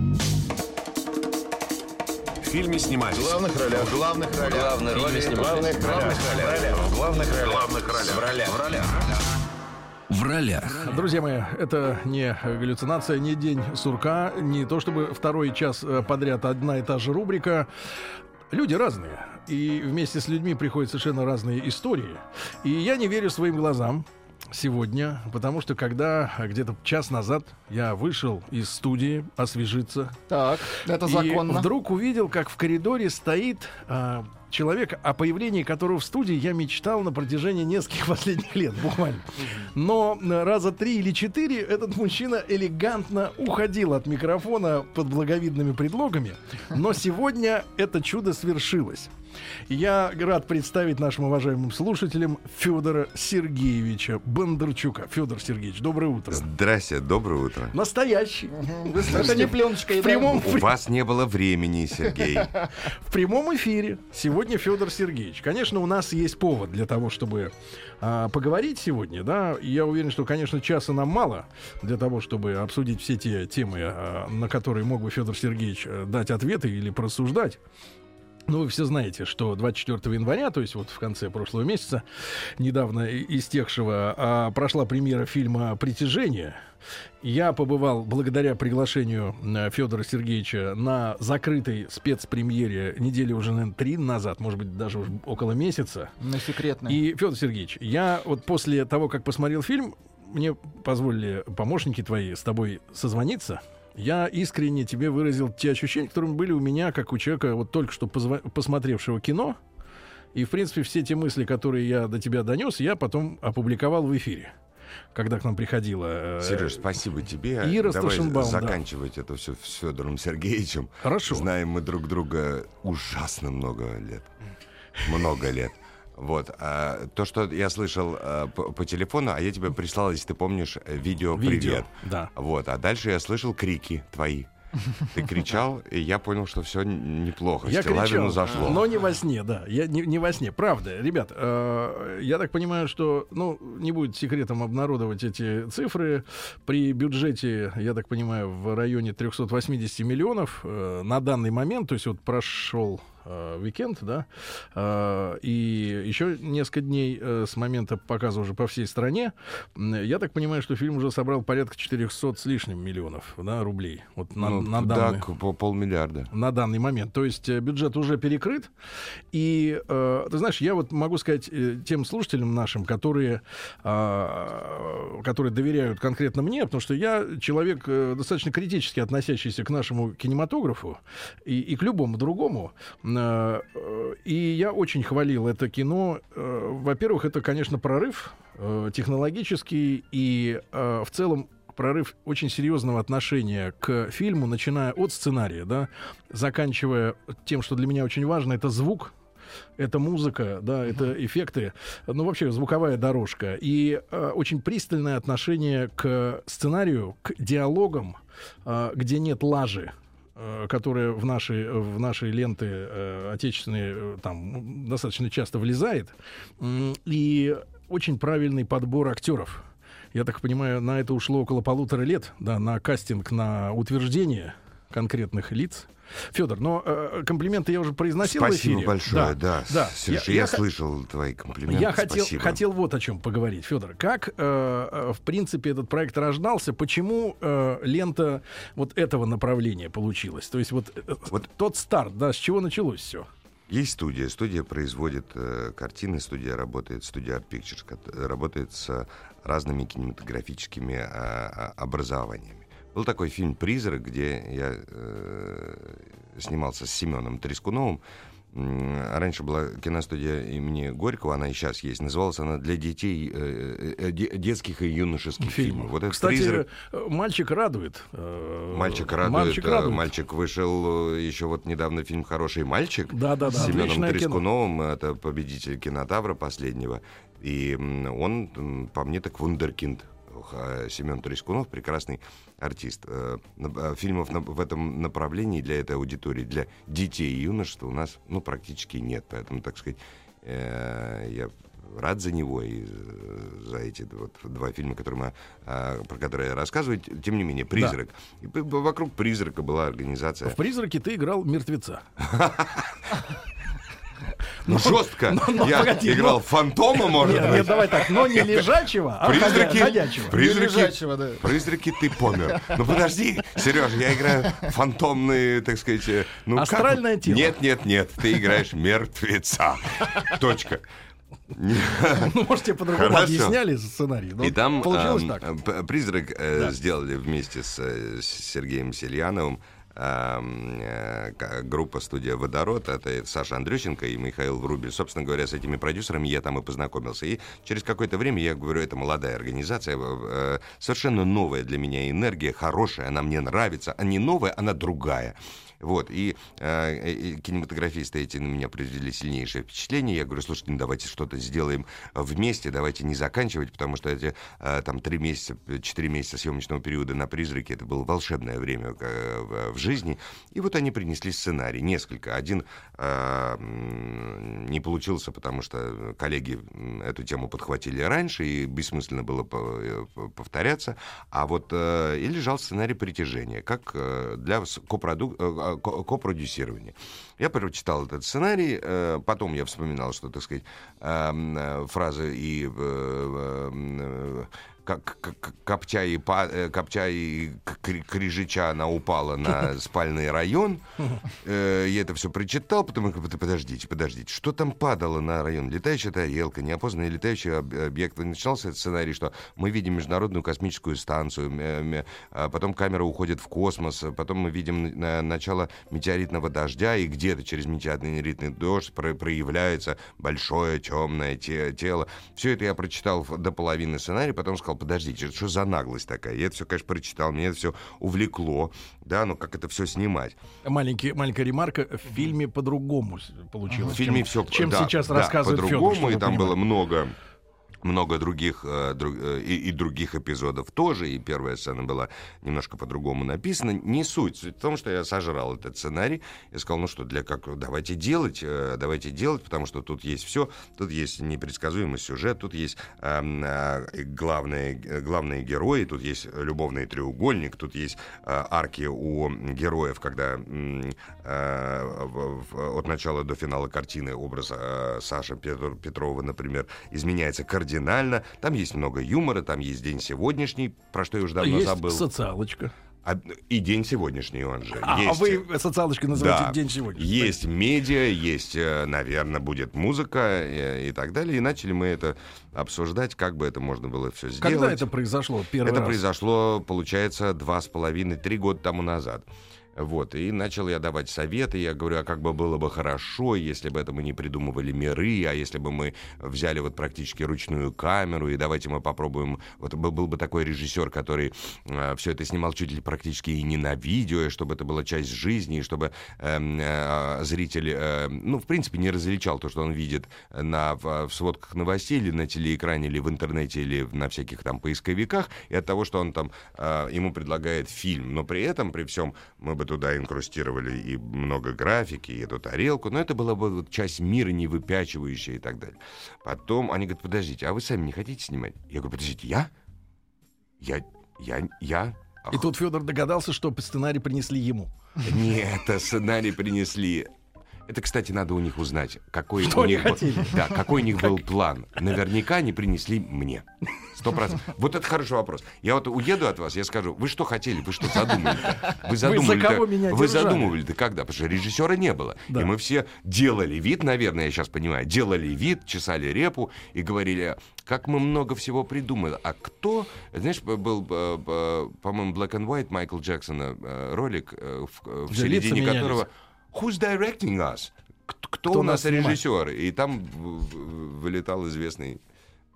В фильме снимались. В главных ролях. В главных ролях. Главные роли снимались. В главных ролях. В главных ролях. В главных ролях. В ролях. В ролях. В ролях. Друзья мои, это не галлюцинация, не день сурка, не то чтобы второй час э, подряд одна и та же рубрика. Люди разные, и вместе с людьми приходят совершенно разные истории. И я не верю своим глазам сегодня, потому что когда где-то час назад я вышел из студии освежиться, Так, это и законно. вдруг увидел, как в коридоре стоит а, человек, о появлении которого в студии я мечтал на протяжении нескольких последних лет, буквально. Но э, раза три или четыре этот мужчина элегантно уходил от микрофона под благовидными предлогами. Но сегодня это чудо свершилось. Я рад представить нашим уважаемым слушателям Федора Сергеевича Бондарчука. Федор Сергеевич, доброе утро. Здрасте, доброе утро. Настоящий. Это не пленочкой, в прямом, У вас не было времени, Сергей. в прямом эфире сегодня Федор Сергеевич. Конечно, у нас есть повод для того, чтобы а, поговорить сегодня, да. Я уверен, что, конечно, часа нам мало для того, чтобы обсудить все те темы, а, на которые мог бы Федор Сергеевич э, дать ответы или просуждать. Ну, вы все знаете, что 24 января, то есть вот в конце прошлого месяца, недавно истекшего, а, прошла премьера фильма «Притяжение». Я побывал благодаря приглашению э, Федора Сергеевича на закрытой спецпремьере недели уже, наверное, три назад, может быть, даже уже около месяца. На секретной. И, Федор Сергеевич, я вот после того, как посмотрел фильм, мне позволили помощники твои с тобой созвониться. Я искренне тебе выразил те ощущения, которые были у меня, как у человека, вот только что посмотревшего кино. И, в принципе, все те мысли, которые я до тебя донес, я потом опубликовал в эфире. Когда к нам приходила... э, Сереж, спасибо тебе. Ира Давай Старшенбаум, да. заканчивать это все с Федором Сергеевичем. Хорошо. Знаем мы друг друга ужасно много лет. Много лет. Вот. А, то, что я слышал а, по, по телефону, а я тебе прислал, если ты помнишь, э, видео Видео, «Привет». да. Вот. А дальше я слышал крики твои. Ты кричал, и я понял, что все неплохо. Я кричал, зашло. но не во сне, да. Я не, не во сне. Правда, ребят, э, я так понимаю, что, ну, не будет секретом обнародовать эти цифры. При бюджете, я так понимаю, в районе 380 миллионов э, на данный момент, то есть вот прошел э, уикенд, да, э, и еще несколько дней э, с момента показа уже по всей стране, я так понимаю, что фильм уже собрал порядка 400 с лишним миллионов да, рублей. Вот на, Ну, на да, данный к- по полмиллиарда. на данный момент. То есть э, бюджет уже перекрыт. И, э, ты знаешь, я вот могу сказать э, тем слушателям нашим, которые, э, которые доверяют конкретно мне, потому что я человек э, достаточно критически относящийся к нашему кинематографу и, и к любому другому. Э, э, и я очень хвалил это кино. Э, во-первых, это, конечно, прорыв технологический и в целом прорыв очень серьезного отношения к фильму, начиная от сценария, да, заканчивая тем, что для меня очень важно, это звук, это музыка, да, это эффекты, ну вообще звуковая дорожка. И э, очень пристальное отношение к сценарию, к диалогам, э, где нет лажи которая в наши, в наши ленты э, отечественные э, там достаточно часто влезает. И очень правильный подбор актеров. Я так понимаю, на это ушло около полутора лет, да, на кастинг, на утверждение конкретных лиц. Федор, но э, комплименты я уже произносил в Спасибо эфире. большое, да. да. Сереж, я, х- слышал твои комплименты. я хотел, Спасибо. хотел вот о чем поговорить, Федор. Как, э, э, в принципе, этот проект рождался? Почему э, лента вот этого направления получилась? То есть вот, э, тот старт, да, с чего началось все? Есть студия. Студия производит э, картины, студия работает, студия Art Pictures кот- работает с разными кинематографическими а, образованиями. Был такой фильм «Призрак», где я э, снимался с Семеном Трескуновым. Раньше была киностудия имени Горького, она и сейчас есть. Называлась она «Для детей э, э, де- детских и юношеских фильмов». Вот Кстати, «Призрак» э, мальчик радует. э, Мальчик радует. Мальчик э, радует. Мальчик вышел э, еще вот недавно фильм «Хороший мальчик». Да-да-да, С Семеном отличное кино. Трескуновым. Это победитель кинотавра последнего. И он, по мне, так вундеркинд. Х- Семен Трескунов прекрасный артист. Э, э, Фильмов в этом направлении для этой аудитории, для детей и юношества у нас ну, практически нет. Поэтому, так сказать, э, я рад за него и за эти вот два фильма, которые мы, а, про которые я рассказываю. Тем не менее, «Призрак». И п- вокруг «Призрака» была организация. В «Призраке» ты играл мертвеца. Ну, жестко. но- но Я погоди, играл но- фантома, может Нет, быть. нет, давай так, но не лежачего, а Призраки, ходя- ходячего. призраки, призраки ты помер. Ну подожди, Сережа, я играю фантомные, так сказать, э, ну как- Астральное тело. Нет, нет, нет, ты играешь мертвеца. Точка. Ну, может, тебе по-другому объясняли сценарий. И там получилось эм, призрак э, Да. сделали вместе с, э, с Сергеем Сельяновым. Э, группа студия Водород, это Саша Андрющенко и Михаил Врубель. Собственно говоря, с этими продюсерами я там и познакомился. И через какое-то время, я говорю, это молодая организация, э, совершенно новая для меня энергия, хорошая, она мне нравится, а не новая, она другая. Вот, и, э, кинематографисты эти на меня произвели сильнейшее впечатление. Я говорю, слушайте, ну давайте что-то сделаем вместе, давайте не заканчивать, потому что эти э, там три месяца, четыре месяца съемочного периода на «Призраке» это было волшебное время э, в, жизни. И вот они принесли сценарий, несколько. Один э, не получился, потому что коллеги эту тему подхватили раньше, и бессмысленно было э, повторяться. А вот э, и лежал сценарий «Притяжения», как э, для с- копроду- ко- копродюсирования. Я прочитал этот сценарий, э, потом я вспоминал, что, так сказать, эм, э, фразы и э, Копча и, э, Копча и Кри- Крижича она упала на спальный район. Э, Я это все прочитал, потом подождите, подождите, что там падало на район? Летающая тарелка, неопознанный летающий об- объект. Начинался этот сценарий, что мы видим Международную космическую станцию, а потом камера уходит в космос, а потом мы видим на- начало метеоритного дождя, и где-то через метеоритный дождь про- проявляется большое темное те- тело. Все это я прочитал до половины сценария, потом сказал, подождите, что за наглость такая? Я это все, конечно, прочитал, меня это все увлекло, да, но как это все снимать? Маленький, маленькая ремарка. В фильме по-другому получилось. В фильме чем, все чем сейчас рассказывает Фёдор, по-другому, и там было понимали. много много других э, друг- э, и, и других эпизодов тоже, и первая сцена была немножко по-другому написана. Не суть. Суть в том, что я сожрал этот сценарий и сказал, ну что, для как, давайте делать, э, давайте делать, потому что тут есть все, тут есть непредсказуемый сюжет, тут есть эм, главные, главные герои, тут есть любовный треугольник, тут есть арки у героев, когда от начала до финала картины образ Саши Петр- Петрова, например, изменяется кардинально. Там есть много юмора, там есть день сегодняшний, про что я уже давно Есть забыл. социалочка. А, И день сегодняшний он же. А, есть. вы социалочкой называете Да. день сегодня. Есть медиа, есть, наверное, будет музыка э, и так далее. И начали мы это обсуждать, как бы это можно было все сделать. Когда это произошло первый Это раз? произошло, получается, два с половиной, три года тому назад. Вот, и начал я давать советы, я говорю, а как бы было бы хорошо, если бы это мы не придумывали миры, а если бы мы взяли вот практически ручную камеру, и давайте мы попробуем, вот был, бы такой режиссер, который все это снимал чуть ли практически и не на видео, и чтобы это была часть жизни, и чтобы эм, э, зритель, э, ну, в принципе, не различал то, что он видит на, в, в сводках новостей, или на телеэкране, или в интернете, или на всяких там поисковиках, и от того, что он там, э, ему предлагает фильм, но при этом, при всем, мы бы туда инкрустировали и много графики, и эту тарелку, но это была бы вот часть мира, не выпячивающая и так далее. Потом они говорят, подождите, а вы сами не хотите снимать? Я говорю, подождите, я? Я, я, я? И тут Федор догадался, что сценарий принесли ему. Нет, сценарий принесли. Это, кстати, надо у них узнать, какой Что у них был, хотели? да, какой у них был план. Наверняка они принесли мне. Сто процентов. Вот это хороший вопрос. Я вот уеду от вас, я скажу, вы что хотели, вы что задумали? Вы задумали кого меня Вы держали? задумывали-то когда? Потому что режиссера не было. Да. И мы все делали вид, наверное, я сейчас понимаю, делали вид, чесали репу и говорили, как мы много всего придумали. А кто, знаешь, был, э, э, по-моему, Black and White Майкл Джексона э, ролик, э, в, в Где лица середине менялись. Who's directing us? Кто, кто Кто у нас нас режиссер? И там вылетал известный,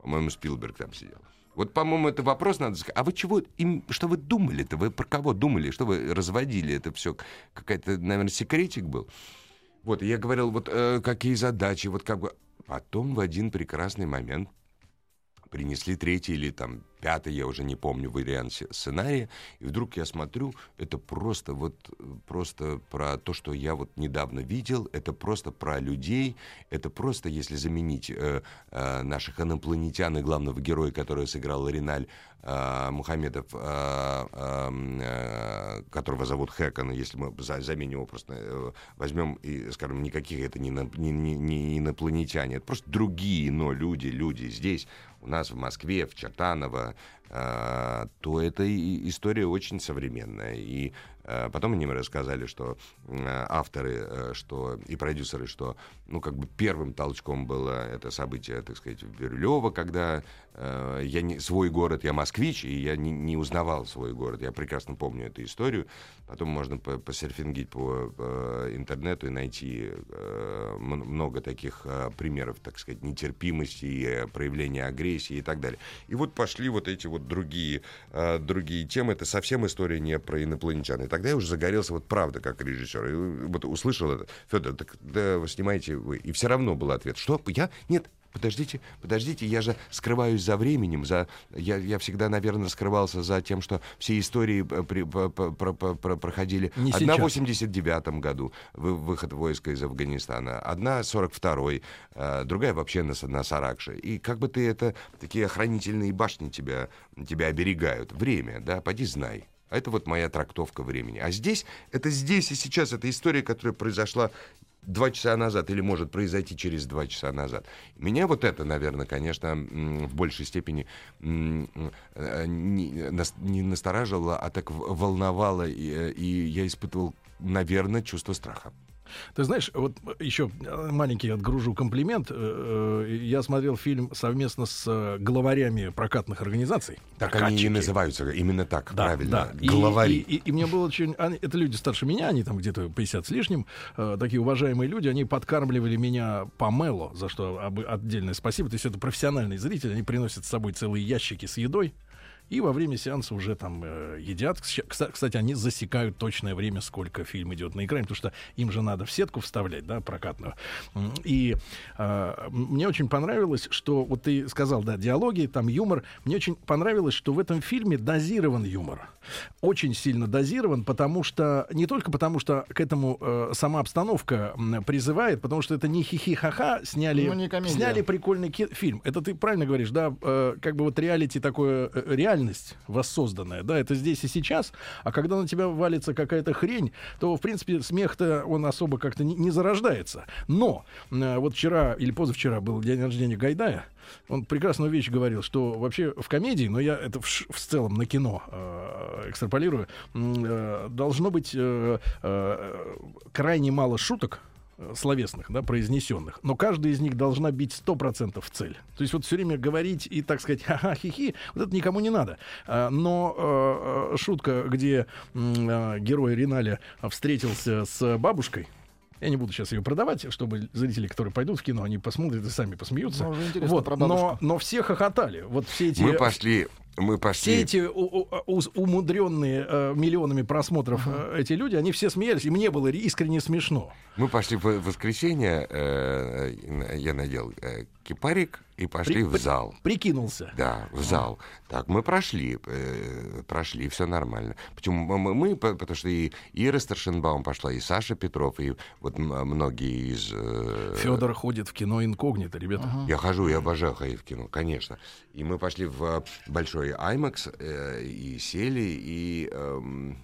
по-моему, Спилберг там сидел. Вот, по-моему, это вопрос надо сказать. А вы чего, им, что вы думали-то? Вы про кого думали? Что вы разводили? Это все какая-то, наверное, секретик был. Вот, я говорил, вот э, какие задачи, вот как бы... Потом в один прекрасный момент принесли третий или там пятый, я уже не помню, вариант сценария, и вдруг я смотрю, это просто вот, просто про то, что я вот недавно видел, это просто про людей, это просто, если заменить э, э, наших инопланетян и главного героя, который сыграл Риналь э, Мухаммедов, э, э, э, которого зовут Хэкон, если мы за- заменим его просто, э, возьмем и скажем, никаких это не, не- не- не инопланетяне, это просто другие, но люди, люди здесь, у нас в Москве, в Чертаново, то эта и- история очень современная. И э, потом они мне рассказали, что э, авторы, э, что и продюсеры, что ну как бы первым толчком было это событие, так сказать, в Бирюлево, когда э, я не, свой город, я москвич, и я не, не узнавал свой город. Я прекрасно помню эту историю. Потом можно по- посерфингить по, э, интернету и найти много таких примеров, так сказать, нетерпимости, проявления агрессии и так далее. И вот пошли вот эти вот другие, э, другие темы. Это совсем история не про инопланетян. И тогда я уже загорелся вот правда как режиссер. И вот услышал это. Федор, так да, вы снимаете вы. И все равно был ответ. Что? Я? Нет. Подождите, подождите, я же скрываюсь за временем, за я, я всегда, наверное, скрывался за тем, что все истории э, при- про- по- про- проходили. Не Одна в сейчас. 89 году вы- выход войска из Афганистана, одна 42-й, э, другая вообще на, на Саракше. И как бы ты это, такие охранительные башни тебя, тебя оберегают. Время, да, поди знай. А Это вот моя трактовка времени. А здесь, это здесь и сейчас, это история, которая произошла два часа назад или может произойти через два часа назад. Меня вот это, наверное, конечно, в большей степени э, не, нас- не настораживало, а так волновало, э, и я испытывал, наверное, чувство страха. Ты знаешь, вот еще маленький отгружу комплимент. Э, э, Я смотрел фильм совместно с э, главарями прокатных организаций. Так они и называются, именно так, Да, правильно. да. И- Главари. И, и- и мне было очень... они- это люди старше меня, они там где-то 50 с лишним. э, такие уважаемые люди, они подкармливали меня по мело, за что об- отдельное спасибо. То есть это профессиональные зрители, они приносят с собой целые ящики с едой. И во время сеанса уже там э, едят. Кстати, они засекают точное время, сколько фильм идет на экране, потому что им же надо в сетку вставлять, да, прокатную. И э, мне очень понравилось, что вот ты сказал, да, диалоги, там юмор. Мне очень понравилось, что в этом фильме дозирован юмор. Очень сильно дозирован, потому что не только потому, что к этому э, сама обстановка призывает, потому что это не хихи-ха-ха сняли, Ну, не комедия. сняли прикольный фильм. Это ты правильно говоришь, да, э, как бы вот реалити такое, э, реальность воссозданная, да, это здесь и сейчас, а когда на тебя валится какая-то хрень, то, в принципе, смех-то он особо как-то не, не зарождается. Но э, вот вчера или позавчера был день рождения Гайдая, он прекрасную вещь говорил, что вообще в комедии, но я это в, в целом на кино э, экстраполирую, э, должно быть э, э, крайне мало шуток, словесных, да, произнесенных, но каждая из них должна бить 100% в цель. То есть вот все время говорить и, так сказать, ха-ха, хи-хи, вот это никому не надо. А, Но э, э, шутка, где э, герой Риналя встретился с бабушкой, я не буду сейчас ее продавать, чтобы зрители, которые пойдут в кино, они посмотрят и сами посмеются. Ну, вот, про но, но все хохотали. Вот все эти... Мы пошли, мы Все пошли. эти у- у- умудренные э, миллионами просмотров э, эти люди, они все смеялись, и мне было искренне смешно. Мы пошли в воскресенье, э, э, я надел э, кипарик и пошли При- в при- зал. Прикинулся. Да, в зал. Так, мы прошли, э, прошли, все нормально. Почему мы, мы- мы, по- потому что и Ира Старшенбаум пошла, и Саша Петров, и вот многие из... э, Федор ходит в кино инкогнито, ребята. Я хожу, я обожаю ходить в кино, конечно. И мы пошли в э, большой IMAX э, и сели, и эм,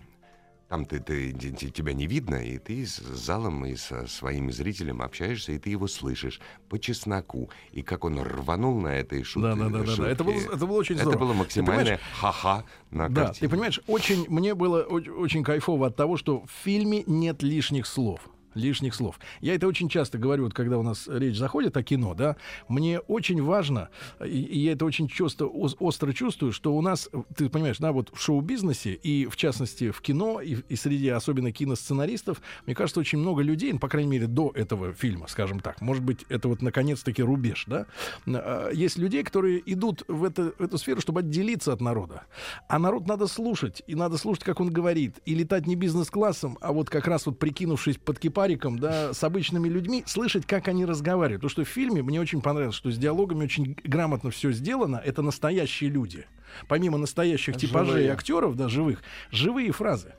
там ты, ты- те- те- тебя не видно, и ты с залом и со своим зрителем общаешься, и ты его слышишь по чесноку. И как он рванул на этой шутке. Да, да, да, да, да. Это было, это было очень Это здорово. было Ты максимальное ха-ха на Да, картине. ты понимаешь, очень, мне было оч- очень кайфово от того, что в фильме нет лишних слов. Лишних слов. Я это очень часто говорю, вот когда у нас речь заходит о кино, да, мне очень важно, и, и я это очень часто ос- остро чувствую, что у нас, ты понимаешь, да, вот в шоу-бизнесе и в частности в кино и, и среди особенно киносценаристов, мне кажется, очень много людей, ну, по крайней мере, до этого фильма, скажем так, может быть, это вот наконец-таки рубеж, да, а, есть людей, которые идут в, это, в эту сферу, чтобы отделиться от народа. А народ надо слушать, и надо слушать, как он говорит, и летать не бизнес-классом, а вот как раз вот прикинувшись под кипариком, да, с обычными людьми, слышать, как они разговаривают. Потому что в фильме мне очень понравилось, что с диалогами очень грамотно все сделано. Это настоящие люди. Помимо настоящих типажей Живые. актеров, да, живых, живые фразы.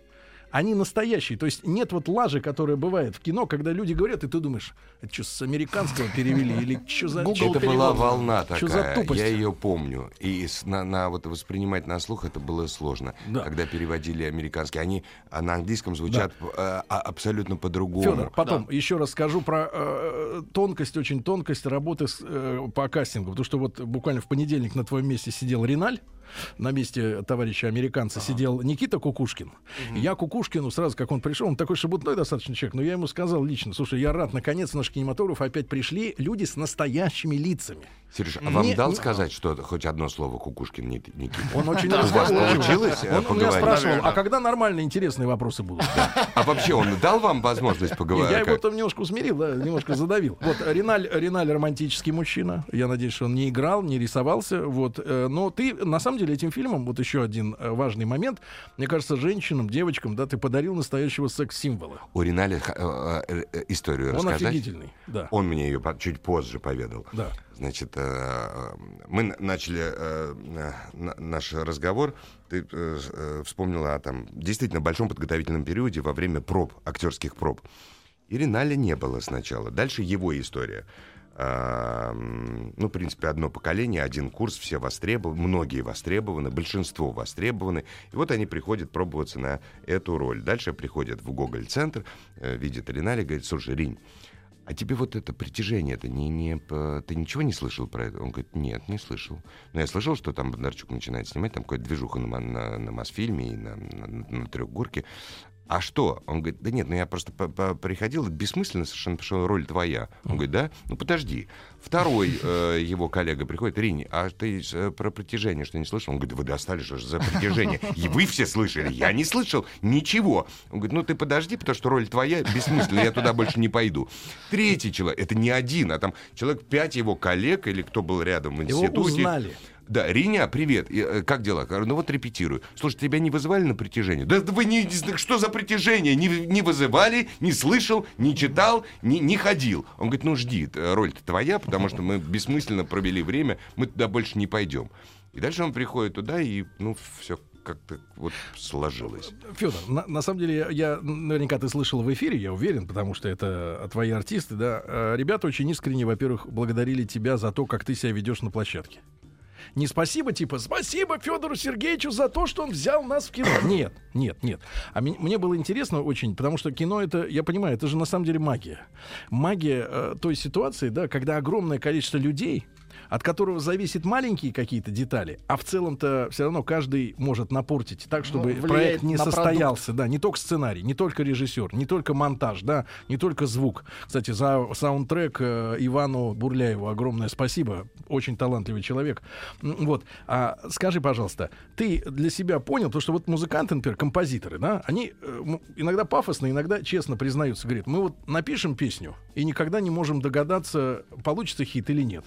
Они настоящие. То есть нет вот лажи, которая бывает в кино, когда люди говорят, и ты думаешь, это что, с американского перевели? Или что за... чё это перевод? была волна такая, за тупость? я ее помню. И на, на вот воспринимать на слух это было сложно. Да. Когда переводили американские, они а на английском звучат э, а- абсолютно по-другому. Федор, потом еще раз скажу про э, тонкость, очень тонкость работы с, э, по кастингу. Потому что вот буквально в понедельник на твоем месте сидел Риналь, на месте товарища американца сидел Никита Кукушкин. И Я Кукушкину сразу, как он пришел, он такой шебутной достаточно человек, но я ему сказал лично, слушай, я рад, наконец наш кинематограф опять пришли люди с настоящими лицами. Сереж, а вам Не- дал не- сказать, что хоть одно слово Кукушкин не Никита? Он очень У вас разговорчивый. получилось э, Он меня спрашивал, а когда нормальные интересные вопросы будут? А вообще он дал вам возможность поговорить? Я его там немножко усмирил, да, немножко задавил. Вот Риналь, Риналь романтический мужчина. Я надеюсь, что он не играл, не рисовался. Вот. э, Но ты, на самом деле, этим фильмом, вот еще один э, важный момент, мне кажется, женщинам, девочкам, да, ты подарил настоящего секс-символа. У Риналя историю Он рассказать? офигительный, да. Он мне ее чуть позже поведал. Да. Значит, э, мы н- начали э, на- наш разговор. Ты э, э, вспомнила о там действительно большом подготовительном периоде во время проб, актерских проб. И Риналя не было сначала. Дальше его история. Ну, в принципе, одно поколение, один курс, все востребованы, многие востребованы, большинство востребованы. И вот они приходят пробоваться на эту роль. Дальше приходят в Гоголь-центр, э, видят Риналя, говорит, слушай, Ринь, а тебе вот это притяжение, это не, не, ты ничего не слышал про это? Он говорит, нет, не слышал. Но я слышал, что там Бондарчук начинает снимать, там какая-то движуха на, на, на Мосфильме и на, на, на Трехгорке. А что? Он говорит, да нет, ну я просто приходил, бессмысленно совершенно, потому что роль твоя. Он говорит, да? Ну подожди. Второй э, его коллега приходит, Рини, а ты э, про притяжение что не слышал? Он говорит, вы достали, что же за притяжение? И вы все слышали, я не слышал ничего. Он говорит, ну ты подожди, потому что роль твоя бессмысленна, я туда больше не пойду. Третий человек, это не один, а там человек пять его коллег или кто был рядом в Его институте. узнали. Да, Риня, привет. И, э, как дела? Ну вот репетирую. Слушай, тебя не вызывали на притяжение? Да вы не, что за притяжение? Не, не вызывали, не слышал, не читал, не, не ходил. Он говорит, ну жди, роль-то твоя, потому что мы бессмысленно провели время, мы туда больше не пойдем. И дальше он приходит туда, и ну все как-то вот сложилось. Федор, на, на самом деле, я наверняка ты слышал в эфире, я уверен, потому что это твои артисты, да. Э, Ребята очень искренне, во-первых, благодарили тебя за то, как ты себя ведешь на площадке. Не спасибо, типа, спасибо Федору Сергеевичу за то, что он взял нас в кино. Нет, нет, нет. А ми- мне было интересно очень, потому что кино это, я понимаю, это же на самом деле магия. Магия э, той ситуации, да, когда огромное количество людей, от которого зависят маленькие какие-то детали, а в целом-то все равно каждый может напортить так, чтобы влияет проект не состоялся. Да, не только сценарий, не только режиссер, не только монтаж, да, не только звук. Кстати, за саундтрек э, Ивану Бурляеву огромное спасибо. Очень талантливый человек. Вот. А скажи, пожалуйста, ты для себя понял, то, что вот музыканты, например, композиторы, да, они э, иногда пафосно, иногда честно признаются, говорят, мы вот напишем песню и никогда не можем догадаться, получится хит или нет.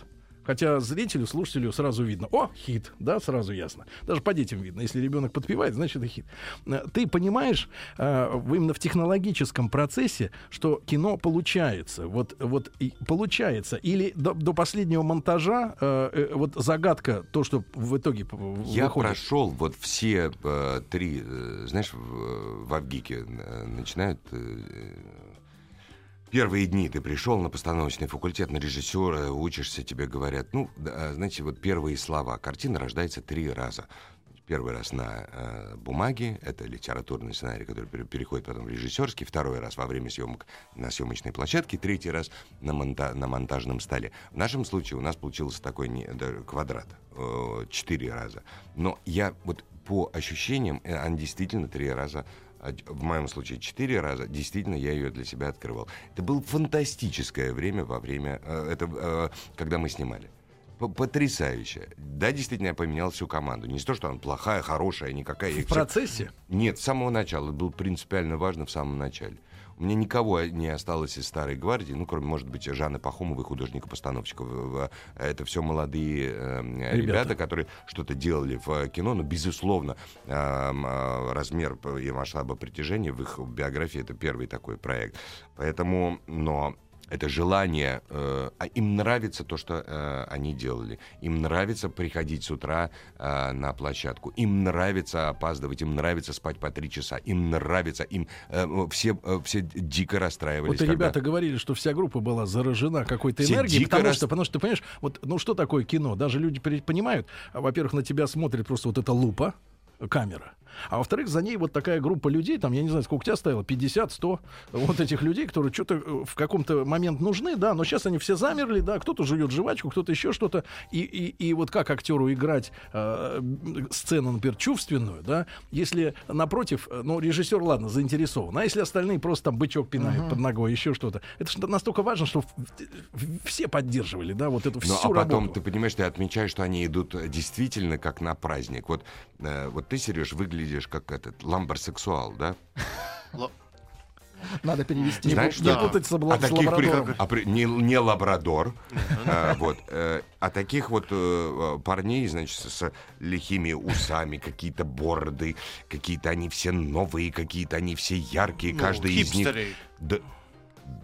Хотя зрителю, слушателю сразу видно. О, хит, да, сразу ясно. Даже по детям видно. Если ребенок подпевает, значит это хит. Э, Ты понимаешь э, именно в технологическом процессе, что кино получается. Вот, вот и получается. Или до, до последнего монтажа э, э, вот загадка, то, что в итоге Я выходит. прошел вот все э, три, э, знаешь, в, в Авгике начинают э, Первые дни ты пришел на постановочный факультет, на режиссера, учишься, тебе говорят, ну, да, знаете, вот первые слова. Картина рождается три раза. Первый раз на э, бумаге, это литературный сценарий, который пере- переходит потом в режиссерский, второй раз во время съемок на съемочной площадке, третий раз на, монта- на монтажном столе. В нашем случае у нас получился такой не- да, квадрат, э, четыре раза. Но я вот по ощущениям, э, он действительно три раза а в моем случае четыре раза, действительно я ее для себя открывал. Это было фантастическое время во время, э, это, э, когда мы снимали. Потрясающе. Да, действительно, я поменял всю команду. Не то, что она плохая, хорошая, никакая. В процессе? Нет, с самого начала. Это было принципиально важно в самом начале. Меня никого не осталось из старой гвардии, ну, кроме, может быть, Жанны Пахомовой, художника-постановщика. В- Это все молодые э, ребята. Ребята. которые что-то делали в э, кино, но, безусловно, э, м, э, размер и масштаба притяжения в их биографии это первый такой проект. Поэтому, но это желание, э, а им нравится то, что э, они делали. Им нравится приходить с утра э, на площадку. Им нравится опаздывать, им нравится спать по три часа. Им нравится, им э, все, э, все дико расстраивались. Вот когда- ребята говорили, что вся группа была заражена какой-то энергией, потому рас- что, потому что, понимаешь, вот, ну что такое кино? Даже люди понимают, во-первых, на тебя смотрит просто вот эта лупа, камера. А во-вторых, за ней вот такая группа людей, там, я не знаю, сколько тебя стояло, 50, 100, вот этих людей, которые что-то э, в каком-то момент нужны, да, но сейчас они все замерли, да, кто-то жует жвачку, кто-то еще что-то, и, и, и вот как актеру играть э, сцену, например, чувственную, да, если напротив, э, ну, режиссер, ладно, заинтересован, а если остальные просто там бычок пинают Мгм. под ногой, еще что-то, это же настолько важно, что все поддерживали, да, вот эту всю Ну, а потом работу. ты понимаешь, ты отмечаешь, что они идут э, действительно как на праздник. Вот, э, вот ты, Сереж, выглядишь как этот ламбарсексуал, да? Надо перевести. Знаешь, Не путать с а лаб- с таких лабрадором. приход- а при- не, не лабрадор, а, вот, э, а таких вот э, парней, значит, с, с лихими усами, какие-то бороды, какие-то они все новые, какие-то они все яркие, Ну, каждый из них... хипстеры. Да,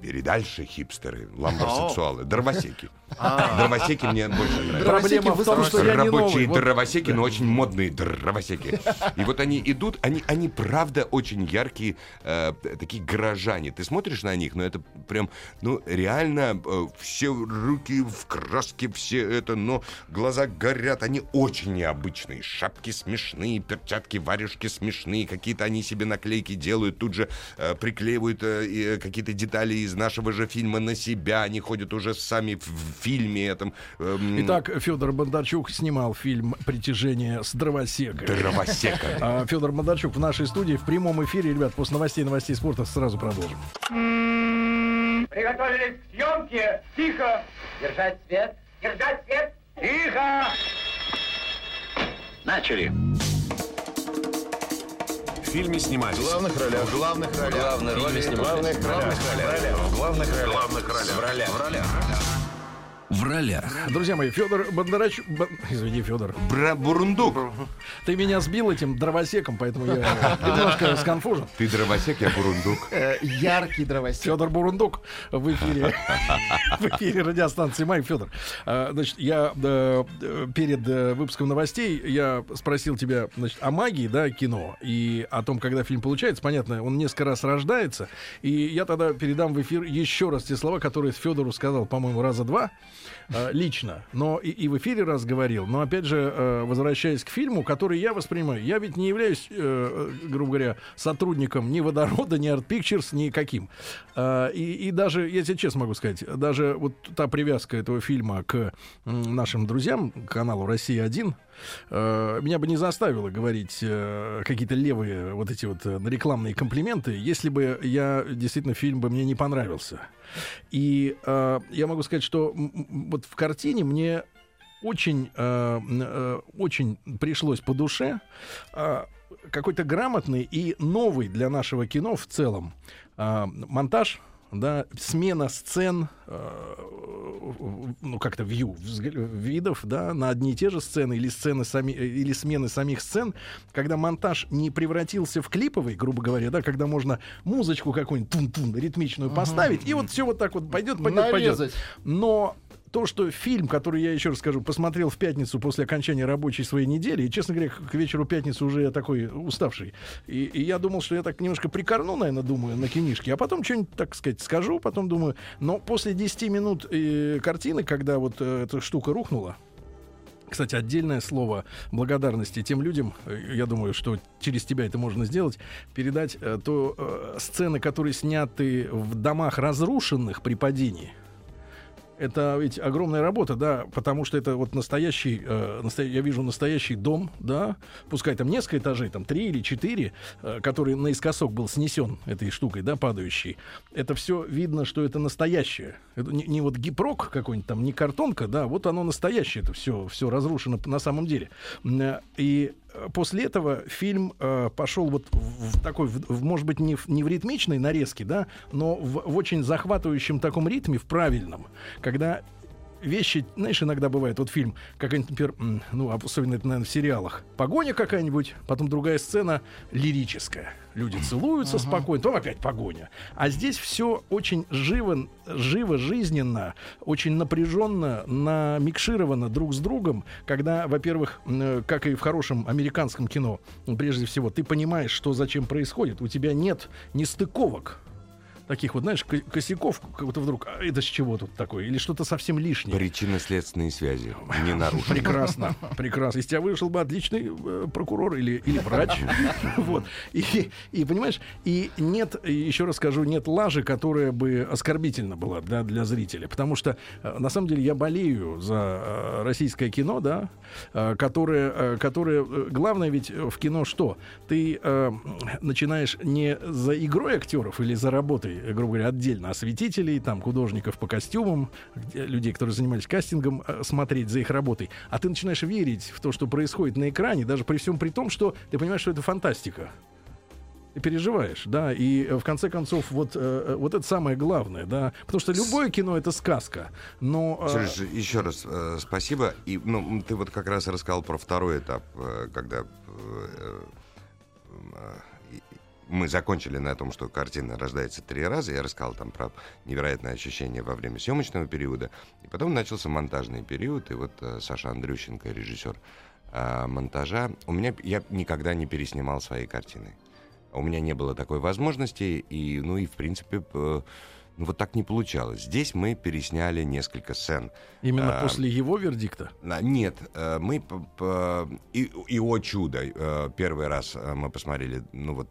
бери дальше хипстеры, ламбарсексуалы, дровосеки. А. Дровосеки мне больше нравятся. Проблема в том, что Рабочие дровосеки, но очень модные дровосеки. И вот они идут, они, они правда очень яркие, э, такие горожане. Ты смотришь на них, но это прям, ну, реально э, все руки в краске, все это, но глаза горят, они очень необычные. Шапки смешные, перчатки, варежки смешные, какие-то они себе наклейки делают, тут же э, приклеивают э, какие-то детали из нашего же фильма на себя, они ходят уже сами в фильме этом. эм, Итак, Федор Бондарчук снимал фильм «Притяжение с дровосекой». Дровосека. А, Федор Бондарчук в нашей студии в прямом эфире. Ребят, после новостей новостей спорта сразу продолжим. Приготовились к съемке. Тихо. Держать свет. Держать свет. Тихо. Начали. В фильме снимались. В главных ролях. В главных ролях. Главные роли снимались. В главных ролях. В главных ролях. В главных ролях. В ролях. В ролях. в ролях. Друзья мои, Федор Бондарач... Б... Извини, Федор. Бра Бурундук. Ты меня сбил этим дровосеком, поэтому я немножко сконфужен. Ты дровосек, я бурундук. Э, Яркий дровосек. Федор Бурундук в эфире. В эфире радиостанции Майк Федор. А, Значит, я э, э, перед э, выпуском новостей я спросил тебя значит, о магии, да, кино, и о том, когда фильм получается. Понятно, он несколько раз рождается. И я тогда передам в эфир еще раз те слова, которые Федору сказал, по-моему, раза два э, лично, но и, и в эфире раз говорил. Но опять же, э, возвращаясь к фильму, который я воспринимаю, я ведь не являюсь, э, грубо говоря, сотрудником ни водорода, ни Art Pictures, ни каким. И, и даже, я тебе честно могу сказать, даже вот та привязка этого фильма к нашим друзьям, к каналу Россия 1 э, меня бы не заставило говорить какие-то левые вот эти вот рекламные комплименты, если бы я действительно фильм бы мне не понравился. И э, я могу сказать, что вот в картине мне очень, э, э, очень пришлось по душе э, какой-то грамотный и новый для нашего кино в целом э, монтаж да, смена сцен, э, ну как-то вью видов, да, на одни и те же сцены или сцены сами или смены самих сцен, когда монтаж не превратился в клиповый, грубо говоря, да, когда можно музычку какую-нибудь тун-тун ритмичную поставить и вот все вот так вот пойдет, пойдет, пойдет. Нарезать. Но то, что фильм, который я еще раз скажу, посмотрел в пятницу после окончания рабочей своей недели, и, честно говоря, к вечеру пятницы уже я такой уставший. И, и я думал, что я так немножко прикорну, наверное, думаю, на кинишке, а потом что-нибудь, так сказать, скажу, потом думаю. Но после 10 минут э, картины, когда вот э, эта штука рухнула, кстати, отдельное слово благодарности тем людям, э, я думаю, что через тебя это можно сделать, передать э, то э, сцены, которые сняты в домах разрушенных при падении. Это ведь огромная работа, да, потому что это вот настоящий, э, настоя- я вижу настоящий дом, да, пускай там несколько этажей, там три или четыре, э, который наискосок был снесен этой штукой, да, падающей. Это все видно, что это настоящее. Это не, не вот гипрок какой-нибудь там, не картонка, да, вот оно настоящее, это все, все разрушено на самом деле. Э, И после этого фильм э, пошел вот в, в такой, в- в, может быть, не в, не в ритмичной нарезке, да, но в, в очень захватывающем таком ритме, в правильном, когда вещи, знаешь, иногда бывает, вот фильм, какой-нибудь, например, ну, особенно это, наверное, в сериалах, погоня какая-нибудь, потом другая сцена лирическая. Люди целуются спокойно, потом опять погоня. А здесь все очень живо, живо, жизненно, очень напряженно, намикшировано друг с другом, когда, во-первых, э, как и в хорошем американском кино, м, прежде всего, ты понимаешь, что зачем происходит, у тебя нет нестыковок, таких вот, знаешь, ко- косяков, как-то вдруг, а это с чего тут такое? Или что-то совсем лишнее. Причинно-следственные связи не нарушены. Прекрасно, прекрасно. Из тебя вышел бы отличный э, прокурор или, или врач. Вот. И, и, понимаешь, и нет, еще раз скажу, нет лажи, которая бы оскорбительна была для, для зрителя. Потому что, э, на самом деле, я болею за э, российское кино, да, которое, которое... Главное ведь в кино что? Ты начинаешь не за игрой актеров или за работой, э, грубо говоря, отдельно осветителей, там, художников по костюмам, людей, которые занимались кастингом, э, смотреть за их работой, а ты начинаешь верить в то, что происходит на экране, даже при всем при том, что ты понимаешь, что это фантастика. Ты переживаешь, да, и э, в конце концов вот, э, вот это самое главное, да, потому что любое кино это сказка, но... э, Сереж, еще раз э, спасибо. И ну, ты вот как раз рассказал про второй этап, э, когда э, э, мы закончили на том, что картина рождается три раза. Я рассказал там про невероятное ощущение во время съемочного периода. И потом начался монтажный период. И вот э, Саша Андрющенко, режиссер э, монтажа, у меня я никогда не переснимал свои картины. У меня не было такой возможности, и, ну и, в принципе, п- ну, вот так не получалось. Здесь мы пересняли несколько сцен. Именно А, после его вердикта? Нет, э, мы... И, и о чудо, э, первый раз э, мы посмотрели, ну вот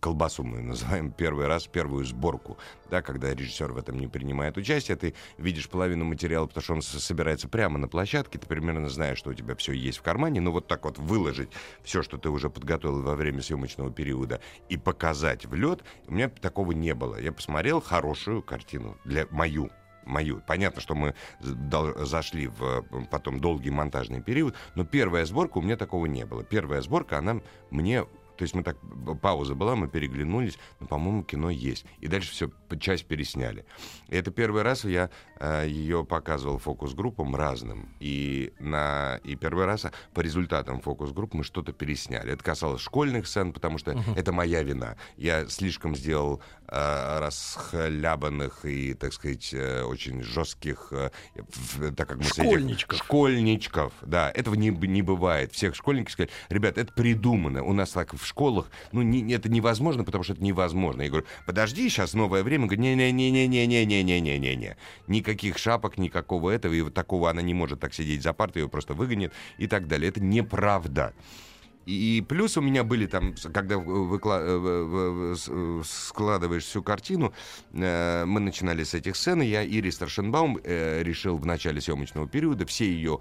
колбасу мы называем первый раз, первую сборку, да, когда режиссер в этом не принимает участие, ты видишь половину материала, потому что он собирается прямо на площадке, ты примерно знаешь, что у тебя все есть в кармане, но вот так вот выложить все, что ты уже подготовил во время съемочного периода и показать в лед, у меня такого не было. Я посмотрел хорошую картину для мою, мою. Понятно, что мы зашли в потом долгий монтажный период, но первая сборка у меня такого не было. Первая сборка, она мне То есть мы так, пауза была, мы переглянулись, но, по-моему, кино есть. И дальше все, часть пересняли. И это первый раз я э, ее показывал фокус-группам разным. И, на, и первый раз по результатам фокус-групп мы что-то пересняли. Это касалось школьных сцен, потому что uh-huh. это моя вина. Я слишком сделал расхлябанных и, так сказать, э, очень жестких, э, так как мы школьничков. Этих, школьничков, да. Этого не, не бывает. Всех школьников сказали, ребят, это придумано. У нас так в школах, ну, не, это невозможно, потому что это невозможно. Я говорю, подожди, сейчас новое время. Говорю, не-не-не-не-не-не-не-не-не-не. Никаких шапок, никакого этого, и вот такого она не может так сидеть за партой, ее просто выгонит и так далее. Это неправда. И плюс у меня были там, когда выкла... складываешь всю картину, мы начинали с этих сцен, я Ири Старшенбаум решил в начале съемочного периода все ее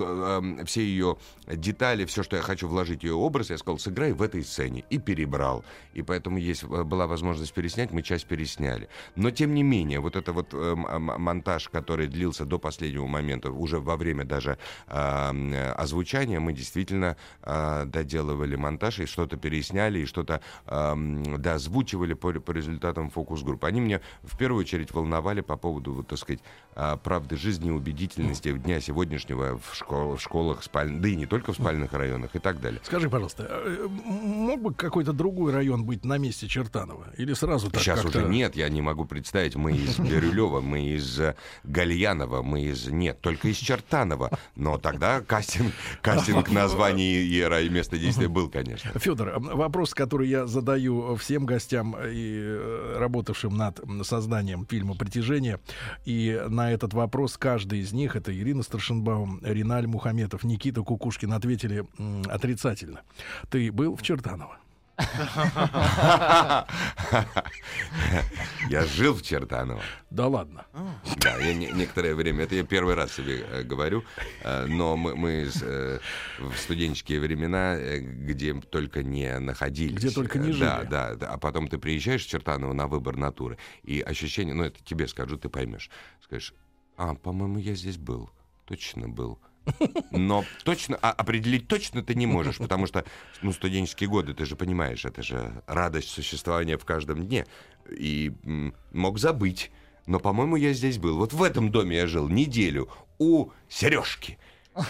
э, все ее детали, все, что я хочу вложить в ее образ, я сказал, сыграй в этой сцене. И перебрал. И поэтому есть, э, была возможность переснять, мы часть пересняли. Но, тем не менее, вот это вот э, монтаж, который длился до последнего момента, уже во время даже э, озвучания, мы действительно э, доделывали монтаж и что-то пересняли, и что-то э, доозвучивали по, по результатам фокус-группы. Они меня в первую очередь волновали по поводу, вот, так сказать, э, правды жизни, убедительности дня сегодняшнего в, школ, в школах, спаль... да и не только в спальных районах и так далее. Скажи, пожалуйста, э, мог бы какой-то другой район быть на месте Чертанова? Или сразу так Сейчас уже нет, я не могу представить. Мы из Бирюлева, мы из э, Гальянова, мы из... Нет, только из Чертанова. Но тогда кастинг, кастинг названий и места действия был, конечно. Федор, вопрос, который я задаю всем гостям и э, работавшим над созданием фильма «Притяжение». И на этот вопрос каждый из них, это Ирина Старшенбаум, Риналь Мухаметов, Никита Кукушкин ответили отрицательно. Ты был в Чертаново? Я жил в Чертаново. Да ладно. Да, я не, некоторое время, это я первый раз себе э, говорю, э, но мы, мы э, в студенческие времена, э, где только не находились. Где только не жили. Да, да, да. А потом ты приезжаешь в Чертаново на выбор натуры, и ощущение, ну это тебе скажу, ты поймешь. Скажешь, а, по-моему, я здесь был. Точно был. Но точно, а определить точно ты не можешь, потому что, ну, студенческие годы, ты же понимаешь, это же радость существования в каждом дне. И м, мог забыть. Но, по-моему, я здесь был. Вот в этом доме я жил неделю у Сережки.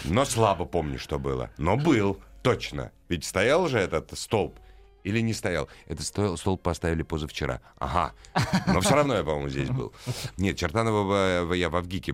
Но слабо помню, что было. Но был, точно. Ведь стоял же этот столб. Или не стоял? Это стол, стол поставили позавчера. Ага. Но все равно я, по-моему, здесь был. Нет, Чертанова я в Авгике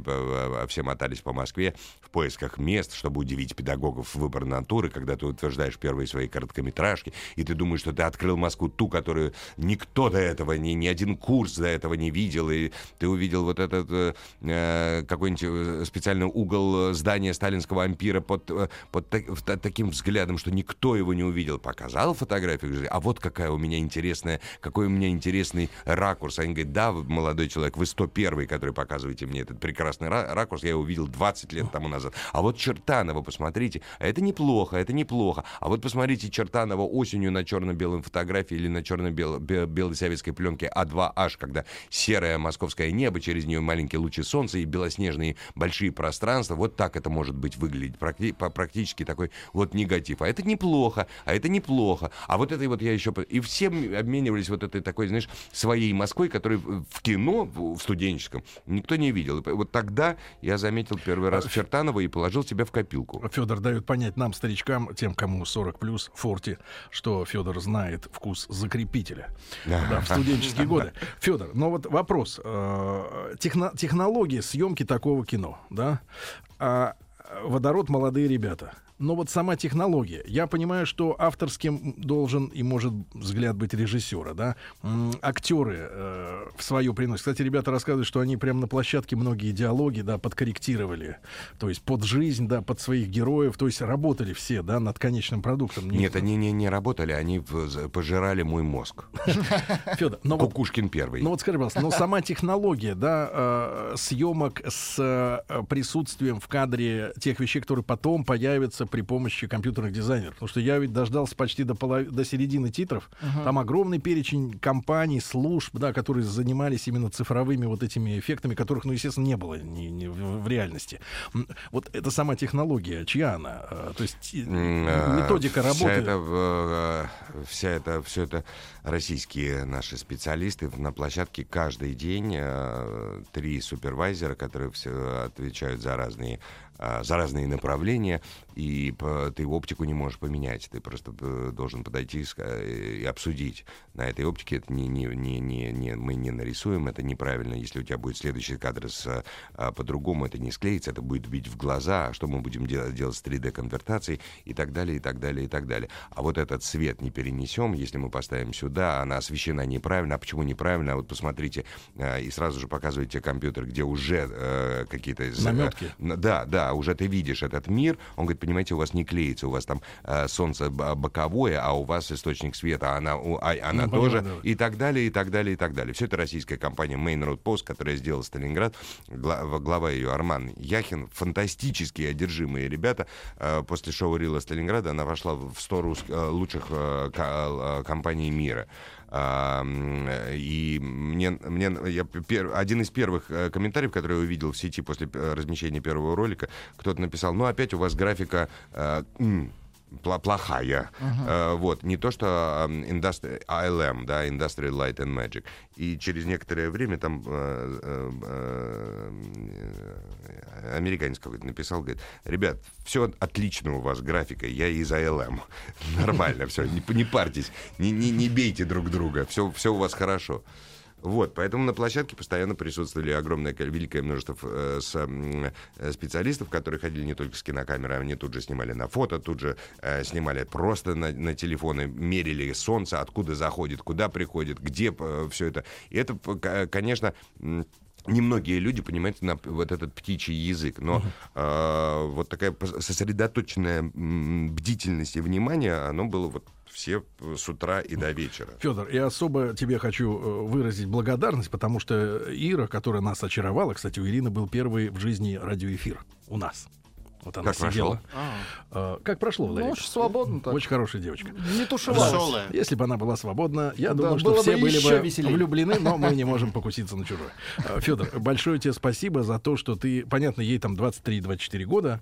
все мотались по Москве в поисках мест, чтобы удивить педагогов выбор натуры, когда ты утверждаешь первые свои короткометражки, и ты думаешь, что ты открыл Москву ту, которую никто до этого, ни, ни один курс до этого не видел, и ты увидел вот этот э, какой-нибудь специальный угол здания сталинского ампира под, под, под таким взглядом, что никто его не увидел. Показал фотографию, а вот какая у меня интересная, какой у меня интересный ракурс. Они говорят, да, молодой человек, вы 101 который показываете мне этот прекрасный ракурс, я его увидел 20 лет тому назад. А вот Чертанова, посмотрите, это неплохо, это неплохо. А вот посмотрите Чертанова осенью на черно-белом фотографии или на черно-белой советской пленке А2H, когда серое московское небо, через нее маленькие лучи солнца и белоснежные большие пространства. Вот так это может быть выглядеть. Практически такой вот негатив. А это неплохо, а это неплохо. А вот это этой вот я еще... И все обменивались вот этой такой, знаешь, своей Москвой, которой в кино, в студенческом, никто не видел. И вот тогда я заметил первый раз Чертанова и положил себя в копилку. Федор дает понять нам, старичкам, тем, кому 40 плюс, Форти, что Федор знает вкус закрепителя. Да, в студенческие годы. Федор, но вот вопрос. Э, техно технологии съемки такого кино, да? А водород молодые ребята но вот сама технология. Я понимаю, что авторским должен и может взгляд быть режиссера, да. Актеры э, в свое приносят. Кстати, ребята рассказывают, что они прямо на площадке многие диалоги, да, подкорректировали. То есть под жизнь, да, под своих героев. То есть работали все, да, над конечным продуктом. Нет, они не, не работали, они пожирали мой мозг. Федор, но Кукушкин первый. Ну вот скажи, пожалуйста, но сама технология, да, э, съемок с э, присутствием в кадре тех вещей, которые потом появятся это при помощи компьютерных дизайнеров. Потому что я ведь дождался почти до, полов... до середины титров. Ага. Там огромный перечень компаний, служб, да, которые занимались именно цифровыми вот этими эффектами, которых, ну, естественно, не было ни, ни в, в реальности. Вот эта сама технология, чья она? А, То есть М, методика работы. Вся это, вся это, все это российские наши специалисты на площадке каждый день три супервайзера, которые все отвечают за разные за разные направления, и ты оптику не можешь поменять. Ты просто э, должен подойти и ска- и обсудить. На этой оптике это не, не, не, не, не- мы не нарисуем, это неправильно. Если у тебя будет следующий кадр с, э, а, по-другому, это не склеится, это будет бить в глаза. А Что мы будем делать, делать с 3D-конвертацией и так далее, и так далее, и так далее. А вот этот свет не перенесем, если мы поставим сюда, она освещена неправильно. А почему неправильно? А вот посмотрите, э, и сразу же показываете компьютер, где уже э, какие-то... э, Намётки. Н- Да, да, уже ты видишь этот мир. Он говорит, понимаете, у вас не клеится, у вас там э, солнце б- боковое, а у вас источник света, она, у- а- она Ну, тоже, да. и так далее, и так далее, и так далее. Все это российская компания Main Road Post, которая сделала Сталинград. Гла- глава ее Арман Яхин. Фантастические, одержимые ребята. Э, После шоу Рила Сталинграда она вошла в сто рус- э, лучших э, э, компаний мира. И мне, мне я пер- один из первых э, комментариев, который я увидел в сети после э, размещения первого ролика, кто-то написал, ну опять у вас графика э, плохая. Э, вот, не то, что эм, индустри- ILM, да, Industrial Light and Magic. И через некоторое время там э, э, американец какой-то написал, говорит, ребят, все отлично у вас графика, я из ILM. Нормально, все, не, не парьтесь, не, не, не бейте друг друга, все, все у вас хорошо. Вот, поэтому на площадке постоянно присутствовали огромное, ко- великое множество э, с, э, специалистов, которые ходили не только с кинокамерой, они тут же снимали на фото, тут же э, снимали просто на, на телефоны, мерили солнце, откуда заходит, куда приходит, где все это. И это, к- конечно, м, Немногие люди понимают на вот этот птичий язык, но э, вот такая сосредоточенная бдительность и внимание, оно было вот все э, с утра и до вечера. Федор, я особо тебе хочу э, выразить благодарность, потому что Ира, которая нас очаровала, кстати, у Ирины был первый в жизни радиоэфир у нас. Вот она Как сидела. прошло? Э, Как прошло, Ну, Валерий? очень свободно так. Очень хорошая девочка. Не тушевалась. Веселая. Если бы она была свободна, я Да, думаю, что было бы все были бы веселей. влюблены, но мы не можем покуситься на чужое. Федор, большое тебе спасибо за то, что ты, понятно, ей там 23-24 года,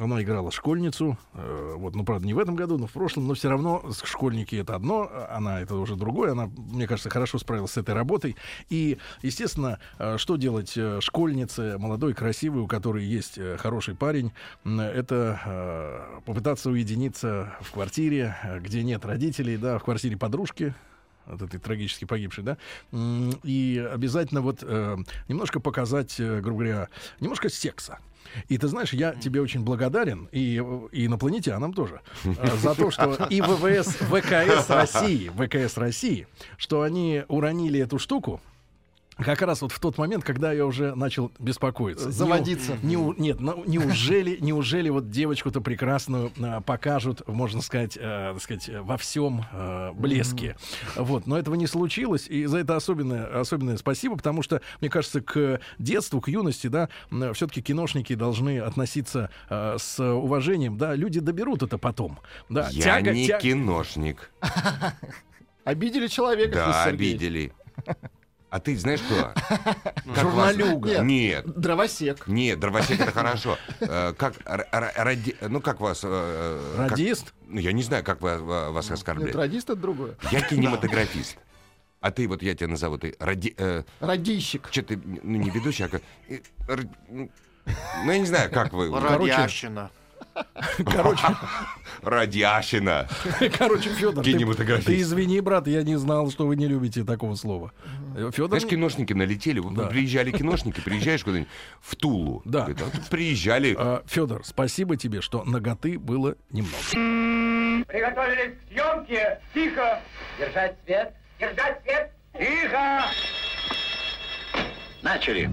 она играла школьницу, э, вот, ну, правда, не в этом году, но в прошлом, но все равно школьники это одно, а она это уже другое, она, мне кажется, хорошо справилась с этой работой. И, естественно, э, что делать э, школьнице, молодой, красивой, у которой есть хороший парень, это э, попытаться уединиться в квартире, э, где нет родителей, да, в квартире подружки, от этой трагически погибшей, да, и обязательно вот э, немножко показать, э, грубо говоря, немножко секса. И ты знаешь, я тебе очень благодарен, и, и инопланетянам тоже, за то, что и ВВС, ВКС России, ВКС России, что они уронили эту штуку, как раз вот в тот момент, когда я уже начал беспокоиться. Заводиться. Не, у- нет, ну, неужели, неужели вот девочку-то прекрасную а, покажут, можно сказать, э, так сказать, во всем э, блеске. Вот, но этого не случилось, и за это особенное, особенное спасибо, потому что, мне кажется, к детству, к юности, да, все-таки киношники должны относиться э, с уважением, да, люди доберут это потом. Да, Я тяга- не тя- киношник. Обидели человека. Да, обидели. А ты знаешь кто? Журналюга. вас- Нет. Дровосек. Нет, дровосек это хорошо. Э, Как ради- ну как вас? э, Радист? Ну я не знаю, как вас Нет, оскорбляют. радист это другое. Я кинематографист. А ты вот я тебя назову ты ради. э, Радищик. Что ты ну не ведущий, а ну ну, я не знаю, как вы. Радиащина. Короче, Радиащина. короче, Федор, ты, Кинематографист. ты извини, брат, я не знал, что вы не любите такого слова. Федор, Знаешь, киношники налетели. Да. Приезжали киношники, приезжаешь куда-нибудь в Тулу. Да. Говорит, «А Приезжали. Федор, спасибо тебе, что ноготы было немного. Приготовились к съемке. Тихо. Держать свет. Держать свет. Тихо. Начали.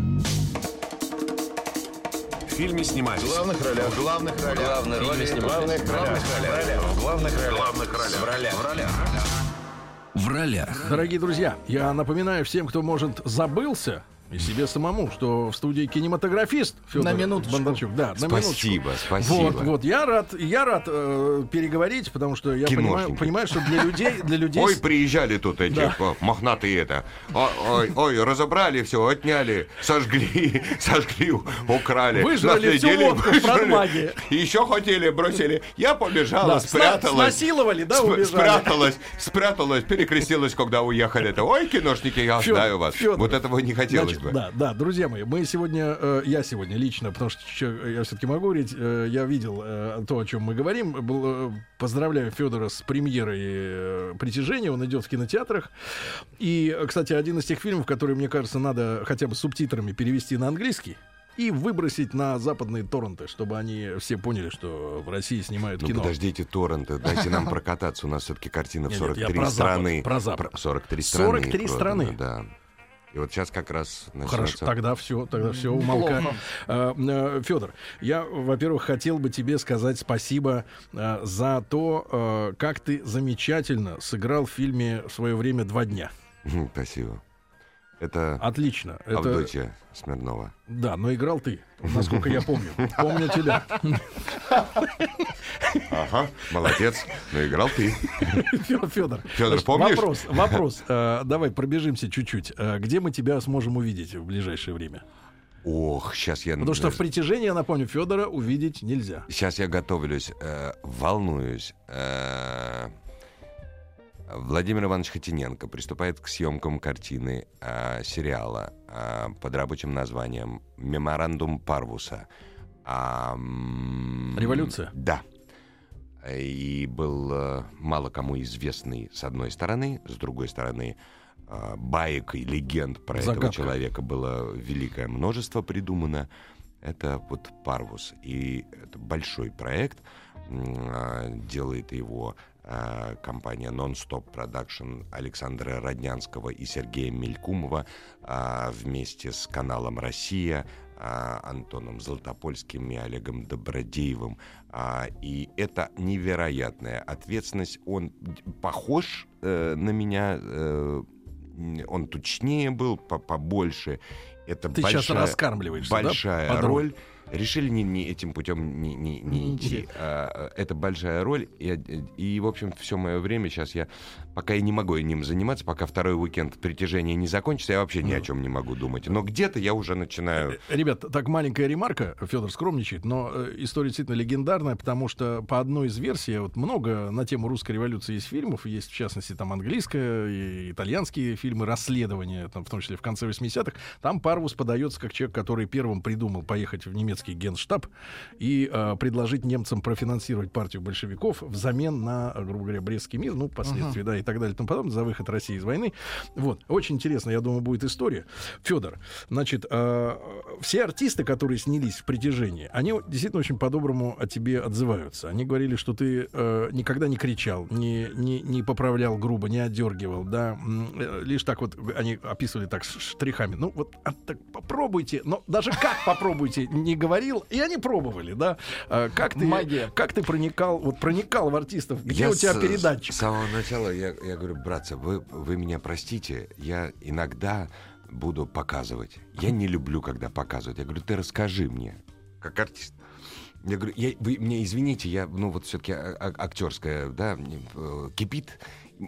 В фильме снимались. В главных ролях. В главных ролях. Роли снимались. В главных ролях. В главных ролях. В главных ролях. В ролях. В ролях. В ролях. Дорогие друзья, я напоминаю всем, кто, может, забылся, и себе самому, что в студии кинематографист Федор На минуточку. Бондарчук. Да, на минуточку. Спасибо, спасибо. Вот, вот, я рад, я рад э, переговорить, потому что я понимаю, понимаю, что для людей, для людей. Ой, приезжали тут эти Да. мохнатые это. Ой, ой, ой, разобрали все, отняли, сожгли, сожгли, украли. Выжрали всю Наследили, водку в выжрали. Еще хотели, бросили. Я побежала, Да, спряталась. снасиловали, да, убежали. Спряталась, спряталась, перекрестилась, когда уехали. Это, ой, киношники, я Фёдор, знаю вас. Фёдор. Вот этого не хотелось Значит, бы. Да, да, друзья мои, мы сегодня, э, я сегодня лично, потому что чё, я все-таки могу говорить, э, я видел э, то, о чем мы говорим. Был, э, поздравляю Федора с премьерой э, «Притяжения», он идет в кинотеатрах. И, кстати, один из тех фильмов, которые, мне кажется, надо хотя бы субтитрами перевести на английский. И выбросить на западные торренты, чтобы они все поняли, что в России снимают Ну кино. подождите, торренты, дайте нам прокататься. У нас все-таки картина в Нет, нет, я 43 про Запад, страны. про Запад. Про- 43 страны. 43 продано, страны. Да. И вот сейчас как раз Хорошо, начнется. тогда все, тогда все, умолкаем. Плохо. Федор, я, во-первых, хотел бы тебе сказать спасибо э, за то, э, как ты замечательно сыграл в фильме в свое время два дня. Спасибо. Это Отлично. Это, Авдотья Смирнова. да, но играл ты, насколько я помню. Помню тебя. Ага, молодец. Но играл ты. Федор, значит, помнишь? Вопрос, вопрос. Э, Давай пробежимся чуть-чуть. Э, Где мы тебя сможем увидеть в ближайшее время? Ох, сейчас я... Потому что в притяжении, я напомню, Федора увидеть нельзя. Сейчас я готовлюсь, э, волнуюсь. Э, Владимир Иванович Хотиненко приступает к съемкам картины э, сериала э, под рабочим названием «Меморандум Парвуса». А, м, Революция? Да. И был э, мало кому известный с одной стороны, с другой стороны э, баек и легенд про этого Загадка. человека было великое множество придумано. Это вот Парвус. И это большой проект. А, Делает его компания Non-Stop Production Александра Роднянского и Сергея Мелькумова а, вместе с каналом «Россия», а, Антоном Золотопольским и Олегом Добродеевым. А, И это невероятная ответственность. Он похож э, на меня, э, он тучнее был, по- побольше. Это Ты большая, сейчас раскармливаешься, да, большая роль? роль. Решили не, не этим путем не, не, не идти. идти. А, это большая роль. И, и, в общем, все мое время сейчас я пока я не могу ним заниматься, пока второй уикенд притяжения не закончится, я вообще ни о чем не могу думать. Но где-то я уже начинаю. Ребят, так маленькая ремарка, Федор скромничает, но э, история действительно легендарная, потому что по одной из версий, вот много на тему русской революции есть фильмов, есть в частности там английская и итальянские фильмы расследования, там, в том числе в конце 80-х, там Парвус подается как человек, который первым придумал поехать в немецкий генштаб и э, предложить немцам профинансировать партию большевиков взамен на, э, грубо говоря, Брестский мир, ну, впоследствии, да, и так далее и тому подобное, за выход России из войны. Вот, очень интересно, я думаю, будет история. Федор, значит, э, все артисты, которые снялись в притяжении, они действительно очень по-доброму о тебе отзываются. Они говорили, что ты э, никогда не кричал, не, не, не поправлял грубо, не отдергивал, да, э, лишь так вот они описывали так штрихами. Ну вот а, так попробуйте, но даже как попробуйте не говорил, и они пробовали, да. Как ты, Магия. как ты проникал, вот проникал в артистов, где Я у тебя с- передатчик? С самого начала я, я говорю, братцы, вы, вы меня простите, я иногда буду показывать. Я не люблю, когда показывают. Я говорю, ты расскажи мне, как артист. Я говорю, я, вы мне извините, я, ну вот все-таки актерская, да, э, кипит.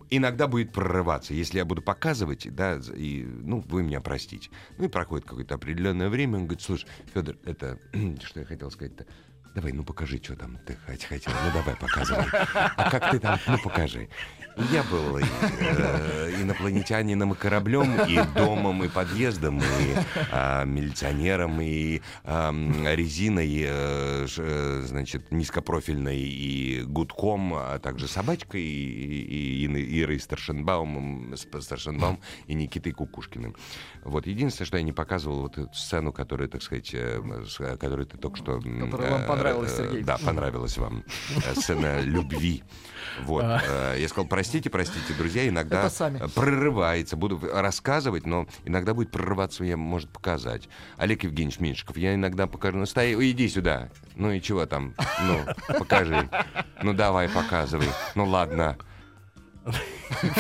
Иногда будет прорываться, если я буду показывать, да, и, ну, вы меня простите. Ну и проходит какое-то определенное время, он говорит, слушай, Федор, это, что я хотел сказать-то, давай, ну покажи, что там ты хот- хотел, ну давай, показывай. А как ты там, ну покажи. Я был и, э, инопланетянином и кораблем, и домом, и подъездом, и а, милиционером, и резиной, э, ш- э, значит, низкопрофильной, и гудком, а также собачкой, и, и, и Ирой Старшенбаумом, Старшенбаум и Никитой Кукушкиным. Вот, единственное, что я не показывал, вот эту сцену, которую, так сказать, э, которую ты только что... Которая вам э, понравилась, э, Сергей. Да, понравилась вам. Э, Сцена любви. Вот. А. э, Я сказал, простите, простите, друзья, иногда прорывается. Буду рассказывать, но иногда будет прорываться, я, может, показать. Олег Евгеньевич Меньшиков, я иногда покажу. Ну, стой, ой, иди сюда. Ну и чего там? Ну, покажи. Ну, давай, показывай. Ну, ладно.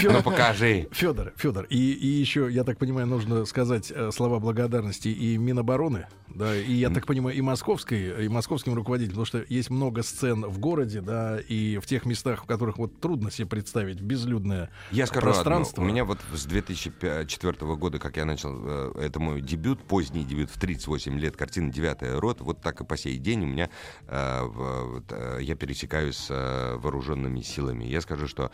Ну покажи. Федор, Федор, и, и еще, я так понимаю, нужно сказать э, слова благодарности и Минобороны, да, и я так понимаю, и московской, и московским руководителям, потому что есть много сцен в городе, да, и в тех местах, в которых вот трудно себе представить безлюдное Я скажу пространство. одно. У меня вот с 2004 года, как я начал, э, это мой дебют, поздний дебют в 38 лет, картина «Девятая рот», вот так и по сей день у меня, э, я пересекаюсь с вооруженными силами. Я скажу, что,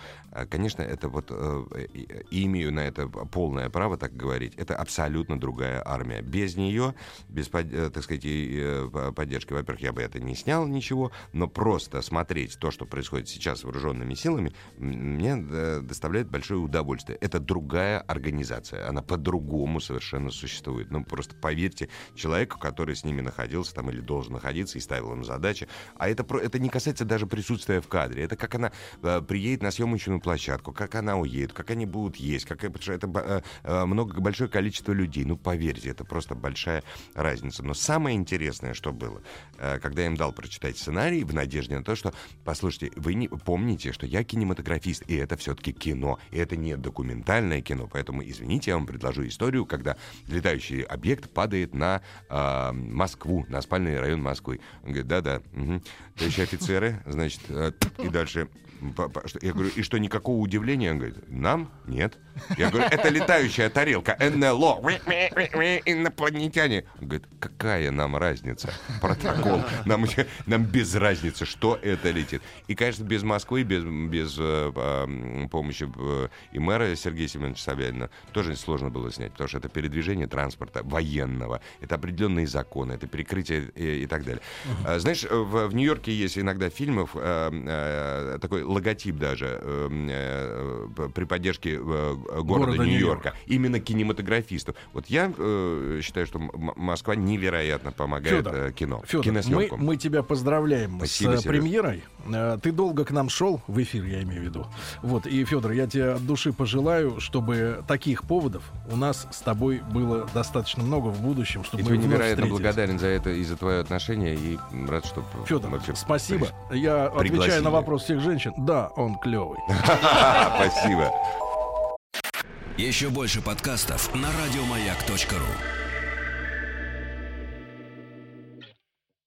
конечно, это вот, э, имею на это полное право так говорить, это абсолютно другая армия. Без нее, без, э, так сказать, э, по- поддержки, во-первых, я бы это не снял ничего, но просто смотреть то, что происходит сейчас с вооруженными силами, мне э, доставляет большое удовольствие. Это другая организация, она по-другому совершенно существует. Ну, просто поверьте человеку, который с ними находился там или должен находиться и ставил им задачи. А это, это не касается даже присутствия в кадре. Это как она приедет на съемочную площадку, как она уедет, как они будут есть, как, потому что это э, э, много, большое количество людей. Ну, поверьте, это просто большая разница. Но самое интересное, что было, э, когда я им дал прочитать сценарий в надежде на то, что, послушайте, вы не помните, что я кинематографист, и это все-таки кино, и это не документальное кино, поэтому, извините, я вам предложу историю, когда летающий объект падает на э, Москву, на спальный район Москвы. Он говорит, да-да, угу. товарищи офицеры, значит, э, и дальше... Я говорю, и что, никакого удивления? Он говорит, нам? Нет. Я говорю, это летающая тарелка, НЛО, инопланетяне. Он говорит, какая нам разница? Протокол. Нам, нам без разницы, что это летит. И, конечно, без Москвы, без, без э, э, помощи э, и мэра Сергея Семеновича Собянина тоже сложно было снять, потому что это передвижение транспорта военного, это определенные законы, это перекрытие и, и так далее. А, Знаешь, в, в Нью-Йорке есть иногда фильмов э, э, такой логотип даже э, э, при поддержке э, города, Города Нью-Йорка, именно кинематографистов. Вот я э, считаю, что Москва невероятно помогает Фёдор, э, кино, Фёдор, мы, мы тебя поздравляем Спасибо, с э, Серёж. премьерой. Э, Ты долго к нам шел, в эфир я имею в виду. Вот, и, Федор, я тебе от души пожелаю, чтобы таких поводов у нас с тобой было достаточно много в будущем, чтобы И мы невероятно встретились. благодарен за это и за твое отношение, и рад, что... Федор, спасибо. приш- Я отвечаю на вопрос всех женщин. Да, он клевый. Спасибо. Еще больше подкастов на радиомаяк.ру.